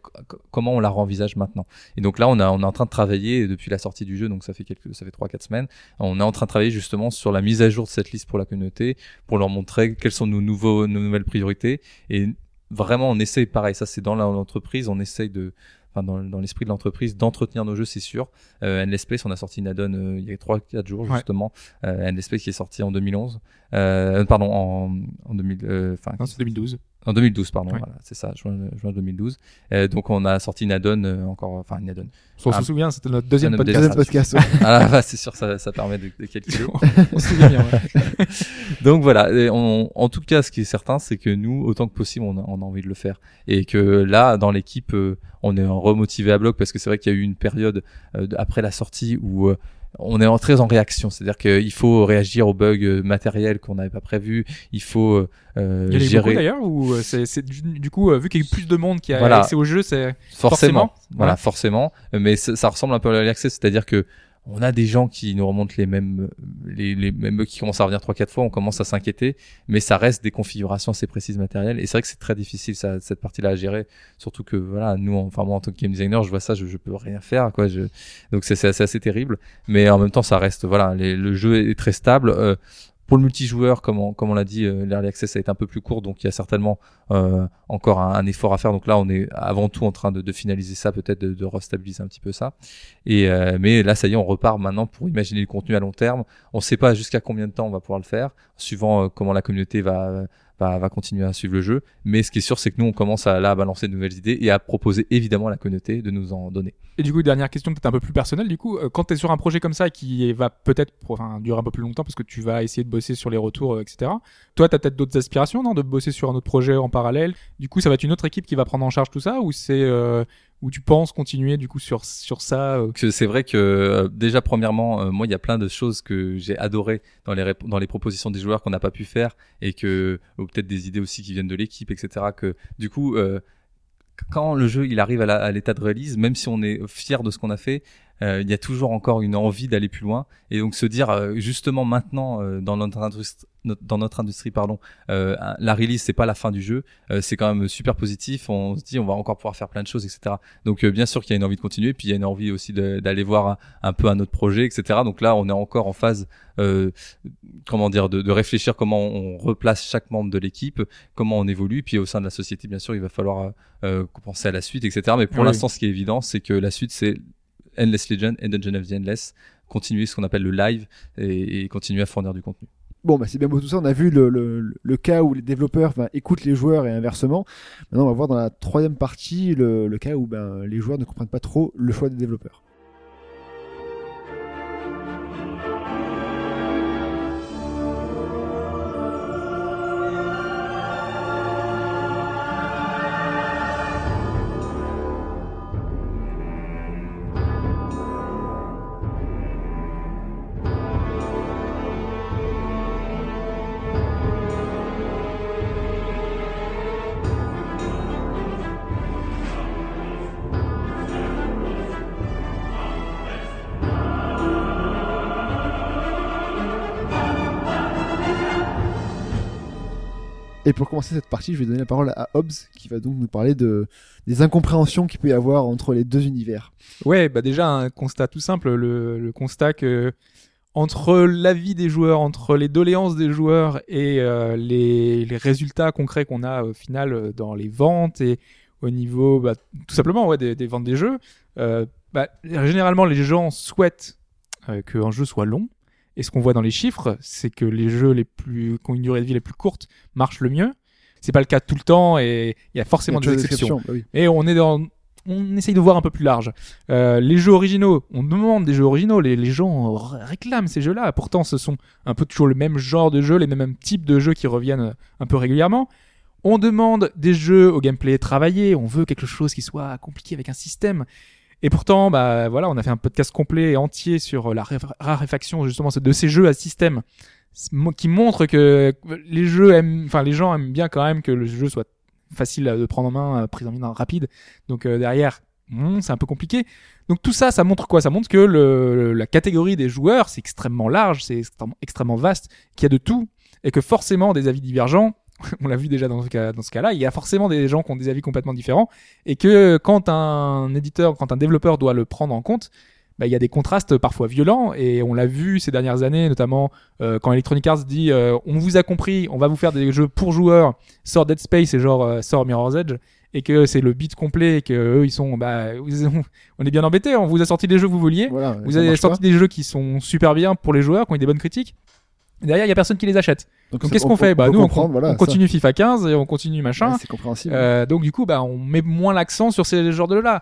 comment on la renvisage maintenant? Et donc là, on, est en train de travailler depuis la sortie du jeu, donc ça fait quelques, ça fait trois quatre semaines. On est en train de travailler justement sur la mise à jour de cette liste pour la communauté, pour leur montrer quelles sont nos nouveaux, nos nouvelles priorités. Et vraiment, on essaye, pareil, ça c'est dans l'entreprise, on essaye de Enfin, dans, dans l'esprit de l'entreprise, d'entretenir nos jeux, c'est sûr. Euh, Endless Space, on a sorti une add-on euh, il y a 3-4 jours, Ouais. justement. Euh, Endless Space qui est sorti en 2011. Euh, pardon, en, en 2000, euh, enfin, Non, c'est 2012. En 2012, pardon, voilà, c'est ça, juin, juin 2012. Euh, donc on a sorti une add-on euh, encore, enfin une add-on. On Ah. se souvient, c'était notre deuxième Notre podcast. Deuxième podcast. ouais. ah bah, c'est sûr, ça, ça permet de, de calculer. on se souvient bien. ouais. Donc voilà, et on- en tout cas, ce qui est certain, c'est que nous, autant que possible, on a, on a envie de le faire. Et que là, dans l'équipe, euh, on est remotivé à bloc parce que c'est vrai qu'il y a eu une période euh, après la sortie où euh, on est en- très en réaction. C'est-à-dire qu'il faut réagir aux bugs euh, matériels qu'on n'avait pas prévus. Il faut euh, euh, Il y beaucoup gérer d'ailleurs, ou euh, c'est c'est du, du coup, vu qu'il y a eu plus de monde qui a Voilà. accès au jeu, c'est forcément. Forcément. Voilà, forcément. Mais ça, ressemble un peu à access, c'est-à-dire que on a des gens qui nous remontent les mêmes, les, mêmes qui commencent à revenir trois quatre fois, on commence à s'inquiéter, mais ça reste des configurations assez précises matérielles. Et c'est vrai que c'est très difficile ça, cette partie-là à gérer, surtout que voilà, nous, enfin moi en tant que game designer, je vois ça, je, je peux rien faire, quoi. Je... Donc c'est c'est assez, assez terrible, mais en même temps, ça reste, voilà, le jeu est très stable. Euh, pour le multijoueur, comme on, comme on l'a dit, euh, l'early access a été un peu plus court, donc il y a certainement euh, encore un, un effort à faire. Donc là, on est avant tout en train de, de finaliser ça, peut-être de, de restabiliser un petit peu ça. Et euh, mais là, ça y est, on repart maintenant pour imaginer le contenu à long terme. On ne sait pas jusqu'à combien de temps on va pouvoir le faire, suivant euh, comment la communauté va, va va continuer à suivre le jeu. Mais ce qui est sûr, c'est que nous, on commence à là à balancer de nouvelles idées et à proposer évidemment à la communauté de nous en donner. Et du coup, dernière question peut-être un peu plus personnelle. Du coup, euh, quand tu es sur un projet comme ça qui va peut-être durer un peu plus longtemps parce que tu vas essayer de bosser sur les retours, euh, etc. Toi, tu peut-être d'autres aspirations, non, de bosser sur un autre projet en parallèle? Du coup, ça va être une autre équipe qui va prendre en charge tout ça ou c'est euh, où tu penses continuer du coup sur sur ça euh, c'est vrai que euh, déjà premièrement euh, moi il y a plein de choses que j'ai adoré dans les dans les propositions des joueurs qu'on n'a pas pu faire et que ou peut-être des idées aussi qui viennent de l'équipe etc que du coup quand le jeu il arrive à l'état de release même si on est fier de ce qu'on a fait il y a toujours encore une envie d'aller plus loin et donc se dire euh, justement maintenant euh, dans notre industrie dans notre industrie pardon euh, la release c'est pas la fin du jeu euh, c'est quand même super positif on se dit on va encore pouvoir faire plein de choses etc donc euh, bien sûr qu'il y a une envie de continuer, puis il y a une envie aussi d'aller voir un, un peu un autre projet, etc. Donc là, on est encore en phase, euh, comment dire, de, de réfléchir comment on replace chaque membre de l'équipe, comment on évolue, puis au sein de la société, bien sûr, il va falloir euh, penser à la suite, etc. Mais pour Oui. l'instant, ce qui est évident, c'est que la suite, c'est Endless Legend et Dungeon of the Endless, continuer ce qu'on appelle le live et, continuer à fournir du contenu. Bon, bah, c'est bien beau tout ça. On a vu le, cas où les développeurs écoutent les joueurs et inversement. Maintenant, on va voir dans la troisième partie le, le cas où ben, les joueurs ne comprennent pas trop le choix des développeurs. Et pour commencer cette partie, je vais donner la parole à Hobbs, qui va donc nous parler de, des incompréhensions qu'il peut y avoir entre les deux univers. Ouais, bah déjà un constat tout simple, le, constat que entre l'avis des joueurs, entre les doléances des joueurs et euh, les, résultats concrets qu'on a au final euh, dans les ventes et au niveau bah, tout simplement ouais, des, ventes des jeux. Euh, bah, généralement, les gens souhaitent euh, qu'un jeu soit long. Et ce qu'on voit dans les chiffres, c'est que les jeux les plus qui ont une durée de vie les plus courte marchent le mieux. C'est pas le cas tout le temps et il y a forcément Il y a des exceptions. bah oui. Et on est dans, on essaye de voir un peu plus large. Euh, les jeux originaux, on demande des jeux originaux, les, les gens réclament ces jeux-là. Pourtant, ce sont un peu toujours le même genre de jeux, les mêmes types de jeux qui reviennent un peu régulièrement. On demande des jeux au gameplay travaillé, on veut quelque chose qui soit compliqué avec un système. Et pourtant, bah voilà, on a fait un podcast complet et entier sur la ré- raréfaction justement de ces jeux à système, qui montre que les jeux aiment, enfin les gens aiment bien quand même que le jeu soit facile de prendre en main, euh, prise en main rapide. Donc euh, derrière, hmm, c'est un peu compliqué. Donc tout ça, ça montre quoi? Ça montre que le, la catégorie des joueurs, c'est extrêmement large, c'est extrêmement vaste, qu'il y a de tout, et que forcément des avis divergents. On l'a vu déjà dans ce cas, dans ce cas-là, il y a forcément des gens qui ont des avis complètement différents, et que quand un éditeur, quand un développeur doit le prendre en compte, bah, il y a des contrastes parfois violents, et on l'a vu ces dernières années, notamment euh, quand Electronic Arts dit euh, on vous a compris, on va vous faire des jeux pour joueurs, sort Dead Space et genre euh, sort Mirror's Edge, et que c'est le beat complet, et que eux ils sont, bah, on est bien embêtés, on vous a sorti les jeux que vous vouliez, Voilà, vous avez sorti des jeux qui sont super bien pour les joueurs, qui ont eu des bonnes critiques. Et derrière, il y a personne qui les achète. Donc qu'est-ce qu'on fait Bah nous, on, on continue FIFA 15 et on continue machin. c'est compréhensible. Euh, donc du coup, bah, on met moins l'accent sur ces genres de là.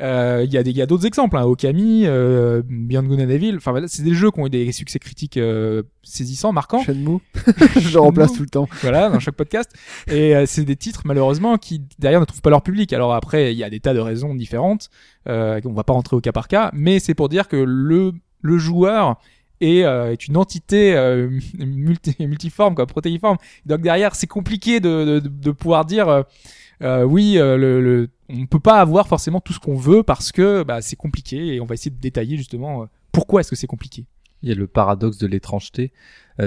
Euh, Il y a des, il y a d'autres exemples, hein, Okami, euh, Beyond Good and Evil. Enfin, voilà, c'est des jeux qui ont eu des succès critiques euh, saisissants, marquants. Shenmue, je remplace tout le temps. voilà, dans chaque podcast. Et euh, c'est des titres malheureusement qui derrière ne trouvent pas leur public. Alors après, il y a des tas de raisons différentes. Euh, on va pas rentrer au cas par cas, mais c'est pour dire que le le joueur est, euh, est une entité euh, multi, multiforme, quoi, protéiforme. Donc derrière, c'est compliqué de, de, de pouvoir dire euh, euh, oui, euh, le, le, on peut pas avoir forcément tout ce qu'on veut parce que bah, c'est compliqué et on va essayer de détailler justement euh, pourquoi est-ce que c'est compliqué. Il y a le paradoxe de l'étrangeté.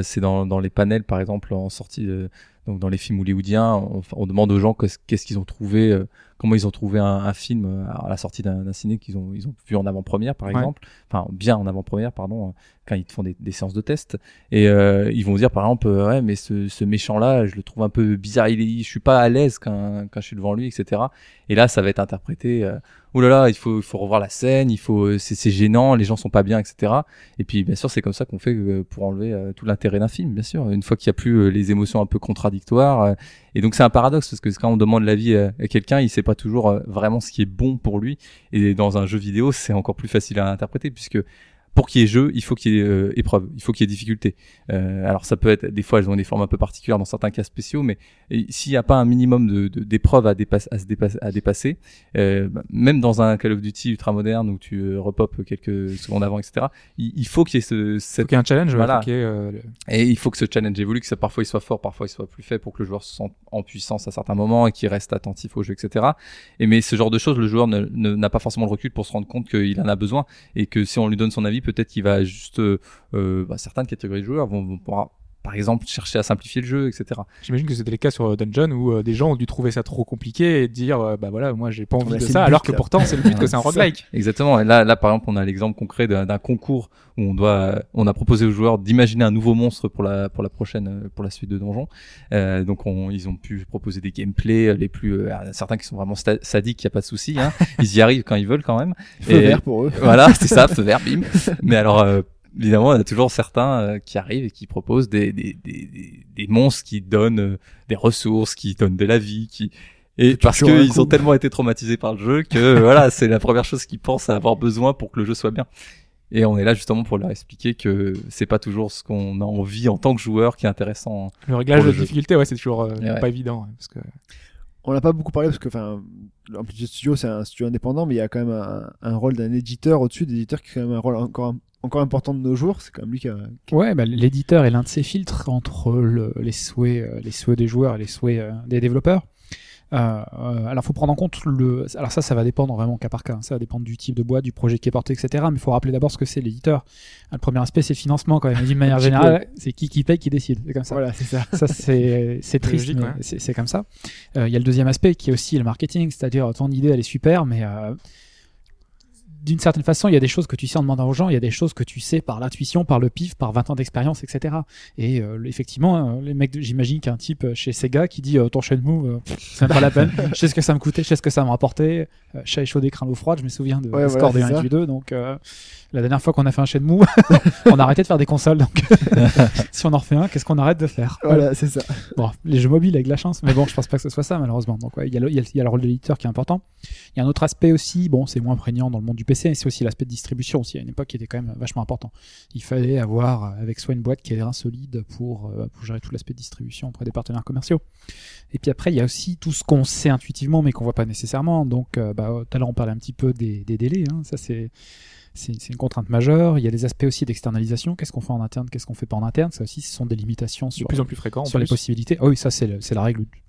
C'est dans, dans les panels, par exemple, en sortie, de- donc dans les films hollywoodiens, on, on demande aux gens qu'est-ce qu'ils ont trouvé, euh, comment ils ont trouvé un, un film euh, à la sortie d'un ciné qu'ils ont, ils ont vu en avant-première, par Ouais. exemple, enfin bien en avant-première, pardon, euh, quand ils font des, des séances de test, et euh, ils vont dire par exemple, euh, ouais, mais ce, ce méchant-là, je le trouve un peu bizarre, il est, je suis pas à l'aise quand, quand je suis devant lui, etc. Et là, ça va être interprété. Euh, Oh là là, il faut, il faut revoir la scène, il faut, c'est c'est gênant, les gens sont pas bien, etc. Et puis bien sûr, c'est comme ça qu'on fait pour enlever tout l'intérêt d'un film, bien sûr. Une fois qu'il y a plus les émotions un peu contradictoires. Euh, et donc c'est un paradoxe parce que quand on demande l'avis euh, à quelqu'un, il sait pas toujours euh, vraiment ce qui est bon pour lui. Et dans un jeu vidéo, c'est encore plus facile à interpréter puisque pour qu'il y ait jeu, il faut qu'il y ait euh, épreuve, il faut qu'il y ait difficulté. Euh, alors ça peut être des fois elles ont des formes un peu particulières dans certains cas spéciaux, mais s'il n'y a pas un minimum de de- d'épreuves à, dépasser, à se dépasser, à dépasser, euh, bah, même dans un Call of Duty ultra moderne où tu euh, repopes quelques secondes avant, etc. Il, il faut qu'il y ait ce, Faut cette qu'il y ait un challenge, Voilà. ait, euh, et il faut que ce challenge évolue, que ça, parfois il soit fort, parfois il soit plus faible pour que le joueur se sente en puissance à certains moments et qu'il reste attentif au jeu, etc. Et mais ce genre de choses, le joueur ne- ne- n'a pas forcément le recul pour se rendre compte qu'il en a besoin et que si on lui donne son avis, peut-être qu'il va juste, euh, euh, bah, certaines catégories de joueurs vont, vont pouvoir, par exemple, chercher à simplifier le jeu, etc. J'imagine que c'était le cas sur euh, Dungeon où euh, des gens ont dû trouver ça trop compliqué et dire euh, bah voilà moi j'ai pas envie Ouais, de c'est ça but, alors que là. pourtant c'est le but que c'est un roguelike. Exactement. Et là, là, par exemple, on a l'exemple concret d'un concours où on doit, on a proposé aux joueurs d'imaginer un nouveau monstre pour la pour la prochaine, euh, pour la suite de donjon. Euh, donc, on, ils ont pu proposer des gameplays les plus, euh, certains qui sont vraiment sadiques, y a pas de souci. Hein. ils y arrivent quand ils veulent quand même. Feu Et- vert pour eux. Voilà, c'est ça, feu vert, bim. Mais alors, euh, évidemment, il y a toujours certains euh, qui arrivent et qui proposent des, des, des, des, des monstres qui donnent euh, des ressources, qui donnent de la vie, qui et tu parce un qu'ils ont tellement été traumatisés par le jeu que voilà, c'est la première chose qu'ils pensent avoir besoin pour que le jeu soit bien. Et on est là justement pour leur expliquer que c'est pas toujours ce qu'on a envie en tant que joueur qui est intéressant. Le réglage le de jeu. difficulté ouais c'est toujours euh, ouais. pas évident parce que On n'a pas beaucoup parlé parce que, enfin, l'Amplitude Studio, c'est un studio indépendant, mais il y a quand même un, un rôle d'un éditeur au-dessus, d'éditeur qui a quand même un rôle encore, encore important de nos jours. C'est quand même lui qui a. Ouais, bah, l'éditeur est l'un de ces filtres entre le- les souhaits, euh, les souhaits des joueurs et les souhaits euh, des développeurs. Euh, euh, alors, faut prendre en compte le. Alors ça, ça va dépendre vraiment cas par cas. hein. Ça va dépendre du type de boîte, du projet qui est porté, etc. Mais il faut rappeler d'abord ce que c'est l'éditeur. Le premier aspect, c'est le financement quand même. D'une manière générale, c'est qui qui paye, qui décide. C'est comme ça. Voilà, c'est ça. Ça, c'est c'est triste, logique, mais ouais. c'est comme ça. Euh, Il y a le deuxième aspect qui est aussi le marketing, c'est-à-dire ton idée, elle est super, mais d'une certaine façon, il y a des choses que tu sais en demandant aux gens, il y a des choses que tu sais par l'intuition, par le pif, par 20 ans d'expérience, etc. Et euh, effectivement, euh, les mecs, j'imagine qu'un type euh, chez Sega qui dit euh, ton Shenmue, euh, c'est pas la peine. je sais ce que ça me coûtait, je sais ce que ça me rapportait. Chat échaudé, craint l'eau froide. Je me souviens de Ouais, voilà, score des c'est 1 et du 2. Donc euh, la dernière fois qu'on a fait un Shenmue, on a arrêté de faire des consoles. Donc si on en refait un, qu'est-ce qu'on arrête de faire? Voilà, c'est ça. Bon, les jeux mobiles avec de la chance, mais bon, je pense pas que ce soit ça malheureusement. Donc ouais, il y, a le- il y y a le rôle de l'éditeur qui est important. Il y a un autre aspect aussi, bon, c'est moins prégnant dans le monde du PC, mais c'est aussi l'aspect de distribution aussi. À une époque, qui était quand même vachement important. Il fallait avoir avec soi une boîte qui ait solides pour, euh, pour gérer tout l'aspect de distribution auprès des partenaires commerciaux. Et puis après, il y a aussi tout ce qu'on sait intuitivement, mais qu'on voit pas nécessairement. Donc, euh, bah, tout à l'heure, on parlait un petit peu des, des délais. Hein. Ça, c'est c'est c'est une contrainte majeure. Il y a les aspects aussi d'externalisation. Qu'est-ce qu'on fait en interne, qu'est-ce qu'on fait pas en interne? Ça aussi, ce sont des limitations De sur, plus en plus fréquent. en sur les possibilités. Ah oui, ça c'est c'est la règle. du-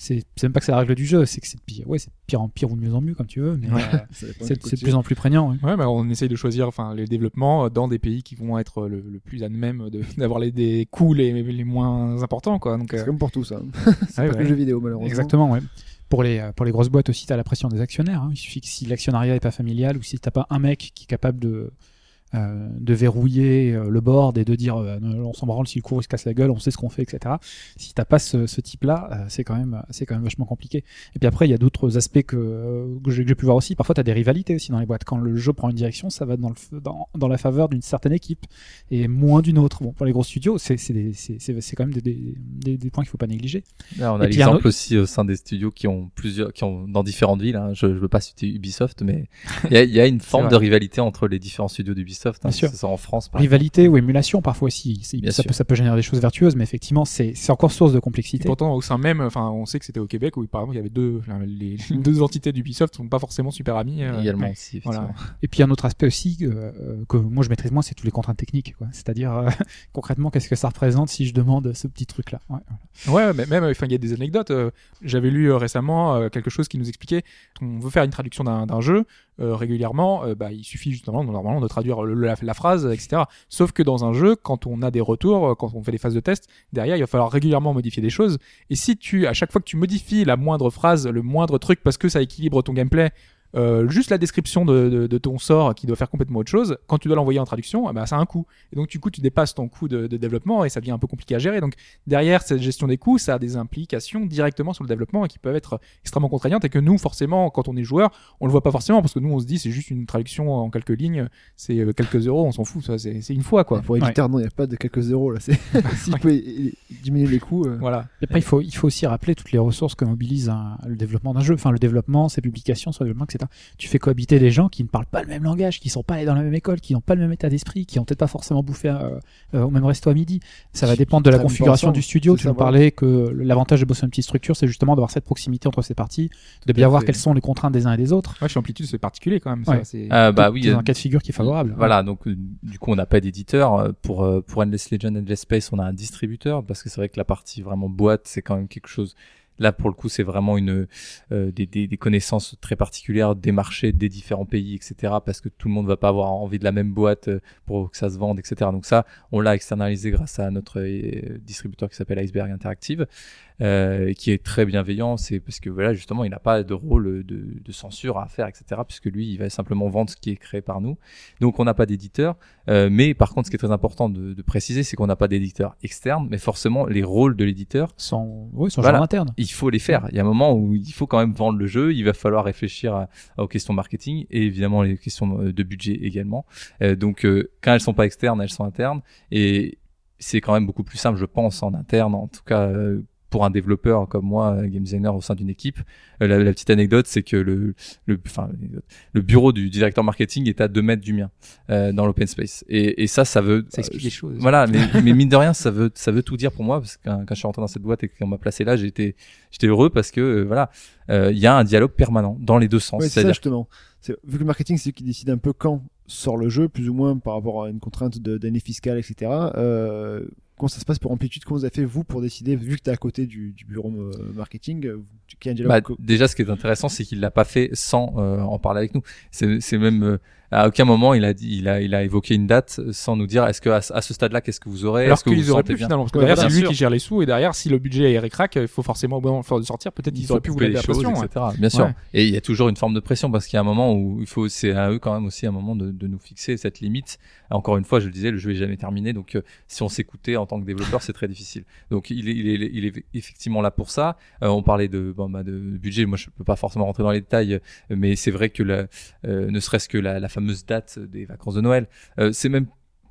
C'est c'est même pas que c'est la règle du jeu, c'est que c'est de pire. Ouais, c'est de pire en pire ou de mieux en mieux comme tu veux, mais Ouais, euh, c'est c'est de plus en plus prégnant. ouais. Ouais, bah, on essaye de choisir enfin les développements euh, dans des pays qui vont être euh, le, le plus à même de- d'avoir les des coûts les, les moins importants quoi. Donc C'est euh, comme pour tout ça. ouais, Pas que le jeu vidéo, malheureusement. Exactement, ouais. Pour les, euh, pour les grosses boîtes aussi, tu la pression des actionnaires. hein. Il suffit que si l'actionnariat est pas familial ou si t'as pas un mec qui est capable de, euh, de verrouiller euh, le board et de dire euh, on s'en branle si le cours il se casse la gueule, on sait ce qu'on fait, etc. Si t'as pas ce, ce type-là, euh, c'est quand même c'est quand même vachement compliqué. Et puis après, il y a d'autres aspects que, que j'ai pu voir aussi. Parfois, tu as des rivalités aussi dans les boîtes. Quand le jeu prend une direction, ça va dans, le, dans, dans la faveur d'une certaine équipe et moins d'une autre. Bon, pour les gros studios, c'est c'est des- c'est- c'est- c'est quand même des, des, des, des points qu'il faut pas négliger. Là, on a l'exemple autre- aussi au sein des studios qui ont plusieurs, qui ont dans différentes villes. hein. Je, je veux pas citer Ubisoft, mais il y a, il y a une forme de rivalité entre les différents studios d'Ubisoft. Hein, en France, par rivalité ou émulation parfois aussi. Ça peut, ça peut générer des choses vertueuses, mais effectivement, c'est encore source de Et complexité. pourtant, au sein même, enfin, on sait que c'était au Québec où, par exemple, il y avait deux, les deux entités d'Ubisoft sont pas forcément super amies. euh, également ouais. aussi. Voilà. effectivement. Et puis un autre aspect aussi euh, euh, que moi je maîtrise moins, c'est toutes les contraintes techniques. C'est-à-dire euh, concrètement, qu'est-ce que ça représente si je demande ce petit truc-là? Ouais, voilà. Ouais, mais même, enfin, il y a des anecdotes. J'avais lu récemment quelque chose qui nous expliquait qu'on veut faire une traduction d'un d'un jeu euh, régulièrement, euh, bah, il suffit justement normalement de traduire la, la phrase, etc. Sauf que dans un jeu, quand on a des retours, euh, quand on fait des phases de test, derrière, il va falloir régulièrement modifier des choses. Et si tu, à chaque fois que tu modifies la moindre phrase, le moindre truc, parce que ça équilibre ton gameplay. Euh, juste la description de, de, de ton sort qui doit faire complètement autre chose, quand tu dois l'envoyer en traduction, eh ben, ça a un coût. Et donc, du coup, tu dépasses ton coût de, de développement et ça devient un peu compliqué à gérer. Donc, derrière cette gestion des coûts, ça a des implications directement sur le développement et qui peuvent être extrêmement contraignantes et que nous, forcément, quand on est joueur, on le voit pas forcément parce que nous, on se dit c'est juste une traduction en quelques lignes, c'est euh, quelques euros, on s'en fout, ça, c'est c'est une fois quoi. Pour l'éditeur, non, il n'y a pas de quelques euros là. C'est- S'il peut é- diminuer les coûts. euh, Voilà. Et après, il faut, il faut aussi rappeler toutes les ressources que mobilise un- le développement d'un jeu. Enfin, le développement, ses publications, son développement, etc. Tu fais cohabiter des gens qui ne parlent pas le même langage, qui sont pas allés dans la même école, qui n'ont pas le même état d'esprit, qui ont peut-être pas forcément bouffé euh, euh, au même resto à midi. Ça va dépendre de la configuration du studio. Tu nous parlais que l'avantage de bosser une petite structure, c'est justement d'avoir cette proximité entre ces parties, de bien voir quelles sont les contraintes des uns et des autres. Ouais, chez Amplitude, c'est particulier quand même. Ouais. c'est- Ah, bah oui. Un cas de figure qui est favorable. Voilà, donc euh, du coup on n'a pas d'éditeur pour pour Endless Legend, Endless Space, on a un distributeur parce que c'est vrai que la partie vraiment boîte, c'est quand même quelque chose. Là pour le coup, c'est vraiment une euh, des, des, connaissances très particulières des marchés des différents pays, etc. Parce que tout le monde va pas avoir envie de la même boîte euh, pour que ça se vende, etc. Donc ça, on l'a externalisé grâce à notre euh, distributeur qui s'appelle Iceberg Interactive, euh, qui est très bienveillant. C'est parce que voilà justement, il n'a pas de rôle de, de censure à faire, etc. Puisque lui, il va simplement vendre ce qui est créé par nous. Donc on n'a pas d'éditeur. Euh, mais par contre, ce qui est très important de, de préciser, c'est qu'on n'a pas d'éditeur externe, mais forcément les rôles de l'éditeur, Sans, oui, sans Voilà. interne. il faut les faire. Il y a un moment où il faut quand même vendre le jeu, il va falloir réfléchir à- aux questions marketing et évidemment les questions de budget également. Euh, donc euh, quand elles sont pas externes, elles sont internes et c'est quand même beaucoup plus simple, je pense, en interne, en tout cas. euh, pour un développeur comme moi, euh, game designer au sein d'une équipe, Euh, la, la petite anecdote, c'est que le, le, enfin, le bureau du directeur marketing est à 2 mètres du mien euh, dans l'open space. Et, et ça, ça veut Ça explique euh, les choses. Voilà, mais, mais mine de rien, ça veut ça veut tout dire pour moi parce que quand, quand je suis rentré dans cette boîte et qu'on m'a placé là, j'étais j'étais heureux parce que euh, voilà, euh, il y a un dialogue permanent dans les deux sens. Ouais, c'est ça justement. C'est- Vu que le marketing, c'est qui décide un peu quand sort le jeu, plus ou moins par rapport à une contrainte de- d'année fiscale, etc. Euh, comment ça se passe pour Amplitude? Comment vous avez fait vous pour décider, vu que t'es à côté du, du bureau euh, marketing, euh, dialogue Bah, déjà, ce qui est intéressant, c'est qu'il l'a pas fait sans euh, en parler avec nous. C'est c'est même euh, à aucun moment il a dit, il a, il a évoqué une date sans nous dire est-ce que à, ce- à ce stade-là, qu'est-ce que vous aurez? Alors qu'ils vous auraient pu bien? finalement, parce que Ouais, derrière c'est lui qui gère les sous et derrière si le budget est récrac, il faut forcément au moment de sortir. Peut-être il qu'ils auraient pu vous la choses, pression. ouais. etc. Bien sûr. Ouais. Et il y a toujours une forme de pression parce qu'il y a un moment où il faut, c'est à eux quand même aussi un moment de, de nous fixer cette limite. Encore une fois, je le disais, le jeu est jamais terminé, donc euh, si on s'écoutait en tant que développeur, c'est très difficile. Donc il est, effectivement là pour ça. Euh, on parlait bah, de budget, moi je peux pas forcément rentrer dans les détails, mais c'est vrai que euh, ne serait-ce que la, la fameuse date des vacances de Noël, euh, c'est même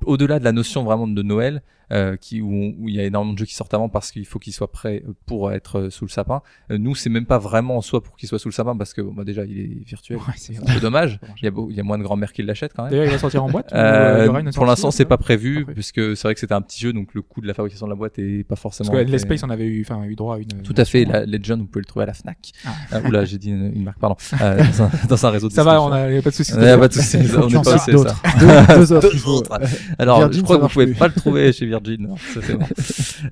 au-delà de la notion vraiment de Noël, euh, qui, où, où il y a énormément de jeux qui sortent avant parce qu'il faut qu'ils soient prêts pour être euh, sous le sapin. Euh, nous, c'est même pas vraiment en soi pour qu'ils soient sous le sapin parce que bon, bah, déjà il est virtuel. Ouais, c'est un peu dommage. Il y a, beau- il y a moins de grand-mères qui l'achètent quand même. D'ailleurs, il va sortir en boîte. euh, Euh, il y aura une pour l'instant, c'est pas prévu, puisque c'est vrai que c'était un petit jeu, donc le coût de la fabrication de la boîte est pas forcément. Parce que très- Lespace on avait eu, enfin, eu droit à une. Tout à fait. La Legend, vous pouvez le trouver à la Fnac. Ah. Euh, oula, j'ai dit une, une marque, pardon. Euh, dans, un, dans un réseau de Ça va, on a y a pas de soucis. Ouais, pas de on n'est pas assez ça. deux, autres. Alors, je crois que vous pouvez pas le trouver chez Virgin. Non, ça, c'est bon.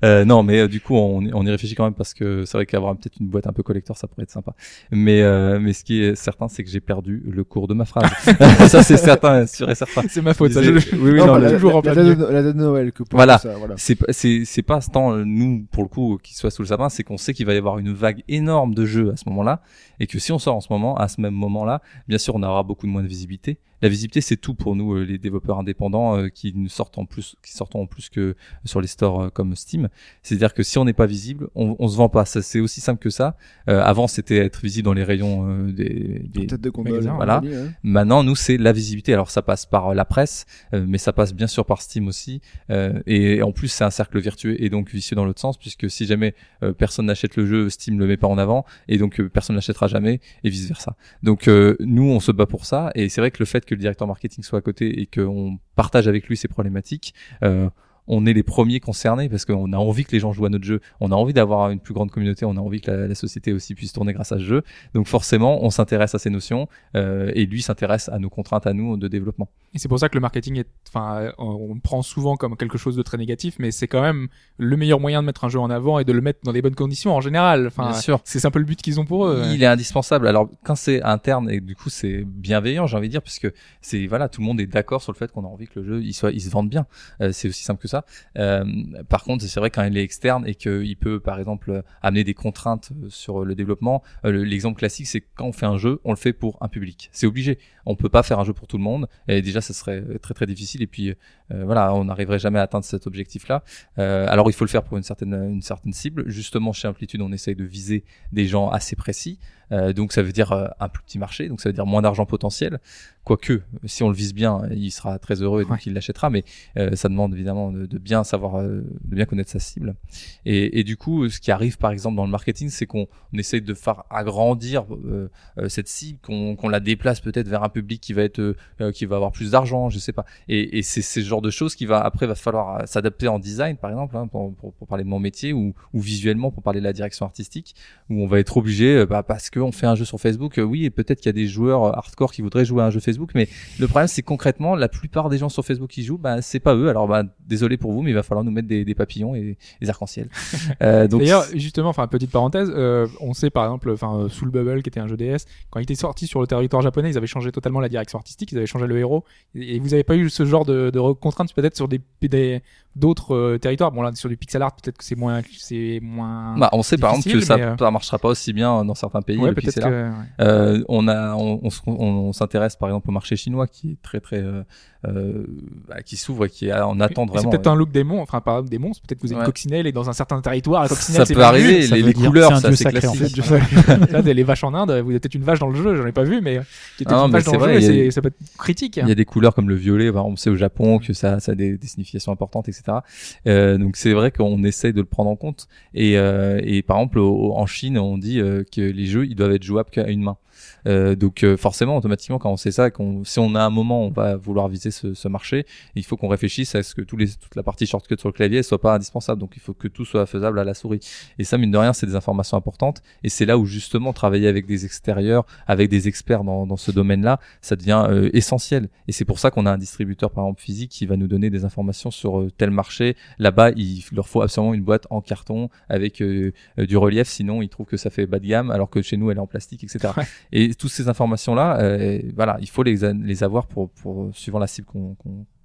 Euh, non, mais euh, du coup, on, y- on y réfléchit quand même parce que c'est vrai qu'avoir peut-être une boîte un peu collector, ça pourrait être sympa. Mais, euh, mais ce qui est certain, c'est que j'ai perdu le cours de ma phrase. ça, c'est certain, sûr et certain. C'est ma faute, ça. Je- je- oui, oui, Non, bah, la, toujours la, la, de- la date de Noël que pour Voilà. ça, voilà. c'est pas- c'est c'est pas tant euh, nous pour le coup qu'il soit sous le sapin, c'est qu'on sait qu'il va y avoir une vague énorme de jeux à ce moment-là et que si on sort en ce moment, à ce même moment-là, bien sûr, on aura beaucoup de moins de visibilité. La visibilité, c'est tout pour nous, euh, les développeurs indépendants euh, qui nous sortent en plus, qui sortent en plus que sur les stores euh, comme Steam. C'est-à-dire que si on n'est pas visible, on, on se vend pas. Ça, c'est aussi simple que ça. Euh, avant, c'était être visible dans les rayons euh, des, des, Tête de magasins, voilà. hein. Maintenant, nous, c'est la visibilité. Alors, ça passe par la presse, euh, mais ça passe bien sûr par Steam aussi. Euh, et en plus, c'est un cercle vertueux et donc vicieux dans l'autre sens, puisque si jamais euh, personne n'achète le jeu, Steam le met pas en avant, et donc euh, personne l'achètera jamais, et vice versa. Donc, euh, nous, on se bat pour ça. Et c'est vrai que le fait que le directeur marketing soit à côté et qu'on partage avec lui ces problématiques. Euh, on est les premiers concernés parce qu'on a envie que les gens jouent à notre jeu, on a envie d'avoir une plus grande communauté, on a envie que la, la société aussi puisse tourner grâce à ce jeu. Donc forcément, on s'intéresse à ces notions euh, et lui s'intéresse à nos contraintes à nous de développement. Et c'est pour ça que le marketing est, enfin, euh, on le prend souvent comme quelque chose de très négatif, mais c'est quand même le meilleur moyen de mettre un jeu en avant et de le mettre dans des bonnes conditions en général. Enfin, Bien sûr. c'est un peu le but qu'ils ont pour eux. Il est indispensable. Alors quand c'est interne et du coup c'est bienveillant, j'ai envie de dire, puisque c'est voilà, tout le monde est d'accord sur le fait qu'on a envie que le jeu il soit, il se vende bien. Euh, c'est aussi simple que ça. Euh, par contre, c'est vrai quand il est externe et qu'il peut par exemple amener des contraintes euh, sur le développement. euh, le- L'exemple classique, c'est quand on fait un jeu, on le fait pour un public. C'est obligé. On peut pas faire un jeu pour tout le monde. Et déjà, ça serait très très difficile. Et puis voilà, on n'arriverait jamais à atteindre cet objectif-là. Alors il faut le faire pour une certaine une certaine cible. Justement, chez Amplitude, on essaye de viser des gens assez précis. Euh, donc ça veut dire euh, un plus petit marché, donc ça veut dire moins d'argent potentiel. Quoique, si on le vise bien, il sera très heureux et donc Ouais. il l'achètera. Mais euh, ça demande évidemment de, de bien savoir, euh, de bien connaître sa cible. Et, et du coup, ce qui arrive par exemple dans le marketing, c'est qu'on on essaye de faire agrandir euh, cette cible, qu'on qu'on la déplace peut-être vers un public qui va être, euh, qui va avoir plus d'argent, je sais pas. Et, et c'est ce genre de choses qui va après va falloir s'adapter en design, par exemple, hein, pour, pour, pour parler de mon métier, ou, ou visuellement pour parler de la direction artistique, où on va être obligé, bah, parce qu'on fait un jeu sur Facebook, euh, oui, et peut-être qu'il y a des joueurs euh, hardcore qui voudraient jouer à un jeu Facebook, mais le problème c'est concrètement, la plupart des gens sur Facebook qui jouent, bah, c'est pas eux. Alors, bah, désolé pour vous, mais il va falloir nous mettre des, des papillons et des arcs-en-ciel. Euh, donc, D'ailleurs, justement, enfin petite parenthèse, euh, on sait par exemple, enfin Soul Bubble qui était un jeu DS, quand il était sorti sur le territoire japonais, ils avaient changé totalement la direction artistique, ils avaient changé le héros, et et vous avez pas eu ce genre de, de contraintes peut-être sur des des- d'autres euh, territoires. Bon là sur du pixel art, peut-être que c'est moins c'est moins. bah, on sait par exemple que ça, mais, euh, ça marchera pas aussi bien dans certains pays. ouais, le peut-être pixel art. que. ouais. Euh, on a, on- on s'intéresse par exemple au marché chinois qui est très très, euh, bah, qui s'ouvre et qui est en attente Et C'est vraiment. peut-être un look des monstres, enfin par exemple des monstres, peut-être que vous avez Ouais. coccinelle et dans un certain territoire, la Ça coccinelle c'est peut mal vu. arriver, ça les, les couleurs, c'est un c'est sacré, en classique. fait. Là, des- les vaches en Inde, vous peut-être une vache dans le jeu, j'en ai pas vu, mais qui était Ah une mais vache dans le jeu, il y a- et c'est- ça peut être critique. Il y a des couleurs comme le violet, bah, on sait au Japon que ça, ça a des, des significations importantes, etc. Euh, donc c'est vrai qu'on essaye de le prendre en compte. Et, euh, et par exemple, au- en Chine, on dit euh, que les jeux, ils doivent être jouables qu'à une main. Euh, donc euh, forcément, automatiquement, quand on sait ça, qu'on, si on a un moment, on va vouloir viser ce, ce marché. Il faut qu'on réfléchisse à ce que tous les, toute la partie shortcut sur le clavier soit pas indispensable. Donc il faut que tout soit faisable à la souris. Et ça, mine de rien, c'est des informations importantes. Et c'est là où justement travailler avec des extérieurs, avec des experts dans, dans ce domaine-là, ça devient euh, essentiel. Et c'est pour ça qu'on a un distributeur, par exemple, physique, qui va nous donner des informations sur euh, tel marché. Là-bas, il leur faut absolument une boîte en carton avec euh, euh, du relief, sinon ils trouvent que ça fait bas de gamme, alors que chez nous, elle est en plastique, etc. Et toutes ces informations-là, euh, voilà, il faut les, les avoir pour, pour suivant la cible qu'on-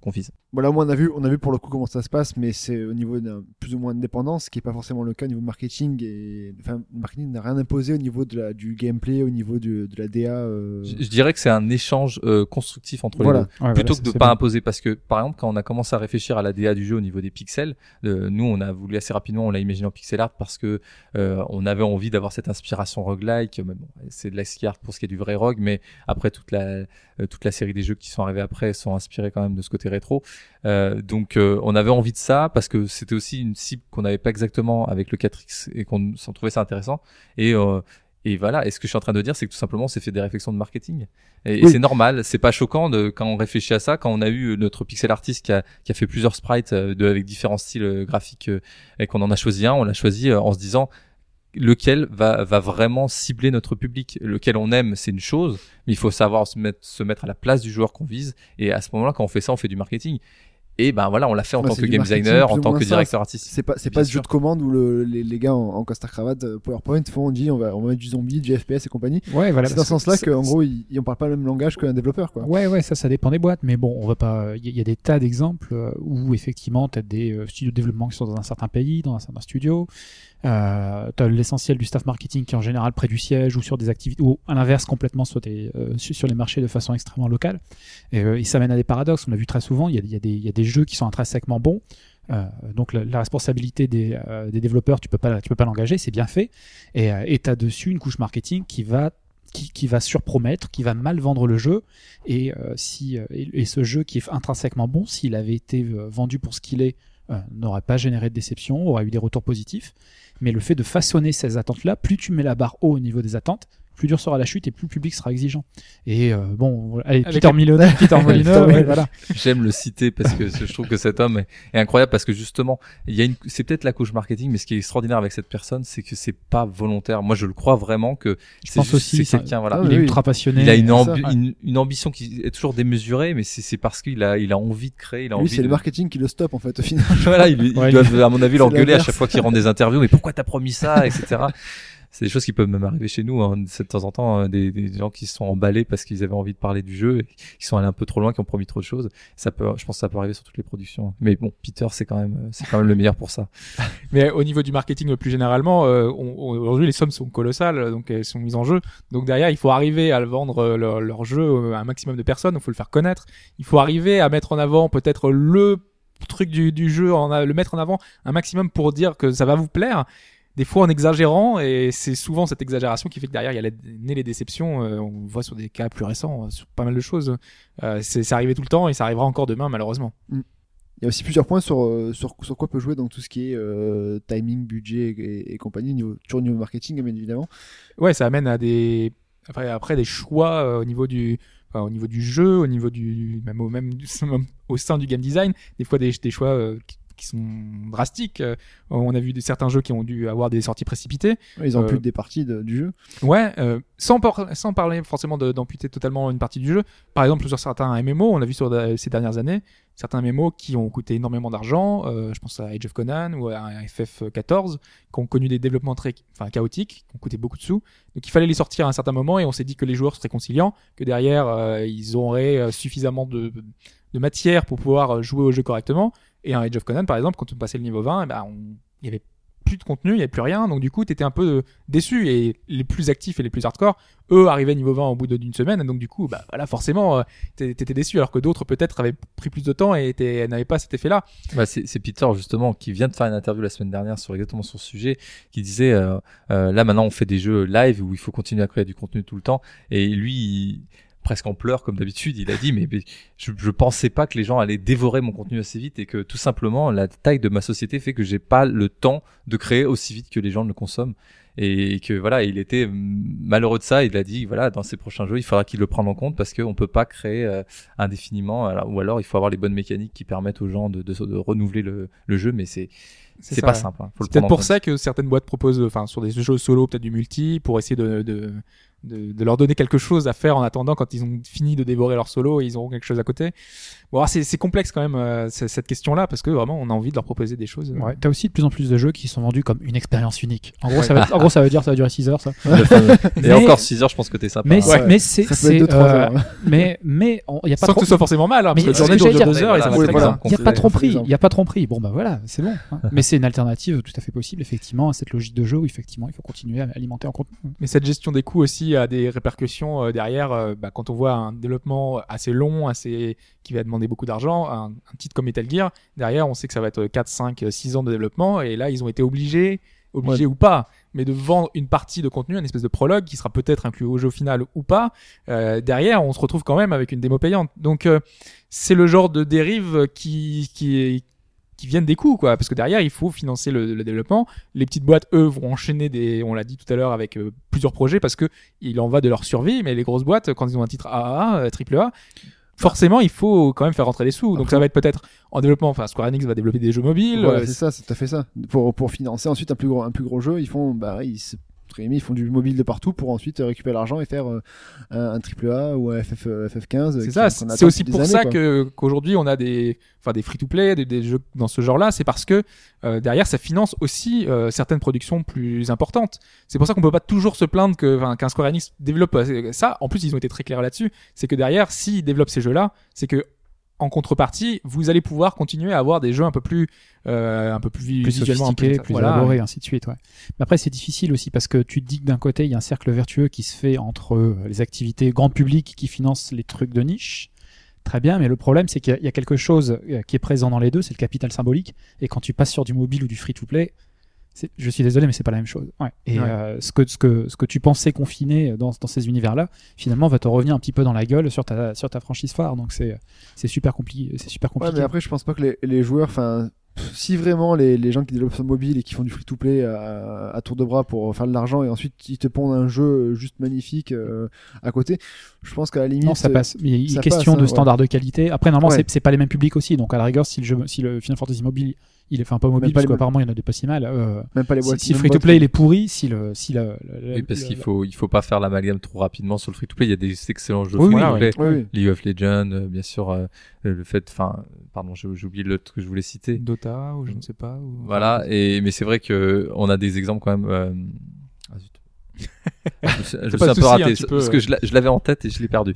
qu'on vise. Bon, là, au moins, on a vu, on a vu pour le coup comment ça se passe, mais c'est au niveau d'un plus ou moins de dépendance, ce qui est pas forcément le cas au niveau marketing. Et enfin, le marketing n'a rien imposé au niveau de la, du gameplay, au niveau du- de la DA. euh, Je, je dirais que c'est un échange euh, constructif entre Voilà. les deux. Ouais, plutôt voilà, que de c'est pas bien. imposer parce que par exemple quand on a commencé à réfléchir à la DA du jeu au niveau des pixels euh, nous on a voulu assez rapidement on l'a imaginé en pixel art parce que euh, on avait envie d'avoir cette inspiration roguelike mais bon c'est de la ski art pour ce qui est du vrai rogue mais après toute la euh, toute la série des jeux qui sont arrivés après sont inspirés quand même de ce côté rétro. Euh, donc euh, on avait envie de ça parce que c'était aussi une cible qu'on n'avait pas exactement avec le 4X et qu'on s'en trouvait ça intéressant. Et euh, et voilà, et ce que je suis en train de dire, c'est que tout simplement, on s'est fait des réflexions de marketing. Et, c'est normal, c'est pas choquant de, quand on réfléchit à ça, quand on a eu notre pixel artist qui a, qui a fait plusieurs sprites de, avec différents styles graphiques et qu'on en a choisi un, on l'a choisi en se disant lequel va, va vraiment cibler notre public. Lequel on aime, c'est une chose, mais il faut savoir se mettre, se mettre à la place du joueur qu'on vise. Et à ce moment-là, quand on fait ça, on fait du marketing. Et ben voilà, on l'a fait en Ouais, tant que game designer, en tant que ça. directeur artistique. C'est pas, c'est pas ce jeu de commande où le- les, les gars en, en costard cravate euh, PowerPoint font on dit on va, on va mettre du zombie, du FPS et compagnie. Ouais, voilà. c'est dans ce sens-là qu'en gros ils, ils on parle pas le même langage qu'un développeur quoi. Ouais, ouais, ça, ça dépend des boîtes, mais bon, on va pas. Il y, y a des tas d'exemples euh, où effectivement, tu as des euh, studios de développement qui sont dans un certain pays, dans un certain studio. Euh, tu as l'essentiel du staff marketing qui est en général près du siège ou sur des activités, ou à l'inverse, complètement sur, des, euh, sur les marchés de façon extrêmement locale. Et, euh, et ça mène à des paradoxes. On a vu très souvent, il y y y a des jeux qui sont intrinsèquement bons. Euh, donc la, responsabilité des, euh, des développeurs, tu peux pas, tu peux pas l'engager, c'est bien fait. Et et t'as dessus une couche marketing qui va qui, qui va surpromettre, qui va mal vendre le jeu. Et, si, et, ce jeu qui est intrinsèquement bon, s'il avait été vendu pour ce qu'il est, euh, n'aurait pas généré de déception, aurait eu des retours positifs. Mais le fait de façonner ces attentes-là, plus tu mets la barre haut au niveau des attentes, plus dur sera la chute et plus le public sera exigeant. Et euh, bon, allez, Avec Peter Milone, Peter Molyneux, ouais, voilà. J'aime le citer parce que je trouve que cet homme est, est incroyable parce que justement, il y a une, c'est peut-être la couche marketing, mais ce qui est extraordinaire avec cette personne, c'est que c'est pas volontaire. Moi, je le crois vraiment que Je c'est pense juste- aussi, c'est ça- quelqu'un, voilà. Il oui, est ultra passionné. Il a une, c'est ambi- ça. une, une ambition qui est toujours démesurée, mais c'est parce qu'il a, il a envie de créer, il a Lui envie c'est de... le marketing qui le stoppe en fait au final. voilà, ils, ils Ouais, il- doivent, à mon avis, l'engueuler à chaque fois qu'il rend des interviews. Mais pourquoi t'as promis ça, etc. C'est des choses qui peuvent même arriver chez nous. Hein. De temps en temps euh, des, des gens qui se sont emballés parce qu'ils avaient envie de parler du jeu, et qui sont allés un peu trop loin, qui ont promis trop de choses. Ça peut, je pense, que ça peut arriver sur toutes les productions. Mais bon, Peter, c'est quand même, c'est quand même le meilleur pour ça. Mais au niveau du marketing plus généralement, euh, aujourd'hui les sommes sont colossales, donc elles sont mises en jeu. Donc derrière, il faut arriver à vendre euh, leur, jeu euh, à un maximum de personnes. Il faut le faire connaître. Il faut arriver à mettre en avant peut-être le truc du, du jeu, en le mettre en avant un maximum pour dire que ça va vous plaire. Des fois en exagérant, et c'est souvent cette exagération qui fait que derrière il y a les, né les déceptions. Euh, on voit sur des cas plus récents, euh, sur pas mal de choses. Euh, c'est arrivé tout le temps et ça arrivera encore demain malheureusement. Il y a aussi plusieurs points sur, euh, sur, sur quoi peut jouer donc tout ce qui est euh, timing, budget et, et compagnie, niveau, toujours au niveau marketing bien évidemment. ouais, ça amène à des après, après des choix euh, au niveau du enfin, au niveau du jeu, au niveau du même au même au sein du game design, des fois des, des choix euh, qui, qui sont drastiques. Euh, on a vu certains jeux qui ont dû avoir des sorties précipitées. Ils ont Euh, des parties de- du jeu. Ouais, euh, sans, par- sans parler forcément d'amputer totalement une partie du jeu. Par exemple, sur certains MMO, on l'a vu sur de- ces dernières années, certains MMO qui ont coûté énormément d'argent. euh, je pense à Age of Conan ou à FF14, qui ont connu des développements très enfin, chaotiques, qui ont coûté beaucoup de sous. Donc il fallait les sortir à un certain moment et on s'est dit que les joueurs seraient conciliants, que derrière euh, ils auraient suffisamment de, de matière pour pouvoir jouer au jeu correctement. Et un Age of Conan, par exemple, quand on passait le niveau 20, eh ben, il y avait plus de contenu, il n'y avait plus rien, donc du coup, t'étais un peu euh, déçu. Et les plus actifs et les plus hardcore, eux, arrivaient niveau 20 au bout d'une semaine, donc du coup, bah voilà, forcément, euh, t'é- t'étais déçu, alors que d'autres peut-être avaient pris plus de temps et n'avaient pas cet effet-là. Bah, c'est Peter justement qui vient de faire une interview la semaine dernière sur exactement son sujet, qui disait euh, là maintenant on fait des jeux live où il faut continuer à créer du contenu tout le temps, et lui presque en pleurs comme d'habitude, il a dit mais, mais je, je pensais pas que les gens allaient dévorer mon contenu assez vite et que tout simplement la taille de ma société fait que j'ai pas le temps de créer aussi vite que les gens le consomment. et que voilà, il était malheureux de ça. Il a dit voilà, dans ses prochains jeux, il faudra qu'il le prenne en compte parce qu'on peut pas créer euh, indéfiniment, alors- ou alors il faut avoir les bonnes mécaniques qui permettent aux gens de, de, de renouveler le, le jeu, mais c'est c'est pas simple. hein. C'est peut-être pour compte. ça que certaines boîtes proposent, enfin, sur des jeux solo, peut-être du multi, pour essayer de, de, de, de leur donner quelque chose à faire en attendant quand ils ont fini de dévorer leur solo et ils auront quelque chose à côté. Bon, alors, c'est c'est complexe quand même euh, cette question-là parce que vraiment on a envie de leur proposer des choses. euh, Ouais, t'as aussi de plus en plus de jeux qui sont vendus comme une expérience unique. En gros, ça va, en gros, ça veut dire que ça va durer 6 heures, ça. Et Mais- encore 6 heures, je pense que t'es sympa. Mais, hein. Ouais. mais c'est, Ça peut être c'est, 2-3 euh, heures. hein. mais, mais, il y a pas Sans trop, que ce soit forcément mal, hein, parce Mais que la journée dure j'allais deux dire. heures et ça. Il n'y a pas Exemple. il n'y a pas trop prix. Bon, bah voilà, c'est bon. hein. Mais c'est une alternative tout à fait possible, effectivement, à cette logique de jeu où effectivement il faut continuer à alimenter en contenu. Mais cette gestion des coûts aussi a des répercussions euh, derrière. euh, bah, quand on voit un développement assez long, assez qui va demander beaucoup d'argent, un, un titre comme Metal Gear, derrière on sait que ça va être 4, 5, 6 ans de développement et là ils ont été obligés, obligés ou pas, mais de vendre une partie de contenu, une espèce de prologue qui sera peut-être inclus au jeu final ou pas. Euh, derrière on se retrouve quand même avec une démo payante. Donc euh, c'est le genre de dérive qui qui qui viennent des coûts quoi. Parce que derrière il faut financer le, le développement. Les petites boîtes eux vont enchaîner des on l'a dit tout à l'heure avec euh, plusieurs projets parce que il en va de leur survie. Mais les grosses boîtes quand ils ont un titre AAA euh, triple A forcément il faut quand même faire rentrer des sous. Donc ça va être peut-être en développement. Enfin Square Enix va développer des jeux mobiles Voilà, euh, c'est ça, c'est tout à fait ça. Pour, pour financer ensuite un plus gros, un plus gros jeu, ils font, bah, ils, ils font du mobile de partout pour ensuite récupérer l'argent et faire euh, un, triple A ou un FF, euh, FF15. C'est qui- ça, c'est c'est aussi pour ça années, que qu'aujourd'hui on a des enfin des free to play, des, des jeux dans ce genre-là, c'est parce que euh, derrière ça finance aussi euh, certaines productions plus importantes. C'est pour ça qu'on peut pas toujours se plaindre que enfin, qu'un Square Enix développe euh, ça. En plus, ils ont été très clairs là-dessus, c'est que derrière s'ils développent ces jeux-là, c'est que en contrepartie, vous allez pouvoir continuer à avoir des jeux un peu plus euh, un peu plus, plus visuellement un peu- plus voilà. élaboré, ainsi de suite. Ouais. Mais après, c'est difficile aussi parce que tu te dis que d'un côté, il y a un cercle vertueux qui se fait entre euh, les activités grand public qui financent les trucs de niche. Très bien, mais le problème, c'est qu'il y a- il y a quelque chose euh, qui est présent dans les deux, c'est le capital symbolique. Et quand tu passes sur du mobile ou du free-to-play, je suis désolé, mais c'est pas la même chose. Ouais. Et Ouais. euh, ce, que, ce, que, ce que tu pensais confiner dans, dans ces univers-là, finalement, va te revenir un petit peu dans la gueule sur ta, sur ta franchise phare. Donc c'est c'est super compliqué. C'est super Ouais, compliqué. mais après, je pense pas que les, les joueurs, enfin, pff, si vraiment les, les gens qui développent sur mobile et qui font du free-to-play à, à tour de bras pour faire de l'argent et ensuite ils te pondent un jeu juste magnifique euh, à côté, je pense qu'à la limite. Non, ça euh, passe. Mais il a question passe, de hein, standard de qualité. Après, normalement, Ouais. c'est- c'est pas les mêmes publics aussi. Donc, à la rigueur, si le, jeu, si le Final Fantasy Mobile, il est, enfin, pas mobile, pas parce qu'apparemment, il y en a des pas si mal. euh, Même pas les si, boîtes. si le même free-to-play, boîtes il est pourri, si le, si le, le- Oui, parce qu'il faut, il faut pas faire l'amalgame trop rapidement sur le free-to-play. Il y a des excellents jeux Oui, free-to-play. Oui, oui. League of Legends, euh, bien sûr, euh, le fait, enfin, pardon, j'ai j'ai oublié l'autre que je voulais citer. Dota ou je ne sais pas. ou- Voilà, et mais c'est vrai que on a des exemples quand même. euh, ah, zut. Je me suis, un peu raté parce que je l'a- je l'avais en tête et je l'ai perdu.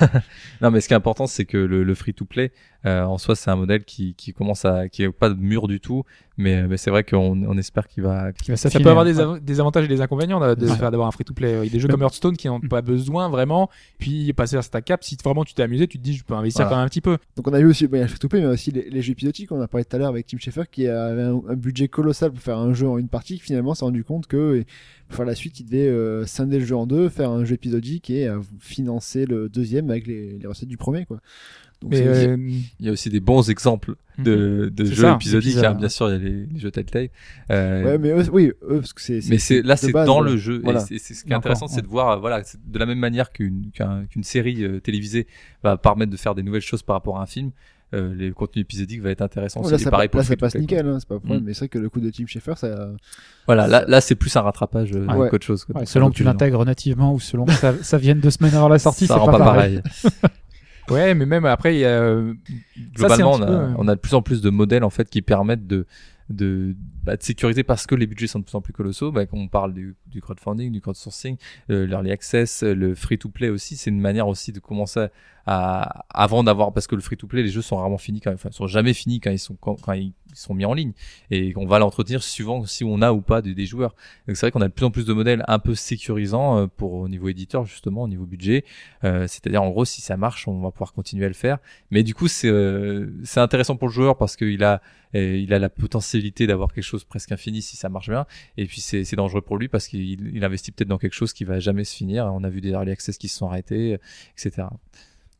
non, mais ce qui est important, c'est que le, le free-to-play, euh, en soi, c'est un modèle qui, qui commence à, qui est pas de mur du tout, mais, mais c'est vrai qu'on on espère qu'il va. Ça peut avoir hein. des, av- des avantages et des inconvénients de, de Ouais. faire d'avoir un free-to-play. Il y a des jeux Mais- comme Hearthstone qui n'ont pas besoin vraiment. Puis passer à ta cap, si vraiment tu t'es amusé, tu te dis je peux investir Voilà. quand même un petit peu. Donc on a eu aussi, bah, le free-to-play, mais aussi les, les jeux épisodiques. On a parlé tout à l'heure avec Tim Schafer qui avait un, un budget colossal pour faire un jeu en une partie. Finalement, s'est rendu compte que pour faire la suite, il devait euh, scinder le jeu en deux, faire un jeu épisodique et euh, financer le deuxième avec les, les recettes du premier, quoi. Donc Mais euh, Il y a aussi des bons exemples de, de jeux ça, épisodiques. hein. Bien sûr, il y a les, les jeux Telltale. Euh, ouais, mais eux, oui, eux, parce que c'est. mais c'est là c'est base, dans le jeu Voilà. et c'est c'est ce qui est intéressant c'est de voir euh, voilà de la même manière qu'une qu'un- qu'une série euh, télévisée va permettre de faire des nouvelles choses par rapport à un film euh, les contenus épisodiques va être intéressant aussi là, ça, pareil là, ça passe nickel, hein, c'est pas un problème. Mm. Mais c'est vrai que le coup de Tim Schafer, ça. voilà là là c'est plus un rattrapage euh, Ouais. qu'autre chose quoi. Ouais, selon ça que tu l'intègres nativement ou selon que ça, ça vienne deux semaines avant la sortie, ça c'est rend pas, pas pareil. pareil ouais, mais même après, il y a. euh, ça, globalement on a, peu, euh, on a de plus en plus de modèles en fait qui permettent de de, bah, de sécuriser parce que les budgets sont de plus en plus colossaux. Bah, on parle du, du crowdfunding, du crowdsourcing, euh, l'early access, euh, le free-to-play aussi. C'est une manière aussi de commencer à, avant d'avoir, parce que le free-to-play, les jeux sont rarement finis quand enfin, sont jamais finis quand ils sont, quand, quand ils sont mis en ligne. Et on va l'entretenir suivant si on a ou pas des, joueurs. Donc c'est vrai qu'on a de plus en plus de modèles un peu sécurisants euh, pour au niveau éditeur justement, au niveau budget. Euh, C'est-à-dire en gros, si ça marche, on va pouvoir continuer à le faire. Mais du coup, c'est euh, c'est intéressant pour le joueur parce qu'il a il a la potentialité d'avoir quelque chose presque infini si ça marche bien. Et puis c'est dangereux pour lui parce qu'il il investit peut-être dans quelque chose qui va jamais se finir. On a vu des early access qui se sont arrêtés, etc.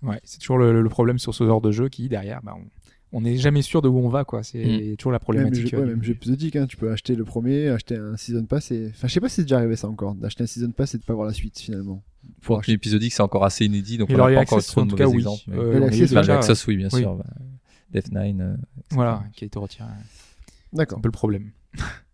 Ouais, c'est toujours le, le problème sur ce genre de jeu qui derrière, bah, on- on n'est jamais sûr de où on va, quoi. C'est toujours la Même problématique. jeu, euh, ouais, du- même jeu épisodique, hein. tu peux acheter le premier, acheter un season pass et. Enfin, je sais pas si c'est déjà arrivé ça encore, d'acheter un season pass et de pas voir la suite finalement. Pour l'épisodique, c'est encore assez inédit, donc Et on n'a pas encore trop de en mauvais oui. exemples. mais- Euh, Early on a eu Access, déjà- Early Access, oui, bien oui. sûr. bah, Death Nine. euh, etc. Voilà, qui a été retiré. C'est D'accord. un peu le problème.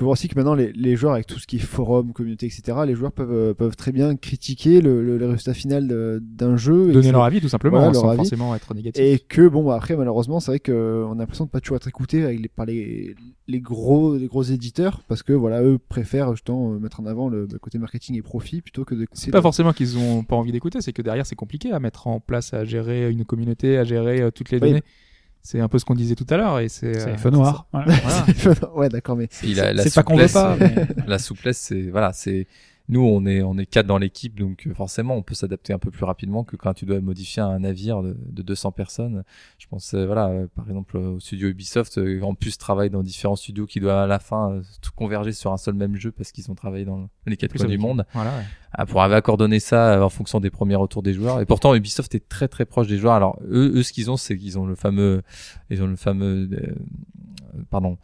On peut voir aussi que maintenant les, les joueurs avec tout ce qui est forum, communauté, etc. Les joueurs peuvent euh, peuvent très bien critiquer le, le, le résultat final d'un jeu. Donner leur avis, tout simplement, Voilà, hein, sans avis. forcément être négatif. Et que bon bah, après malheureusement c'est vrai qu'on a l'impression de pas toujours être écouté avec les, par les, les gros les gros éditeurs parce que voilà eux préfèrent justement euh, mettre en avant le, le côté marketing et profit plutôt que de C'est pas forcément qu'ils ont pas envie d'écouter, c'est que derrière c'est compliqué à mettre en place, à gérer une communauté, à gérer euh, toutes les données. C'est un peu ce qu'on disait tout à l'heure et c'est. C'est euh, feu noir. Voilà. Voilà. ouais d'accord mais la C'est pas qu'on veut souplesse, pas. euh, mais- la souplesse, c'est voilà, c'est nous, on est on est quatre dans l'équipe, donc euh, forcément, on peut s'adapter un peu plus rapidement que quand tu dois modifier un navire de, de 200 personnes. Je pense, euh, voilà, euh, par exemple au studio Ubisoft, en plus travaille dans différents studios qui doivent à la fin tout converger sur un seul même jeu parce qu'ils ont travaillé dans les quatre coins du monde. Voilà, ouais. Ah, pour avoir coordonné ça en fonction des premiers retours des joueurs. Et pourtant, Ubisoft est très très proche des joueurs. Alors eux, eux ce qu'ils ont, c'est qu'ils ont le fameux, ils ont le fameux, euh, pardon,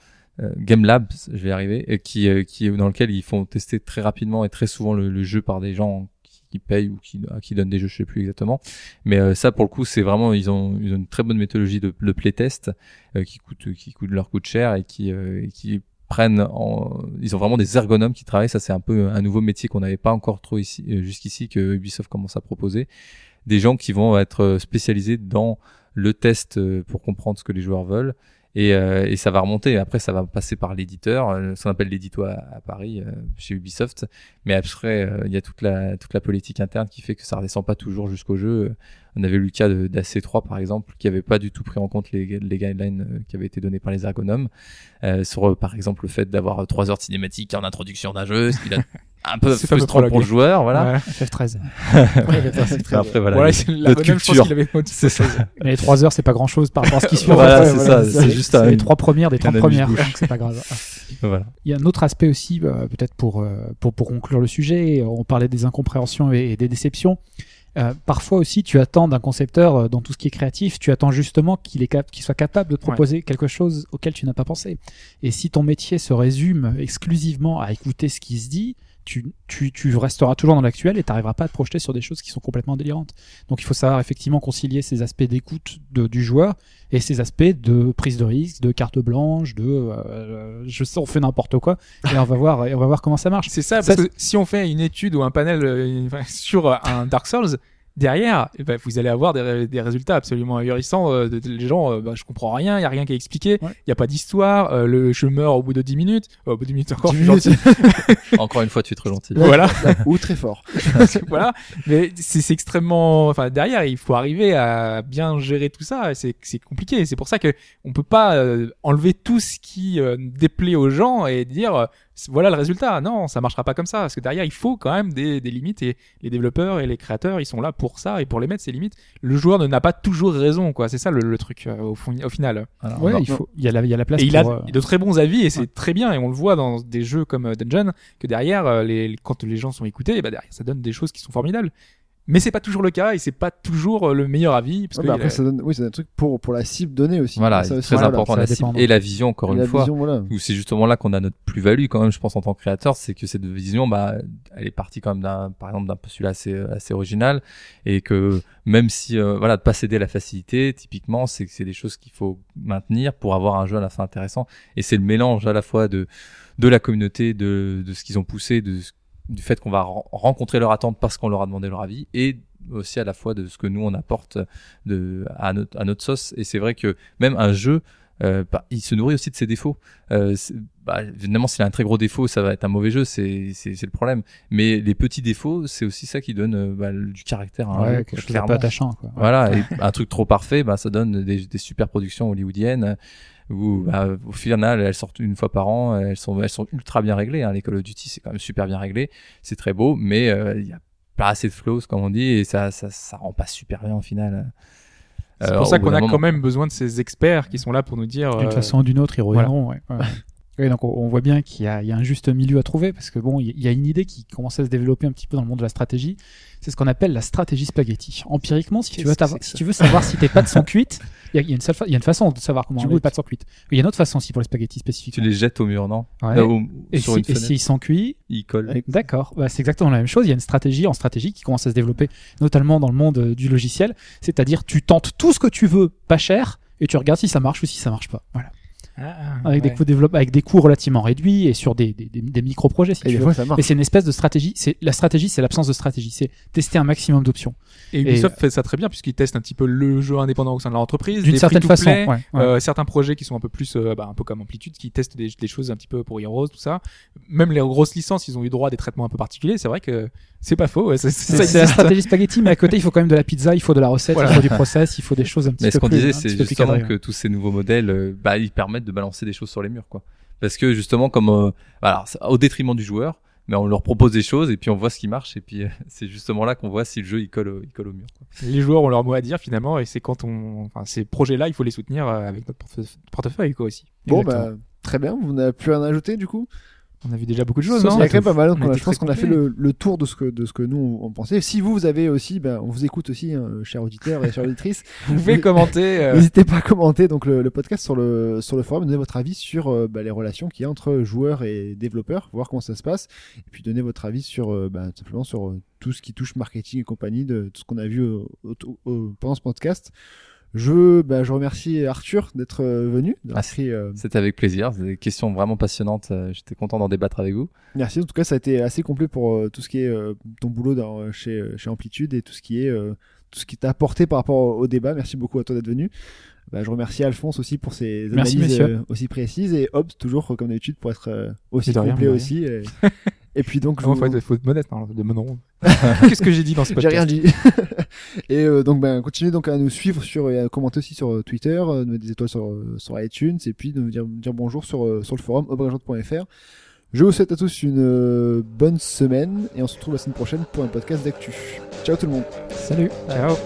Game Lab, je vais y arriver, qui, euh, qui dans lequel ils font tester très rapidement et très souvent le, jeu par des gens qui, payent ou qui, qui donnent des jeux, je sais plus exactement. Mais euh, ça, pour le coup, c'est vraiment, ils ont, ils ont une très bonne méthodologie de, de playtest euh, qui coûte, qui coûte leur coûte cher et qui, euh, et qui prennent en, ils ont vraiment des ergonomes qui travaillent. Ça, c'est un peu un nouveau métier qu'on n'avait pas encore trop ici, euh, jusqu'ici, que Ubisoft commence à proposer. Des gens qui vont être euh, spécialisés dans le test euh, pour comprendre ce que les joueurs veulent. Et, euh, et ça va remonter. Après, ça va passer par l'éditeur, euh, ce qu'on appelle l'édito à, Paris, euh, chez Ubisoft. Mais après, euh, il y a toute la, toute la politique interne qui fait que ça redescend pas toujours jusqu'au jeu. On avait eu le cas de- d'AC3, par exemple, qui avait pas du tout pris en compte les, guidelines qui avaient été donnés par les ergonomes. Sur, par exemple, le fait d'avoir trois heures de cinématique en introduction d'un jeu, un peu frustrant pour le joueur, voilà. Ouais. FF13. Après, voilà. C'est notre l'ergonome, je pense avait C'est ça. Mais les 3 heures, c'est pas grand chose par rapport à ce qui suit. Voilà, c'est ça, c'est juste les trois premières des 30 un premières, donc c'est pas grave. voilà. Il y a un autre aspect aussi, euh, peut-être pour, euh, pour, pour conclure le sujet, on parlait des incompréhensions et, et des déceptions. Euh, parfois aussi, tu attends d'un concepteur euh, dans tout ce qui est créatif, tu attends justement qu'il est cap- qu'il soit capable de te proposer quelque chose auquel tu n'as pas pensé. Et si ton métier se résume exclusivement à écouter ce qui se dit, tu, tu, tu resteras toujours dans l'actuel et tu n'arriveras pas à te projeter sur des choses qui sont complètement délirantes. Donc il faut savoir effectivement concilier ces aspects d'écoute du joueur et ces aspects de prise de risque, de carte blanche, de euh, je sais on fait n'importe quoi et on va voir et on va voir comment ça marche. C'est ça, Ça, parce que si on fait une étude ou un panel euh, sur euh, un Dark Souls, derrière, eh ben, vous allez avoir des, ré- des résultats absolument ahurissants. euh, de- de- les gens, euh, bah, je comprends rien, il y a rien qui est expliqué, il Ouais. y a pas d'histoire, euh, le, je meurs au bout de 10 minutes, euh, au bout de 10 minutes encore, 10 je suis minutes. gentil. Encore une fois, tu es trop gentil. voilà. ou très fort. voilà. Mais c'est c'est extrêmement, enfin derrière, il faut arriver à bien gérer tout ça. C'est c'est compliqué. C'est pour ça que on peut pas euh, enlever tout ce qui euh, déplaît aux gens et dire euh, voilà le résultat. Non, ça marchera pas comme ça parce que derrière, il faut quand même des, des limites et les développeurs et les créateurs, ils sont là pour ça et pour les mettre ces limites. Le joueur ne n'a pas toujours raison, quoi. C'est ça le, le truc euh, au, fond- au final. Alors, Ouais, il faut il y a la il y a la place Et il a euh, de très bons avis et c'est très bien et on le voit dans des jeux comme euh, Dungeon que derrière les- quand les gens sont écoutés bah derrière ça donne des choses qui sont formidables mais c'est pas toujours le cas et c'est pas toujours euh, le meilleur avis parce Ouais, que bah après a- ça donne, oui, c'est un truc pour pour la cible donnée aussi. Voilà, c'est très voilà. important la cible et la vision encore Et une fois. vision, voilà. Où c'est justement là qu'on a notre plus-value quand même, je pense en tant que créateur, c'est que cette vision, bah, elle est partie quand même d'un, par exemple, d'un postulat assez assez original et que même si euh, voilà, de pas céder à la facilité, typiquement, c'est que c'est des choses qu'il faut maintenir pour avoir un jeu à la fin intéressant. Et c'est le mélange à la fois de de la communauté, de de ce qu'ils ont poussé, de ce- du fait qu'on va ren- rencontrer leur attente parce qu'on leur a demandé leur avis et aussi à la fois de ce que nous on apporte de à notre à notre sauce et c'est vrai que même un jeu euh, bah, il se nourrit aussi de ses défauts. Euh, bah, évidemment, s'il a un très gros défaut, ça va être un mauvais jeu, c'est le problème. Mais les petits défauts, c'est aussi ça qui donne euh, bah, du caractère. un ouais, quelque chose attachant quoi. Voilà, et un truc trop parfait, bah, ça donne des, des super productions hollywoodiennes où bah, au final elles sortent une fois par an, elles sont elles sont ultra bien réglées. Hein. Les Call of Duty c'est quand même super bien réglé, c'est très beau, mais euh, il y a pas assez de flows comme on dit et ça ça ça rend pas super bien au final. c'est Euh, pour ça au bout qu'on a moment. quand même besoin de ces experts qui sont là pour nous dire D'une euh, façon ou d'une autre, ils reviendront. ouais, ouais. Oui, donc on, voit bien qu'il y, a il y a un juste milieu à trouver parce que bon, il y- a une idée qui commence à se développer un petit peu dans le monde de la stratégie. C'est ce qu'on appelle la stratégie spaghetti. Empiriquement, si tu veux, si tu veux savoir si tes pâtes sont cuites, il y a, il y a une seule il y a une façon de savoir comment Tu les pâtes sont cuites. Il y a une autre façon aussi pour les spaghettis Tu spécifiquement. les jettes au mur, non Ouais. Au- et Sur si- une et fenêtre, s'ils sont cuits, ils collent. D'accord, bah, c'est exactement la même chose. Il y a une stratégie en stratégie qui commence à se développer, notamment dans le monde euh, du logiciel. C'est-à-dire, tu tentes tout ce que tu veux, pas cher, et tu regardes si ça marche ou si ça marche pas. Voilà. Avec des coûts développe, avec des coûts relativement réduits et sur des, des, des, des micro-projets, si Et tu veux. fois, ça marche. Mais c'est une espèce de stratégie. C'est la stratégie, c'est l'absence de stratégie. C'est tester un maximum d'options. Et Ubisoft fait ça très bien puisqu'ils testent un petit peu le jeu indépendant au sein de leur entreprise, D'une certaine façon. ouais. euh, certains projets qui sont un peu plus, euh, bah, un peu comme Amplitude, qui testent des, des choses un petit peu pour Heroes, tout ça. Même les grosses licences, ils ont eu droit à des traitements un peu particuliers. C'est vrai que c'est pas faux. Ouais, c'est- C'est ça c'est la stratégie spaghetti, mais à côté, il faut quand même de la pizza, il faut de la recette, Voilà. il faut du process, il faut des choses un petit Mais peu ce qu'on plus- disait, c'est plus justement que tous ces nouveaux modèles, euh, bah, ils permettent de balancer des choses sur les murs, quoi. Parce que justement, comme, euh, alors, au détriment du joueur, mais on leur propose des choses et puis on voit ce qui marche et puis euh, c'est justement là qu'on voit si le jeu il colle, au- il colle au mur. Quoi. Les joueurs ont leur mot à dire finalement, et c'est quand on, enfin, ces projets-là, il faut les soutenir euh, avec notre porte- portefeuille, quoi aussi. Bon, Exactement. bah, très bien. Vous n'avez plus rien à ajouter, du coup? On a vu déjà beaucoup de choses, non pas mal. On on je pense qu'on a fait le, le tour de ce que de ce que nous on pensait. Si vous, vous avez aussi, ben, on vous écoute aussi, hein, chers auditeurs et chères auditrices. Vous pouvez commenter. euh, N'hésitez pas à commenter donc le, le podcast sur le sur le forum, donner votre avis sur euh, bah, les relations qu'il y a entre joueurs et développeurs, voir comment ça se passe, et puis donner votre avis sur euh, bah, simplement sur tout ce qui touche marketing et compagnie, de tout ce qu'on a vu au- au- au- pendant ce podcast. Je bah, je remercie Arthur d'être euh, venu, Ah, euh, C'était avec plaisir, c'est des questions vraiment passionnantes. euh, J'étais content d'en débattre avec vous. Merci. En tout cas, ça a été assez complet pour euh, tout ce qui est euh, ton boulot dans, chez, chez Amplitude et tout ce qui est euh, tout ce qui t'a apporté par rapport au, débat. Merci beaucoup à toi d'être venu. Bah, je remercie Alphonse aussi pour ses analyses euh, aussi précises et Hobbs toujours comme d'habitude pour être euh, aussi complet aussi. Et, et puis donc, je Comment vous- faut être, faut être modeste, hein, de non. Qu'est-ce que j'ai dit dans ce j'ai podcast rien dit. et euh, donc, ben, continuez donc à nous suivre sur et à commenter aussi sur euh, Twitter, euh, de mettre des étoiles sur, euh, sur iTunes et puis de nous dire, dire bonjour sur, sur le forum obrageante.fr. Je vous souhaite à tous une bonne semaine et on se retrouve la semaine prochaine pour un podcast d'actu. Ciao tout le monde. Salut. Ciao.